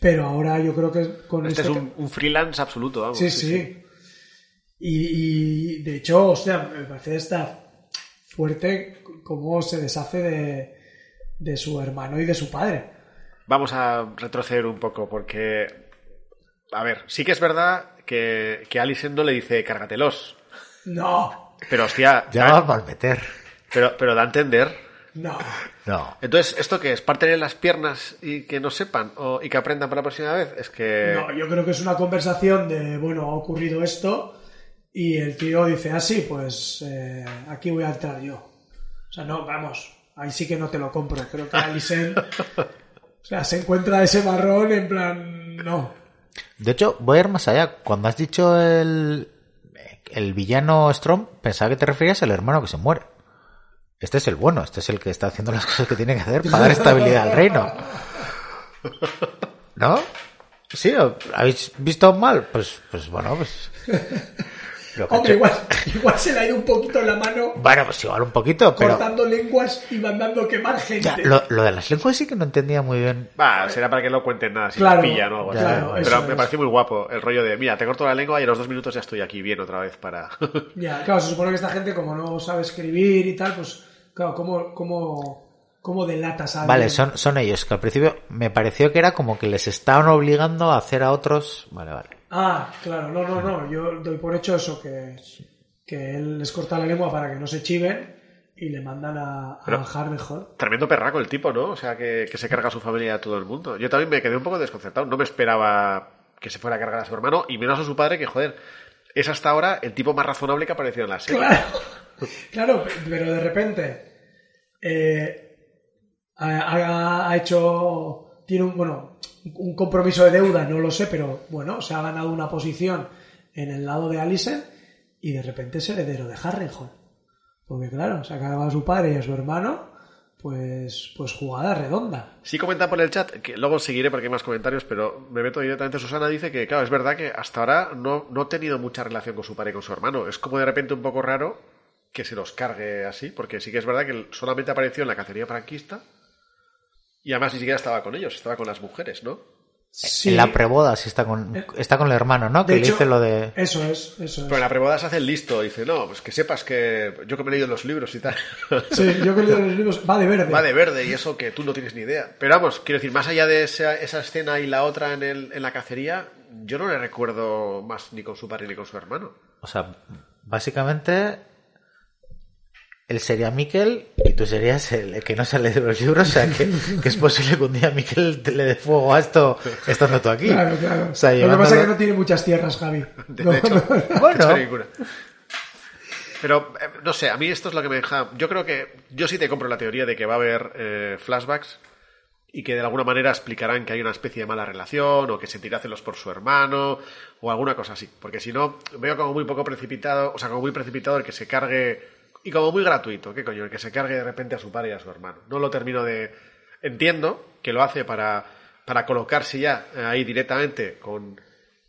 Pero ahora yo creo que con Este es un, un freelance absoluto, vamos. Sí, sí. Y, y, de hecho, hostia, me parece está fuerte cómo se deshace de, de su hermano y de su padre. Vamos a retroceder un poco porque, a ver, sí que es verdad que, que Alicent no le dice cárgatelos, No, pero hostia, Ya va a malmeter. pero, pero da a entender. no. No. Entonces, ¿esto qué es? ¿Parte en las piernas y que no sepan o, y que aprendan para la próxima vez? Es que... No, yo creo que es una conversación de, bueno, ha ocurrido esto y el tío dice, ah, sí, pues eh, aquí voy a entrar yo. O sea, no, vamos, ahí sí que no te lo compro. Creo que Alicent, o sea, se encuentra ese marrón en plan, no. De hecho, voy a ir más allá. Cuando has dicho el, el villano Strong, pensaba que te referías al hermano que se muere. Este es el bueno, este es el que está haciendo las cosas que tiene que hacer para dar estabilidad al reino. ¿No? ¿Sí? ¿o ¿Habéis visto mal? Pues, pues bueno, pues... lo Hombre, igual, igual se le ha ido un poquito la mano Bueno, pues igual un poquito, pero... cortando lenguas y mandando quemar gente. Ya, lo, lo de las lenguas sí que no entendía muy bien. Va, será para que no cuenten nada si Claro, les pillan o algo así. claro, Pero eso me es. pareció muy guapo el rollo de, mira, te corto la lengua y en los dos minutos ya estoy aquí bien otra vez para... Ya, claro, se supone que esta gente, como no sabe escribir y tal, pues, claro, ¿cómo, cómo, cómo delatas a alguien? Vale, son, son ellos, que al principio me pareció que era como que les estaban obligando a hacer a otros... Vale, vale. Ah, claro, no, no, no. Yo doy por hecho eso, que, que él les corta la lengua para que no se chiven y le mandan a, a Pero- Harrenhal. Tremendo perraco el tipo, ¿no? O sea, que, que se carga a su familia y a todo el mundo. Yo también me quedé un poco desconcertado. No me esperaba que se fuera a cargar a su hermano y menos a su padre, que joder, es hasta ahora el tipo más razonable que ha aparecido en la serie. Claro, claro, pero de repente eh, ha hecho, tiene un, bueno, un compromiso de deuda, no lo sé, pero bueno, se ha ganado una posición en el lado de Alison y de repente es heredero de Harrenhal. Porque claro, se a su padre y a su hermano, pues, pues jugada redonda. Sí comenta por el chat, que luego seguiré porque hay más comentarios, pero me meto directamente. Susana dice que, claro, es verdad que hasta ahora no, no ha tenido mucha relación con su padre y con su hermano. Es como de repente un poco raro que se los cargue así, porque sí que es verdad que solamente apareció en la cacería franquista y además ni siquiera estaba con ellos, estaba con las mujeres, ¿no? Sí. En la preboda sí está con, está con el hermano, ¿no? Que De le hecho, dice lo de... Eso es, eso es. Pero en la preboda se hace el listo, dice, no, pues que sepas que yo que me he leído los libros y tal. Sí, yo que leo los libros, va de verde. Va de verde y eso que tú no tienes ni idea. Pero vamos, quiero decir, más allá de esa, esa escena y la otra en, el, en la cacería, yo no le recuerdo más ni con su padre ni con su hermano. O sea, básicamente él sería Miquel y tú serías el, que no sale de los libros, o sea, que, que es posible que un día Miquel te le dé fuego a esto estando tú aquí. Claro, claro. O sea, Lo que pasa es que no tiene muchas tierras, Javi. De No, hecho, no. Bueno. hecho. Pero, eh, no sé, a mí esto es lo que me deja... Yo creo que... Yo sí te compro la teoría de que va a haber eh, flashbacks y que de alguna manera explicarán que hay una especie de mala relación o que sentirá celos por su hermano o alguna cosa así. Porque si no, veo como muy poco precipitado, o sea, como muy precipitado el que se cargue y como muy gratuito, ¿qué coño? El que se cargue de repente a su padre y a su hermano. No lo termino de... Entiendo que lo hace para, para colocarse ya eh, ahí directamente con...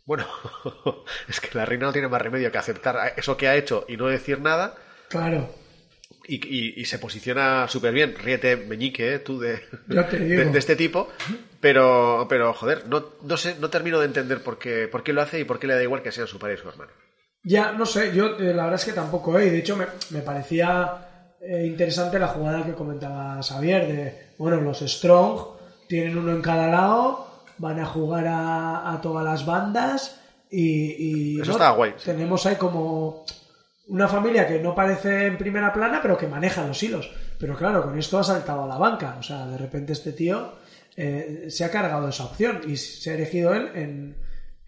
Bueno, es que la reina no tiene más remedio que aceptar eso que ha hecho y no decir nada Claro. y, y- y se posiciona súper bien. Ríete, meñique, ¿eh? tú de, de este tipo. Pero, pero joder, no, no sé, no termino de entender por qué, por qué lo hace y por qué le da igual que sean su padre y su hermano. Ya, no sé, yo eh, la verdad es que tampoco, ¿eh? Y de hecho me, me parecía eh, interesante la jugada que comentaba Xavier de, bueno, los Strong tienen uno en cada lado, van a jugar a, a todas las bandas y... y Eso ¿no? estaba guay, sí. Tenemos ahí como una familia que no parece en primera plana, pero que maneja los hilos. Pero claro, con esto ha saltado a la banca. O sea, de repente este tío eh, se ha cargado esa opción y se ha elegido él en,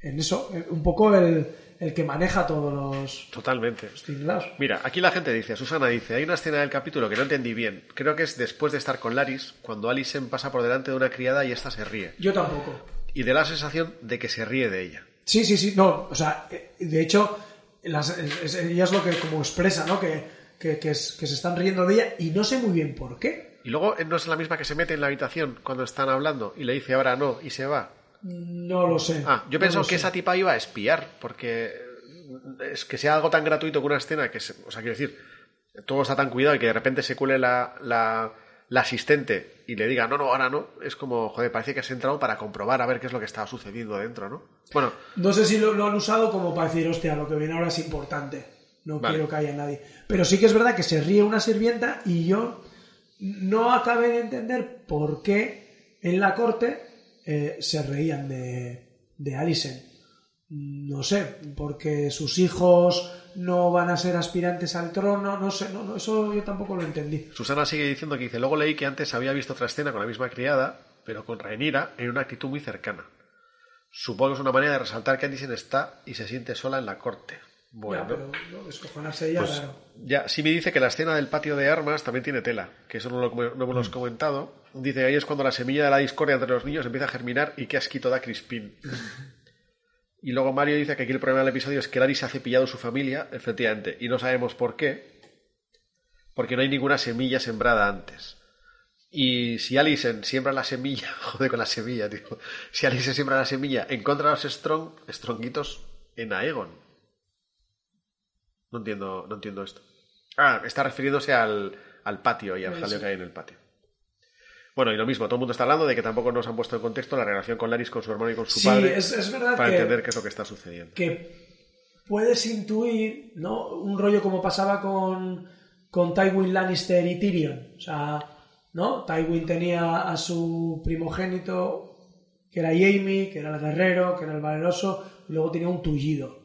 en eso, en un poco el, el que maneja todos los Totalmente. tinglados. Mira, aquí la gente dice, Susana dice, hay una escena del capítulo que no entendí bien. Creo que es después de estar con Laris, cuando Alison pasa por delante de una criada y ésta se ríe. Yo tampoco. Y da la sensación de que se ríe de ella. Sí, sí, sí, no, o sea, eh, de hecho, las, es- es- ella es lo que como expresa, ¿no? Que, que, que es- que se están riendo de ella y no sé muy bien por qué. Y luego eh, no es la misma que se mete en la habitación cuando están hablando y le dice ahora no y se va. No lo sé. Ah, yo No pienso que sé. esa tipa iba a espiar, porque es que sea algo tan gratuito que una escena que, se- o sea, quiero decir, todo está tan cuidado y que de repente se cuele la, la, la asistente y le diga, no, no, ahora no, es como, joder, parece que has entrado para comprobar a ver qué es lo que estaba sucediendo dentro, ¿no? Bueno, No sé si lo, lo han usado como para decir, hostia, lo que viene ahora es importante. No Vale. quiero que haya nadie. Pero sí que es verdad que se ríe una sirvienta y yo no acabé de entender por qué en la corte eh, se reían de, de Alison. No sé, porque sus hijos no van a ser aspirantes al trono, no sé, no, no, eso yo tampoco lo entendí. Susana sigue diciendo que dice, luego leí que antes había visto otra escena con la misma criada, pero con Rhaenyra en una actitud muy cercana. Supongo que es una manera de resaltar que Alicent está y se siente sola en la corte. Bueno, Ya, pero no, descojonarse ella, Pues, claro. ya, sí me dice que la escena del patio de armas también tiene tela, que eso no lo, no hemos comentado. Dice ahí es cuando la semilla de la discordia entre los niños empieza a germinar y qué asquito da Crispín. y luego Mario dice que aquí el problema del episodio es que Larry se ha cepillado su familia, efectivamente, y no sabemos por qué, porque no hay ninguna semilla sembrada antes. Y si Alison siembra la semilla, joder con la semilla, tío. Si Alison siembra la semilla en contra de los Strong, Stronguitos en Aegon. No entiendo, no entiendo esto. Ah, está refiriéndose al, al patio y al jaleo que hay en el patio. Bueno, y lo mismo, todo el mundo está hablando de que tampoco nos han puesto en contexto la relación con Laris, con su hermano y con su Sí, padre. es- es verdad Para que- entender qué es lo que está sucediendo. que puedes intuir, ¿no? Un rollo como pasaba con, con Tywin Lannister y Tyrion. O sea, ¿no? Tywin tenía a su primogénito, que era Jaime, que era el guerrero, que era el valeroso, y luego tenía un tullido.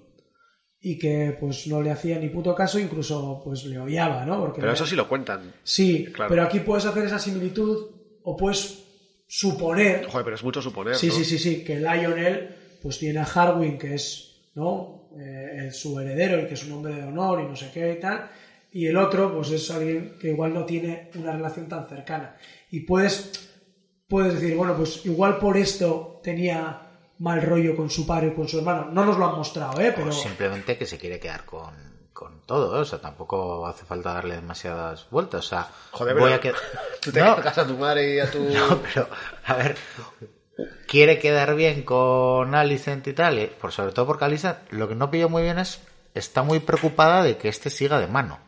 Y que pues no le hacía ni puto caso, incluso pues le odiaba, ¿no? Porque Pero eso sí lo cuentan. Sí, Claro. pero aquí puedes hacer esa similitud o puedes suponer Joder, pero es mucho suponer. Sí, ¿no? sí, sí, sí, que Lionel pues tiene a Harwin, que es ¿no? Eh, su heredero y que es un hombre de honor y no sé qué y tal, y el otro pues es alguien que igual no tiene una relación tan cercana. Y puedes, puedes decir, bueno, pues igual por esto tenía mal rollo con su padre y con su hermano. No nos lo han mostrado, ¿eh? Pero O simplemente que se quiere quedar con, con todo, ¿eh? o sea, tampoco hace falta darle demasiadas vueltas, o sea, Joder, voy a que... Tú te No, a tu madre y a tu... no, pero, a ver, quiere quedar bien con Alicent y tal, y por sobre todo porque Alicent lo que no pillo muy bien es, está muy preocupada de que este siga de mano,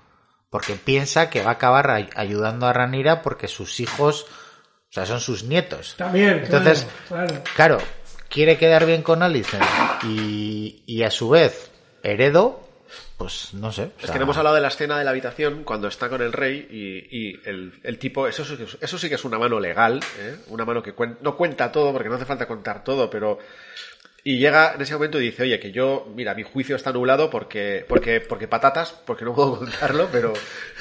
porque piensa que va a acabar ay- ayudando a Ranira porque sus hijos, o sea, son sus nietos. también, Entonces, claro, claro. Claro, quiere quedar bien con Alicent y, y a su vez heredo, pues no sé. o Es que no hemos hablado de la escena de la habitación cuando está con el rey y, y el, el tipo, eso, sí que es- eso sí que es una mano legal, ¿eh? una mano que cuen- no cuenta todo porque no hace falta contar todo, pero Y llega en ese momento y dice, oye, que yo, mira, mi juicio está anulado porque, porque, porque patatas, porque no puedo contarlo, pero,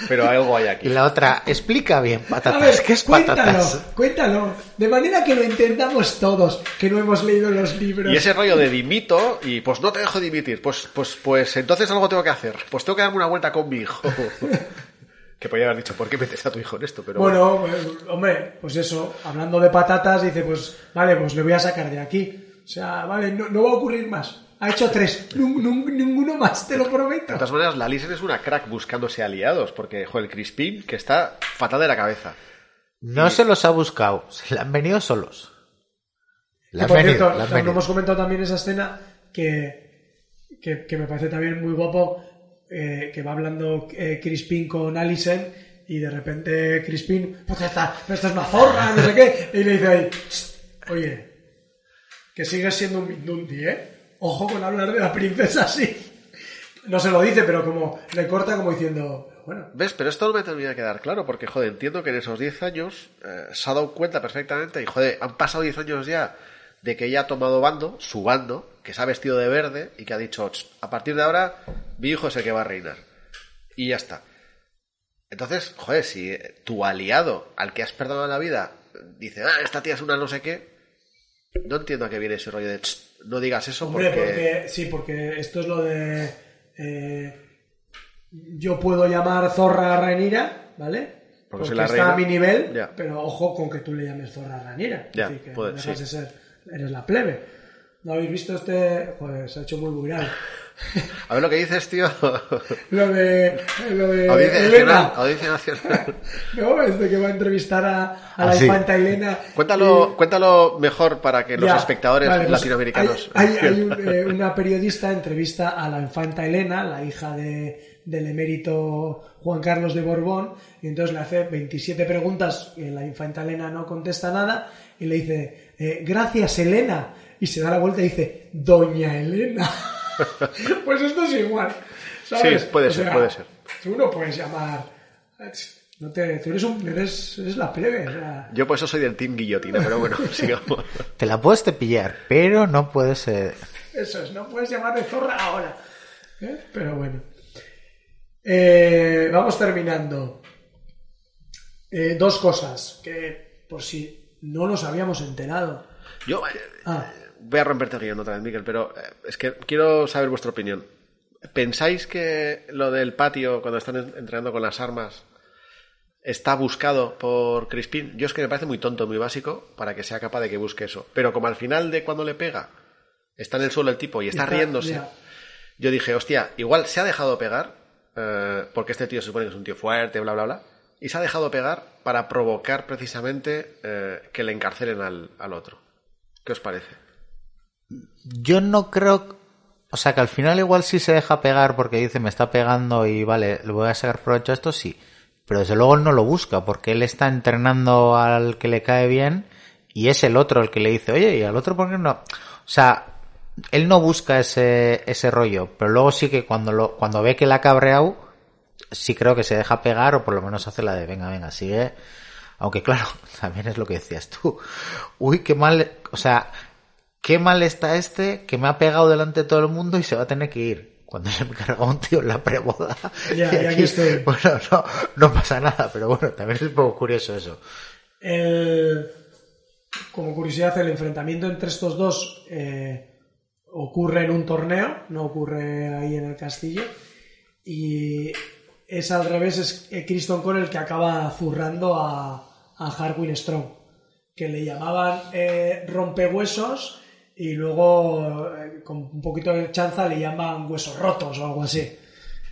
pero algo hay Y aquí. la otra, explica bien, A patatas. ver, ¿Qué es cuéntalo, patatas? cuéntalo. De manera que lo entendamos todos, que no hemos leído los libros. Y ese rollo de dimito, y pues no te dejo dimitir, pues, pues, pues entonces algo tengo que hacer. Pues tengo que darme una vuelta con mi hijo. que podría haber dicho, ¿por qué metes a tu hijo en esto? Pero Bueno, pues, hombre, pues eso, hablando de patatas, dice, pues vale, pues le voy a sacar de aquí. O sea, vale, no, no va a ocurrir más. Ha hecho tres, Nun- nun- ninguno más, te lo prometo. De todas maneras, la Lisen es una crack buscándose aliados, porque, joder, el Crispin, que está fatal de la cabeza. No se los ha buscado, se le han venido solos. Le Que, han por venido, cierto, le han no venido. hemos comentado también esa escena que, que, que me parece también muy guapo, eh, que va hablando eh, Crispin con Alison y de repente Crispin, pues esta, esta es una zorra, no sé qué, y le dice ahí, "Tss, oye, que sigues siendo un Mindundi, ¿eh? Ojo con hablar de la princesa así. No se lo dice, pero como le corta como diciendo, bueno, ¿Ves? Pero esto no me termina de quedar claro, porque, joder, entiendo que en esos 10 años eh, se ha dado cuenta perfectamente, y, joder, han pasado 10 años ya de que ella ha tomado bando, su bando, que se ha vestido de verde y que ha dicho, "Ch, a partir de ahora, mi hijo es el que va a reinar. Y ya está. Entonces, joder, si tu aliado, al que has perdonado la vida, dice, ah, esta tía es una no sé qué, no entiendo a qué viene ese rollo de, "Ch, no digas eso Hombre, porque... porque... sí, porque esto es lo de eh, yo puedo llamar zorra a Ranira, ¿vale? Porque Porque, la está reina. a mi nivel, pero ojo con que tú le llames zorra a. Ya, Es decir, que puede- no dejas sí. de ser, eres la plebe. ¿No habéis visto este? Pues se ha hecho muy viral. A ver lo que dices, tío. Lo de, lo de Audiencia Elena. Nacional. Audiencia Nacional. No, es de que va a entrevistar a, a Ah, la sí. infanta Elena. Cuéntalo, y- cuéntalo mejor para que los Ya, espectadores vale, pues latinoamericanos. Hay, hay- hay un, eh, una periodista entrevista a la infanta Elena, la hija de, del emérito Juan Carlos de Borbón, y entonces le hace 27 preguntas y la infanta Elena no contesta nada y le dice, eh, gracias Elena, y se da la vuelta y dice, doña Elena. pues esto es igual. ¿sabes? Sí, puede O ser, sea, puede ser. Tú no puedes llamar... No te, tú eres, un, eres, eres la plebe. o sea, Yo por eso soy del team guillotina, pero bueno, sigamos. Te la puedes cepillar, pero no puedes... eh, Eso es, no puedes llamarle zorra ahora. ¿Eh? Pero bueno. Eh, vamos terminando. Eh, dos cosas que, por si no nos habíamos enterado. Yo eh, Ah, voy a romperte el guion otra vez, Miquel, pero eh, es que quiero saber vuestra opinión. ¿Pensáis que lo del patio, cuando están en- entrenando con las armas, está buscado por Crispin? Yo es que me parece muy tonto, muy básico, para que sea capaz de que busque eso. Pero como al final de cuando le pega, está en el suelo el tipo y está, Está- riéndose, yo dije, hostia, igual se ha dejado pegar, eh, porque este tío se supone que es un tío fuerte, bla, bla, bla, y se ha dejado pegar para provocar precisamente eh, que le encarcelen al, al otro. ¿Qué os parece? Yo no creo... O sea, que al final igual sí se deja pegar porque dice me está pegando y vale, le voy a sacar provecho a esto, sí. Pero desde luego no lo busca porque él está entrenando al que le cae bien y es el otro el que le dice, oye, ¿y al otro por qué no? O sea, él no busca ese, ese rollo, pero luego sí que cuando, lo, cuando ve que la ha cabreado, sí creo que se deja pegar o por lo menos hace la de venga, venga, sigue. Aunque claro, también es lo que decías tú. Uy, qué mal, o sea, qué mal está este que me ha pegado delante de todo el mundo y se va a tener que ir. Cuando se me carga un tío en la preboda. Ya, Y ya aquí estoy. Bueno, no, no pasa nada, pero bueno, también es un poco curioso eso. el- como curiosidad, el enfrentamiento entre estos dos eh, ocurre en un torneo, no ocurre ahí en el castillo. Y es al revés, es eh, Kristen Cole el que acaba zurrando a, a Harwin Strong, que le llamaban eh, rompehuesos y luego eh, con un poquito de chanza le llaman huesos rotos o algo así.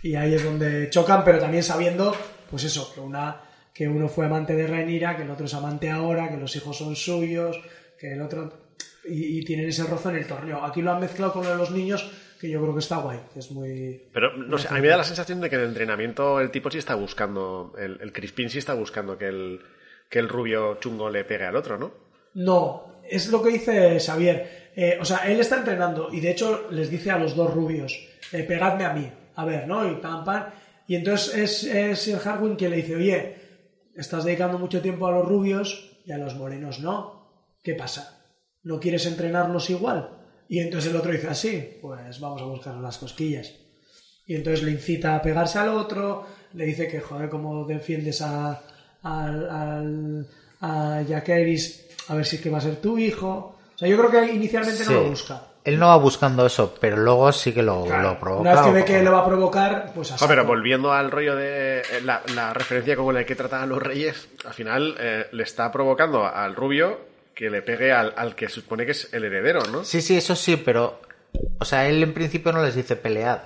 Y ahí es donde chocan, pero también sabiendo, pues eso, que una que uno fue amante de Rhaenyra, que el otro es amante ahora, que los hijos son suyos, que el otro y, y tienen ese rozo en el torneo. Aquí lo han mezclado con lo de los niños, que yo creo que está guay, que es muy Pero no sé, a mí me da la sensación de que en el entrenamiento el tipo sí está buscando, el, el Crispin sí está buscando que el, que el rubio chungo le pegue al otro, ¿no? No, es lo que dice Xavier. Eh, o sea, él está entrenando y de hecho les dice a los dos rubios, eh, pegadme a mí, a ver, ¿no? Y pam, pam. Y entonces es, es el Harwin quien le dice, oye, estás dedicando mucho tiempo a los rubios y a los morenos no. ¿Qué pasa? ¿No quieres entrenarlos igual? Y entonces el otro dice así, pues vamos a buscar las cosquillas. Y entonces le incita a pegarse al otro, le dice que, joder, cómo defiendes a, al, al- a Jaqueris, a ver si es que va a ser tu hijo. O sea, yo creo que inicialmente no lo busca. Él no va buscando eso, pero luego sí que lo, lo provoca. Una vez que ve que lo va a provocar, pues así. Ah, pero volviendo al rollo de eh, la, la referencia con la que tratan a los reyes, al final eh, le está provocando al rubio que le pegue al, al que supone que es el heredero, ¿no? Sí, sí, eso sí, pero. O sea, él en principio no les dice pelead.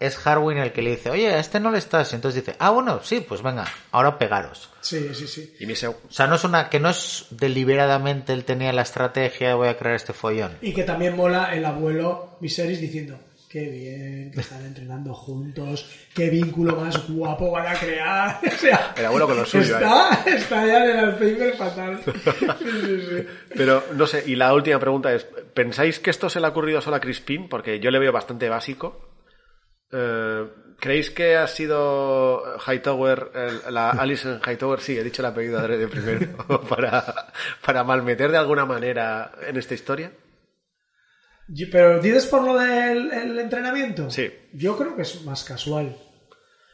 Es Harwin el que le dice, oye, a este no le estás. Y entonces dice, ah, bueno, sí, pues venga, ahora pegaros. Sí, sí, sí. Y O sea, no es una. que no es deliberadamente él tenía la estrategia de voy a crear este follón. Y que también mola el abuelo Viserys diciendo, qué bien, que están entrenando juntos, qué vínculo más guapo van a crear. O sea, El abuelo con lo suyo, ¿eh? Está, está ya en el Alzheimer fatal. Sí, sí, sí. Pero no sé, y la última pregunta es, ¿pensáis que esto se le ha ocurrido solo a Crispin? Porque yo le veo bastante básico. Eh, ¿Creéis que ha sido Hightower, el- la Alison Hightower, sí, he dicho el apellido adrede primero, para, para malmeter de alguna manera en esta historia? Pero dices por lo del el entrenamiento. Sí. Yo creo que es más casual.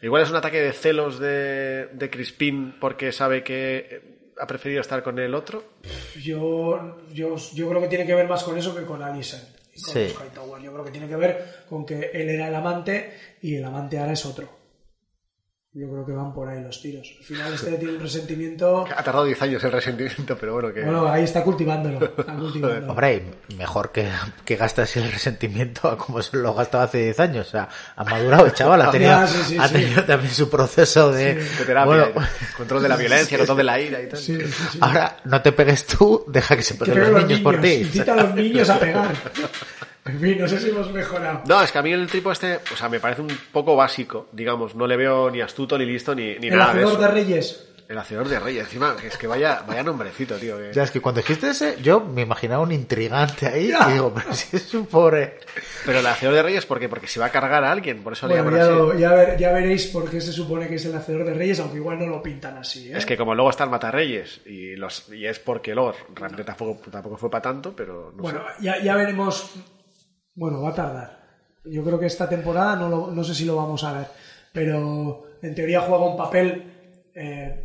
Igual es un ataque de celos de, de Crispin porque sabe que ha preferido estar con el otro. Yo, yo, yo creo que tiene que ver más con eso que con Alison. Con Sí. Hightower. Yo creo que tiene que ver con que él era el amante y el amante ahora es otro. Yo creo que van por ahí los tiros. Al final este tiene un resentimiento... Ha tardado 10 años el resentimiento, pero bueno, que... Bueno, ahí está cultivándolo. Está cultivándolo. Hombre, mejor que, que gastas el resentimiento a como se lo gastaba hace 10 años. O sea, ha madurado el chaval, ha tenido, Ya, sí, sí, ha sí. tenido también su proceso de... de terapia, bueno, control de la violencia, control de la ira y tal. Sí, sí, sí. ahora no te pegues tú, deja que se peguen peguen los niños por ti. Incita a los niños a pegar. En fin, no sé si hemos mejorado. No, es que a mí el tipo este, o sea, me parece un poco básico, digamos, no le veo ni astuto, ni listo, ni, ni el nada de hacedor eso. de reyes. El hacedor de reyes, encima, es que vaya, vaya nombrecito, tío. que- Ya, es que cuando dijiste ese, yo me imaginaba un intrigante ahí Ya. y digo, pero si es un pobre... Pero el hacedor de reyes, ¿por qué? Porque se va a cargar a alguien, por eso le Bueno, llaman ya, así. ya, ver- ya veréis por qué se supone que es el hacedor de reyes, aunque igual no lo pintan así. ¿eh? Es que como luego está el matarreyes, y, los, y es porque Lord realmente tampoco, tampoco fue para tanto, pero no Bueno, sé. ya, ya veremos. Bueno, va a tardar. Yo creo que esta temporada no, lo- no sé si lo vamos a ver, pero en teoría juega un papel eh,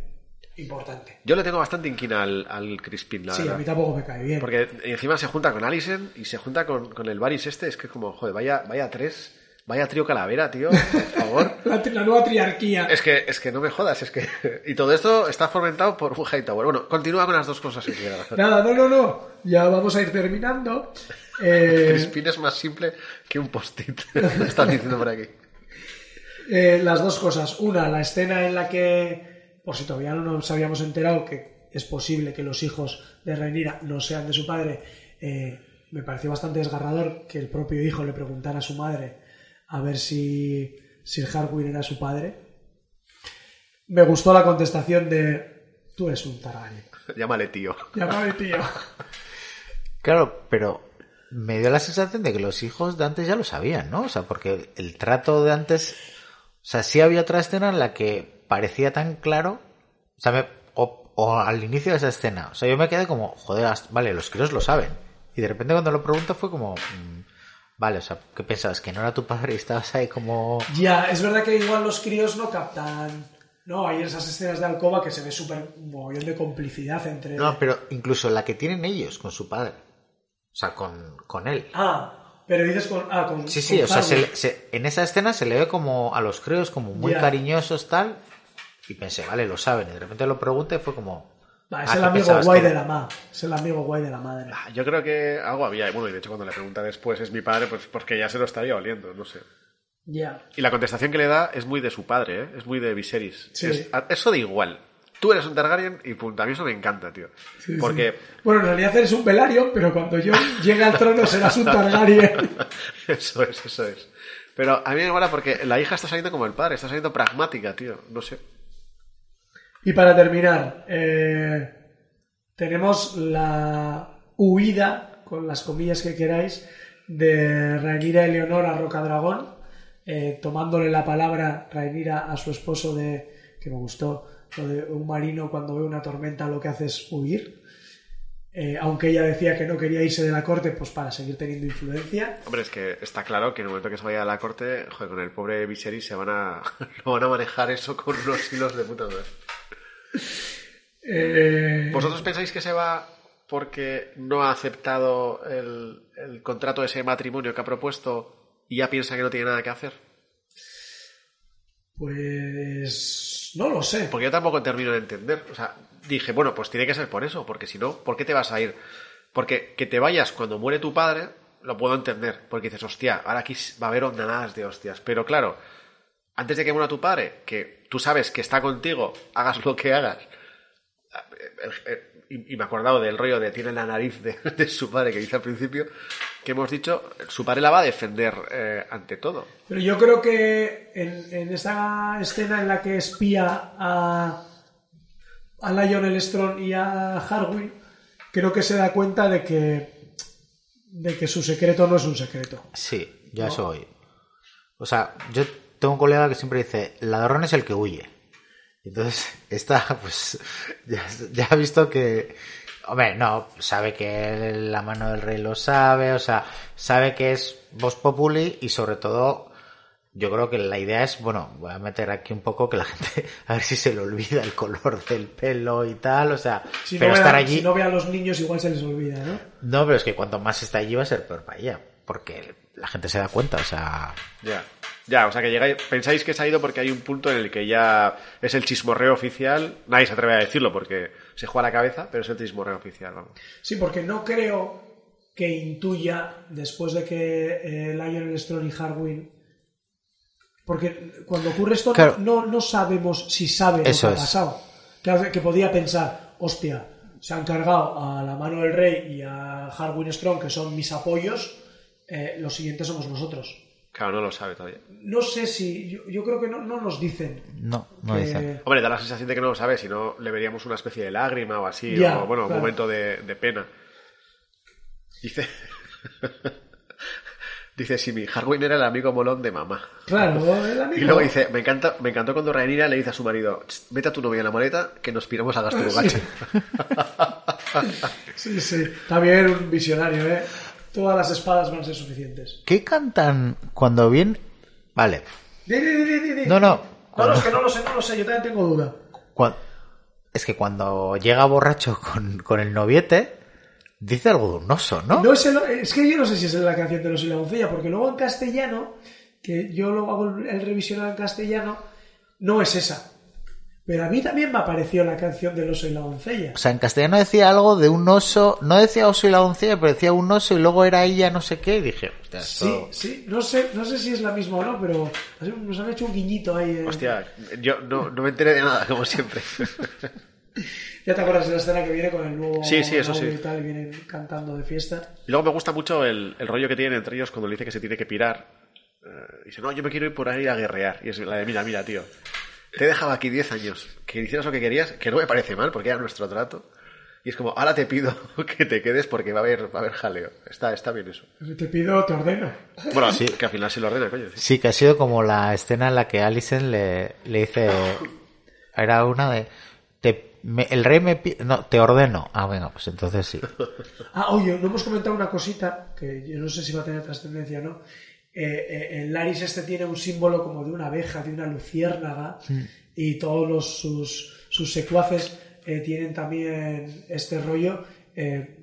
importante. Yo le tengo bastante inquina al, al Crispin, la Sí, a mí tampoco me cae bien. Porque encima se junta con Alison y se junta con, con el Varys este, es que es como, joder, vaya, vaya tres, vaya trío calavera, tío, por favor. La, la nueva triarquía. Es que, es que no me jodas, es que. Y todo esto está fomentado por un Hightower. Bueno, continúa con las dos cosas si quieres. Nada, no, no, no. Ya vamos a ir terminando. Eh, Crispin es más simple que un post-it. Están diciendo por aquí. eh, las dos cosas. Una, la escena en la que, por si todavía no nos habíamos enterado que es posible que los hijos de Rhaenyra no sean de su padre, eh, me pareció bastante desgarrador que el propio hijo le preguntara a su madre a ver si Sir Harwin era su padre. Me gustó la contestación de tú eres un Targaryen. Llámale tío. Llámame tío. Claro, pero me dio la sensación de que los hijos de antes ya lo sabían, ¿no? O sea, porque el trato de antes... O sea, sí había otra escena en la que parecía tan claro... O sea, me- o, o al inicio de esa escena. O sea, yo me quedé como, joder, vale, los críos lo saben. Y de repente cuando lo pregunto fue como... mm, vale, o sea, ¿qué pensabas? ¿Que no era tu padre y estabas ahí como... Ya, es verdad que igual los críos no captan. No, hay esas escenas de alcoba que se ve súper un mogollón de complicidad entre. No, pero incluso la que tienen ellos con su padre. O sea, con, con él. Ah, pero dices con. Ah, con. Sí, sí, con o sea, se se- en esa escena se le ve como a los críos como muy Ya. cariñosos tal y pensé, vale, lo saben, y de repente lo pregunté y fue como... Es ah, el ¿qué amigo guay que- de la ma. Es el amigo guay de la madre. Ah, Yo creo que algo había. Bueno, y de hecho cuando le pregunta después es mi padre, pues porque ya se lo estaría oliendo, no sé. Ya. Y la contestación que le da es muy de su padre, ¿eh? Es muy de Viserys. Sí. Es- eso da igual. Tú eres un Targaryen y punto. A mí eso me encanta, tío. Sí, porque sí. Bueno, en realidad eres un Velaryon, pero cuando yo llegue al trono serás un Targaryen. eso es, eso es. Pero a mí me mola porque la hija está saliendo como el padre, está saliendo pragmática, tío. No sé. Y para terminar, eh, tenemos la huida, con las comillas que queráis, de Rhaenyra y Leonor a Rocadragón, eh, tomándole la palabra Rhaenyra a su esposo de, que me gustó, lo de un marino cuando ve una tormenta lo que hace es huir. eh, aunque ella decía que no quería irse de la corte, pues para seguir teniendo influencia. Hombre, es que está claro que en el momento que se vaya a la corte, joder, con el pobre Viserys se van a, lo van a manejar eso con unos hilos de puta madre. Eh, ¿Vosotros pensáis que se va porque no ha aceptado el, el contrato de ese matrimonio que ha propuesto y ya piensa que no tiene nada que hacer? Pues no lo sé. Porque yo tampoco termino de entender. O sea, dije, bueno, pues tiene que ser por eso, porque si no, ¿por qué te vas a ir? Porque que te vayas cuando muere tu padre, lo puedo entender, porque dices, hostia, ahora aquí va a haber ondanadas de hostias. Pero claro, antes de que muera tu padre, que tú sabes que está contigo, hagas lo que hagas. el- el- Y y me he acordado del rollo de tiene la nariz de, de su padre que dice al principio, que hemos dicho, su padre la va a defender eh, ante todo. Pero yo creo que en, en esa escena en la que espía a, a Lionel Strong y a Harwin, creo que se da cuenta de que, de que su secreto no es un secreto. Sí, ya eso voy. O sea, yo tengo un colega que siempre dice, ladrón es el que huye. Entonces, esta, pues, ya, ya ha visto que, hombre, no, sabe que la mano del rey lo sabe, o sea, sabe que es Vox Populi y sobre todo, yo creo que la idea es, bueno, voy a meter aquí un poco que la gente, a ver si se le olvida el color del pelo y tal, o sea, Si, pero no, estar allí... si no ve a los niños igual se les olvida, ¿no? No, pero es que cuanto más está allí va a ser peor para ella, porque la gente se da cuenta, o sea, Ya. Ya, o sea que llegáis, pensáis que se ha ido porque hay un punto en el que ya es el chismorreo oficial. Nadie se atreve a decirlo porque se juega la cabeza, pero es el chismorreo oficial, vamos. Sí, porque no creo que intuya, después de que eh, Lionel Strong y Harwin... Porque cuando ocurre esto Claro. no, no sabemos si sabe Eso lo que ha pasado. Que, que podía pensar, hostia, se han cargado a la mano del rey y a Harwin Strong, que son mis apoyos, eh, los siguientes somos nosotros. Claro, no lo sabe todavía. No sé si... Yo, yo creo que no, no nos dicen. no, no que- dicen. Hombre, da la sensación de que no lo sabe, si no le veríamos una especie de lágrima o así, Ya, o bueno, claro. un momento de, de pena. Dice. dice Simi, Harwin era el amigo molón de mamá. Claro, el amigo... Y luego dice, me encanta, me encantó cuando Rhaenyra le dice a su marido, "Tss, vete a tu novia en la maleta, que nos piramos a Gasturugache. Sí, sí. También un visionario, ¿eh? Todas las espadas van a ser suficientes. ¿Qué cantan cuando viene? Vale, Di, di, di, di, di. no, no, No, no, es que no lo sé, no lo sé, yo también tengo duda. cua- es que cuando llega borracho con, con el noviete, dice algo de un oso, ¿no? No es, el- es que yo no sé si es la canción de los y la doncella, porque luego en castellano, que yo luego hago el, el revisionado en castellano, no es esa. Pero a mí también me apareció la canción del oso y la doncella. O sea, en castellano decía algo de un oso, no decía oso y la doncella, pero decía un oso y luego era ella no sé qué, y dije, hostia, Sí, esto... sí, no sé, no sé si es la misma o no, pero nos han hecho un guiñito ahí. en- Hostia, yo no, no me enteré de nada, como siempre. ¿Ya te acuerdas de la escena que viene con el nuevo Sí, sí, eso novio sí. y tal, y vienen cantando de fiesta? Y luego me gusta mucho el, el rollo que tienen entre ellos cuando le dice que se tiene que pirar. Eh, dice, no, yo me quiero ir por ahí a guerrear. Y es la de, mira, mira, tío. Te he dejado aquí 10 años. Que hicieras lo que querías, que no me parece mal, porque era nuestro trato. Y es como, ahora te pido que te quedes porque va a haber, va a haber jaleo. Está, está bien eso. Te pido, te ordeno. Bueno, Sí. que al final se lo ordena, coño. Sí, que ha sido como la escena en la que Alison le, le dice, era una de, te, me- el rey me pi- no, te ordeno. Ah, venga, pues entonces sí. Ah, oye, no hemos comentado una cosita que yo no sé si va a tener trascendencia o no. Eh, eh, el Laris este tiene un símbolo como de una abeja, de una luciérnaga, y todos los, sus, sus secuaces eh, tienen también este rollo. Eh,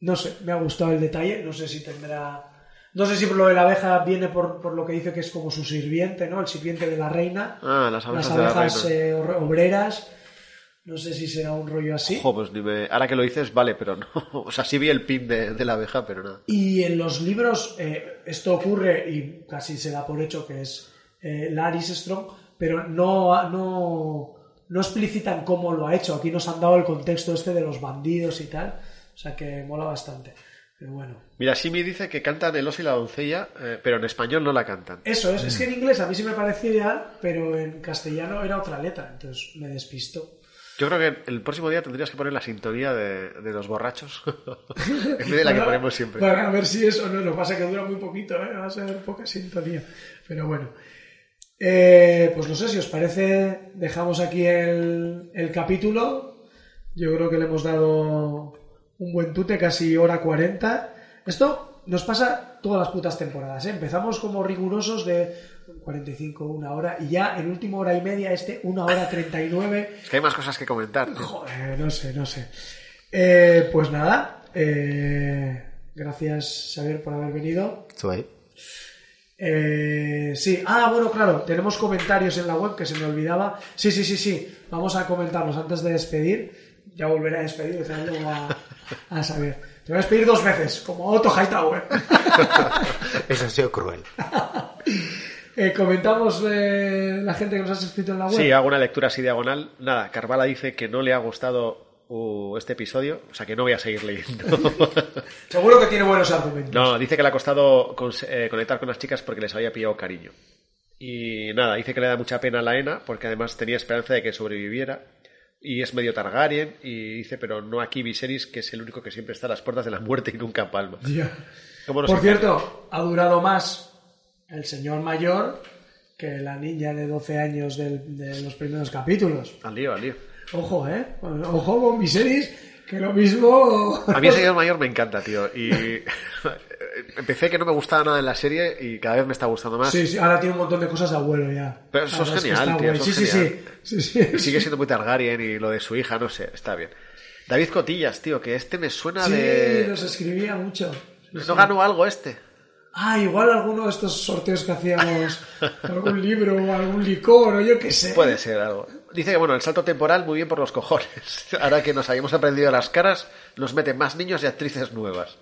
no sé, me ha gustado el detalle, no sé si tendrá... No sé si por lo de la abeja viene por, por lo que dice que es como su sirviente, ¿no? El sirviente de la reina. Ah, las abejas las de la abejas reina. eh, or- obreras. No sé si será un rollo así. Ojo, pues ni me- ahora que lo dices, vale, pero no. O sea, sí vi el pin de, de la abeja, pero nada. Y en los libros eh, esto ocurre y casi se da por hecho que es eh, Laris Strong, pero no, no, no explicitan cómo lo ha hecho. Aquí nos han dado el contexto este de los bandidos y tal, o sea que mola bastante. Pero bueno, Mira, Simi dice que cantan el oso y la doncella, eh, pero en español no la cantan. eso es. Es que en inglés a mí sí me pareció ideal, pero en castellano era otra letra, entonces me despisto. Yo creo que el próximo día tendrías que poner la sintonía de, de los borrachos en vez de la que ponemos siempre. bueno, a ver si eso no, lo que pasa que dura muy poquito, ¿eh? va a ser poca sintonía. Pero bueno. Eh, pues no sé si os parece, dejamos aquí el, el capítulo. Yo creo que le hemos dado un buen tute, casi hora 40. Esto nos pasa todas las putas temporadas. ¿eh? Empezamos como rigurosos de 45, una hora, y ya en última hora y media, este, una hora 39. Es que hay más cosas que comentar. Joder, no sé, no sé. Eh, pues nada, eh, gracias Xavier por haber venido. Ahí. Eh, sí, ah, bueno, claro, tenemos comentarios en la web que se me olvidaba. Sí, sí, sí, sí, vamos a comentarlos antes de despedir. Ya volveré a despedir y a, a Xavier. Voy a despedir dos veces, como Otto Hightower. Eso ha sido cruel. Eh, comentamos eh, la gente que nos has escrito en la web. Sí, hago una lectura así diagonal. Nada, Carvala dice que no le ha gustado uh, este episodio, o sea que no voy a seguir leyendo. Seguro que tiene buenos argumentos. no, dice que le ha costado eh, conectar con las chicas porque les había pillado cariño. Y nada, dice que le da mucha pena a la Ena porque además tenía esperanza de que sobreviviera. Y es medio Targaryen y dice, pero no aquí Viserys, que es el único que siempre está a las puertas de la muerte y nunca palma. Ya. ¿Cómo nos Por encanta? cierto, ha durado más el señor mayor que la niña de 12 años del- de los primeros capítulos. Al lío, al lío. Ojo, ¿eh? Ojo con Viserys, que lo mismo... A mí el señor mayor me encanta, tío. Y empecé que no me gustaba nada en la serie y cada vez me está gustando más. Sí, sí, ahora tiene un montón de cosas de abuelo ya. Pero eso es que genial, tío, eso Sí, es sí, sí, genial. sí, sí. Y sigue siendo muy Targaryen y lo de su hija, no sé, está bien. David Cotillas, tío, que este me suena Sí, de... nos escribía mucho. Sí, sí. ¿No ganó algo este? Ah, igual alguno de estos sorteos que hacíamos, algún libro o algún licor o yo qué sé. Puede ser algo. Dice que, bueno, el salto temporal muy bien por los cojones. Ahora que nos habíamos aprendido las caras, nos meten más niños y actrices nuevas.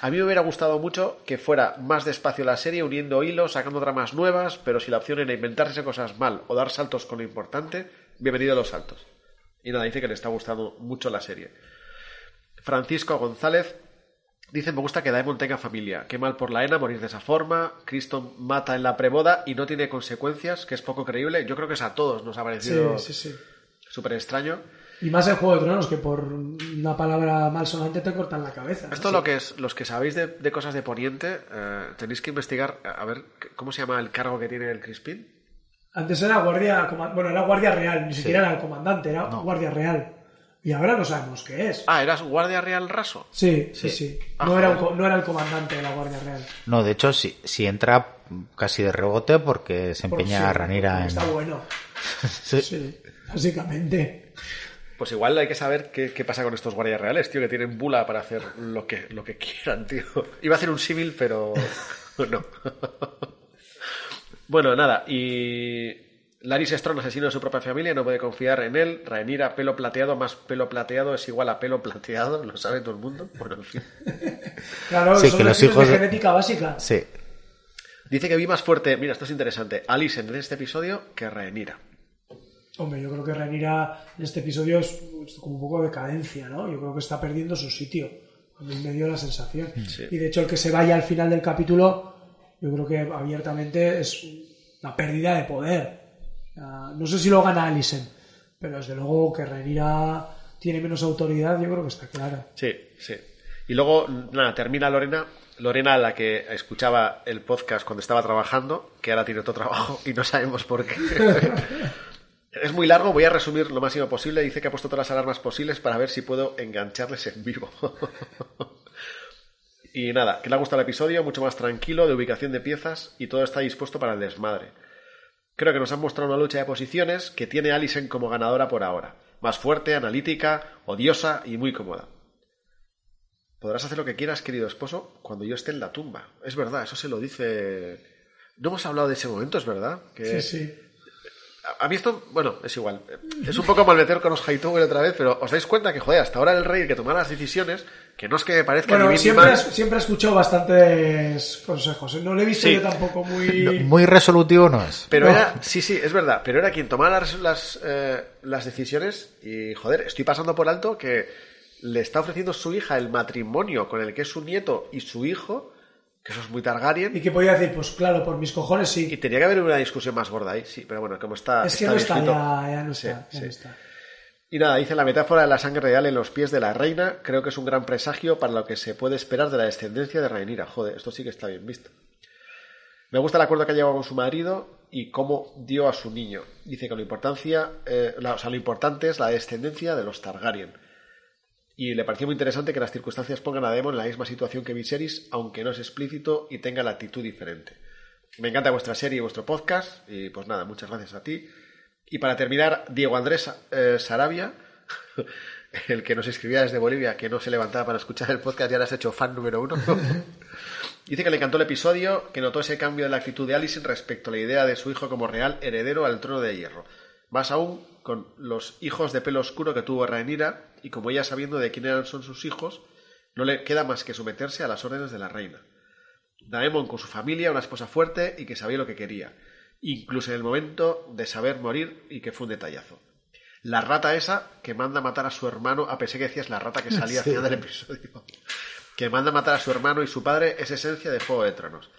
A mí me hubiera gustado mucho que fuera más despacio la serie, uniendo hilos, sacando dramas nuevas, pero si la opción era inventarse cosas mal o dar saltos con lo importante, bienvenido a los saltos. Y nada, dice que le está gustando mucho la serie. Francisco González dice, me gusta que Daemon tenga familia. Qué mal por la Ena morir de esa forma. Criston mata en la preboda y no tiene consecuencias, que es poco creíble. Yo creo que es a todos nos ha Sí, parecido sí, sí. súper extraño. Y más en Juego de Tronos, que por una palabra malsonante te cortan la cabeza. Esto Sí. lo que es, los que sabéis de, de cosas de Poniente, eh, tenéis que investigar, a ver, ¿cómo se llama el cargo que tiene el Crispín? Antes era guardia, bueno, era guardia real, ni siquiera era el comandante, era guardia real. Y ahora no sabemos qué es. Ah, ¿eras guardia real raso? Sí, sí, sí. Ah, No, era un no era el comandante de la guardia real. No, de hecho, si, si entra casi de rebote porque se Por empeña sí, a Ranira en... Está bueno. Sí. Sí, básicamente. Pues igual hay que saber qué, qué pasa con estos guardias reales, tío, que tienen bula para hacer lo que, lo que quieran, tío. Iba a hacer un símil, pero no. bueno, nada, y Laris Strong, asesino de su propia familia, no puede confiar en él. Rhaenyra, pelo plateado más pelo plateado es igual a pelo plateado, lo sabe todo el mundo. Bueno, en fin. Claro, Sí, son que los hijos de genética básica. Sí. Dice que vi más fuerte, mira, esto es interesante, Alice en este episodio que Rhaenyra. Hombre, yo creo que Renira en este episodio es es como un poco de cadencia, ¿no? Yo creo que está perdiendo su sitio. A mí me dio la sensación. Sí. Y de hecho, el que se vaya al final del capítulo, yo creo que abiertamente es una pérdida de poder. Ah, No sé si lo gana Alison, pero desde luego que Renira tiene menos autoridad, yo creo que está claro. Sí, sí. Y luego, nada, termina Lorena. Lorena, la que escuchaba el podcast cuando estaba trabajando, que ahora tiene otro trabajo y no sabemos por qué. es muy largo, voy a resumir lo máximo posible. Dice que ha puesto todas las alarmas posibles para ver si puedo engancharles en vivo. y nada, que le ha gustado el episodio, mucho más tranquilo, de ubicación de piezas y todo está dispuesto para el desmadre. Creo que nos han mostrado una lucha de posiciones que tiene Alison como ganadora por ahora. Más fuerte, analítica, odiosa y muy cómoda. Podrás hacer lo que quieras, querido esposo, cuando yo esté en la tumba. Es verdad, eso se lo dice. No hemos hablado de ese momento, es verdad. Que... Sí, sí. A a mí esto, bueno, es igual. Es un poco malmeter con los Hightower otra vez, pero os dais cuenta que, joder, hasta ahora el rey el que tomaba las decisiones, que no es que me parezca ni Bueno, ni siempre, mal. has- siempre he escuchado bastantes consejos. ¿eh? No lo he visto Sí. yo tampoco muy... Muy resolutivo no es. Pero No. era, sí, sí, es verdad, pero era quien tomaba las, las, eh, las decisiones y, joder, estoy pasando por alto que le está ofreciendo su hija el matrimonio con el que es su nieto y su hijo, que eso es muy Targaryen, Y que podía decir, pues claro, por mis cojones sí. y tenía que haber una discusión más gorda ahí, sí, pero bueno, como está... Es que no está, ya, ya no Sí, está, ya sí. no está. Y nada, dice la metáfora de la sangre real en los pies de la reina. Creo que es un gran presagio para lo que se puede esperar de la descendencia de Rhaenyra. Joder, esto sí que está bien visto. Me gusta el acuerdo que ha llevado con su marido y cómo dio a su niño. Dice que lo, importancia, eh, o sea, lo importante es la descendencia de los Targaryen. Y le pareció muy interesante que las circunstancias pongan a Daemon en la misma situación que Viserys, aunque no es explícito y tenga la actitud diferente. Me encanta vuestra serie y vuestro podcast. Y pues nada, muchas gracias a ti. Y para terminar, Diego Andrés eh, Sarabia, el que nos escribía desde Bolivia, que no se levantaba para escuchar el podcast, ya le has hecho fan número uno. Dice que le encantó el episodio, que notó ese cambio de la actitud de Alicent respecto a la idea de su hijo como real heredero al trono de hierro. Más aún con los hijos de pelo oscuro que tuvo Rhaenyra, y como ella sabiendo de quién eran son sus hijos, no le queda más que someterse a las órdenes de la reina. Daemon con su familia, una esposa fuerte y que sabía lo que quería, incluso en el momento de saber morir y que fue un detallazo. La rata esa que manda a matar a su hermano, a pesar que decías la rata que salía al final del episodio, que manda a matar a su hermano y su padre es esencia de Juego de Tronos.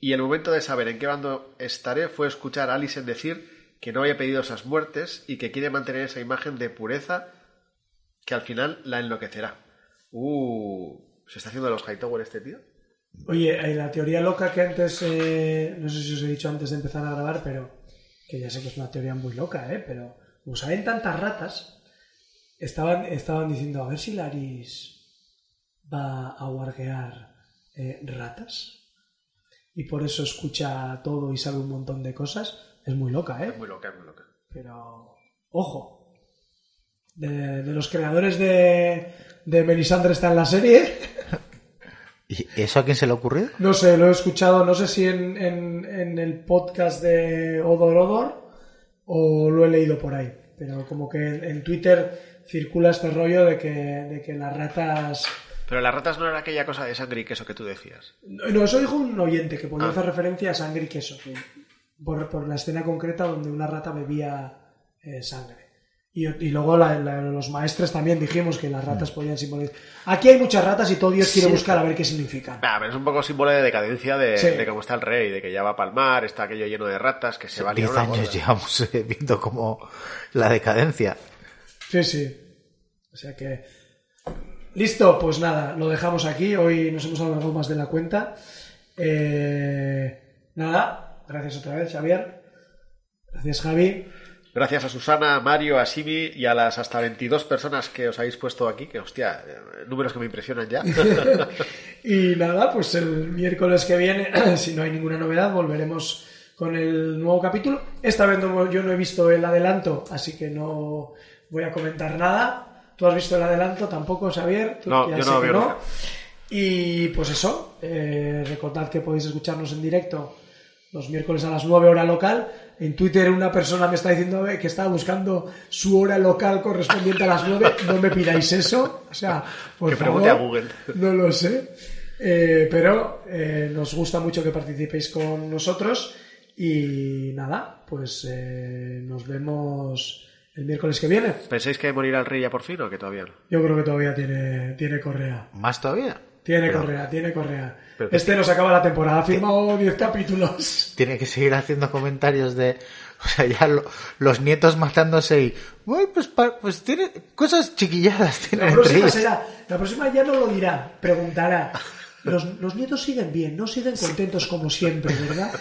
Y el momento de saber en qué bando estaré fue escuchar a Alicent decir que no había pedido esas muertes y que quiere mantener esa imagen de pureza que al final la enloquecerá. Uh, ¿se está haciendo los Hightower este tío? Oye, eh, la teoría loca que antes, eh, no sé si os he dicho antes de empezar a grabar, pero que ya sé que es una teoría muy loca, ¿eh? Pero como saben tantas ratas, estaban, estaban diciendo, a ver si Laris va a guardear eh, ratas y por eso escucha todo y sabe un montón de cosas. Es muy loca, ¿eh? Es muy loca, es muy loca. Pero, ojo, de, de los creadores de, de Melisandre está en la serie. ¿Y eso a quién se le ha ocurrido? No sé, lo he escuchado, no sé si en, en, en el podcast de Odor Odor o lo he leído por ahí. Pero como que en, en Twitter circula este rollo de que, de que las ratas... Pero las ratas no era aquella cosa de sangre y queso que tú decías. No, no, eso dijo un oyente que podía Ah. hacer referencia a sangre y queso. que- Por, por la escena concreta donde una rata bebía eh, sangre. Y, y luego la- la- los maestres también dijimos que las ratas podían simbolizar. Aquí hay muchas ratas y todo Dios quiere Sí. buscar a ver qué significan. Ah, pero es un poco símbolo de decadencia de, Sí. de cómo está el rey, de que ya va a palmar, está aquello lleno de ratas, que se va a liar Diez años llevamos eh, viendo como la decadencia. Sí, sí. O sea que. Listo, pues nada, lo dejamos aquí. Hoy nos hemos alargado más de la cuenta. Eh, nada, gracias otra vez, Xavier. Gracias, Javi. Gracias a Susana, a Mario, a Simi y a las hasta 22 personas que os habéis puesto aquí, que hostia, eh, números que me impresionan ya. Y nada, pues el miércoles que viene, si no hay ninguna novedad, volveremos con el nuevo capítulo. Esta vez no- yo no he visto el adelanto, así que no voy a comentar nada. ¿Tú has visto el adelanto tampoco, Xavier? Tú- No, yo no que veo nada. Y pues eso, eh, recordad que podéis escucharnos en directo los miércoles a las 9 hora local. En Twitter una persona me está diciendo que estaba buscando su hora local correspondiente a las 9. No me pidáis eso. O sea, por Que favor, pregunte a Google. No lo sé. Eh, pero eh, nos gusta mucho que participéis con nosotros. Y nada, pues eh, nos vemos el miércoles que viene. ¿Pensáis que morirá el rey ya por fin o que todavía no? Yo creo que todavía tiene, tiene correa. ¿Más todavía? Tiene Pero correa, tiene correa. Pero este nos acaba la temporada, ha firmado 10 capítulos. Tiene que seguir haciendo comentarios de... O sea, ya lo- los nietos matándose y... Uy, pues, pa- pues tiene cosas chiquilladas. Tienen La próxima, será, la próxima ya no lo dirá, preguntará. Los, los nietos siguen bien, no siguen contentos como siempre, ¿verdad?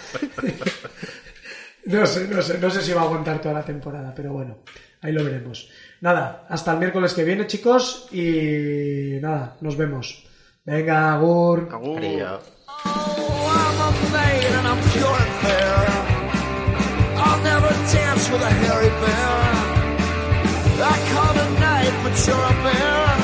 no sé, no sé, no sé si va a aguantar toda la temporada, pero bueno, ahí lo veremos. Nada, hasta el miércoles que viene, chicos, y nada, nos vemos. Venga, Agur. Agur. Frío. I'm a maid and I'm pure and fair. I'll never dance with a hairy bear. I caught a knife, but you're a bear.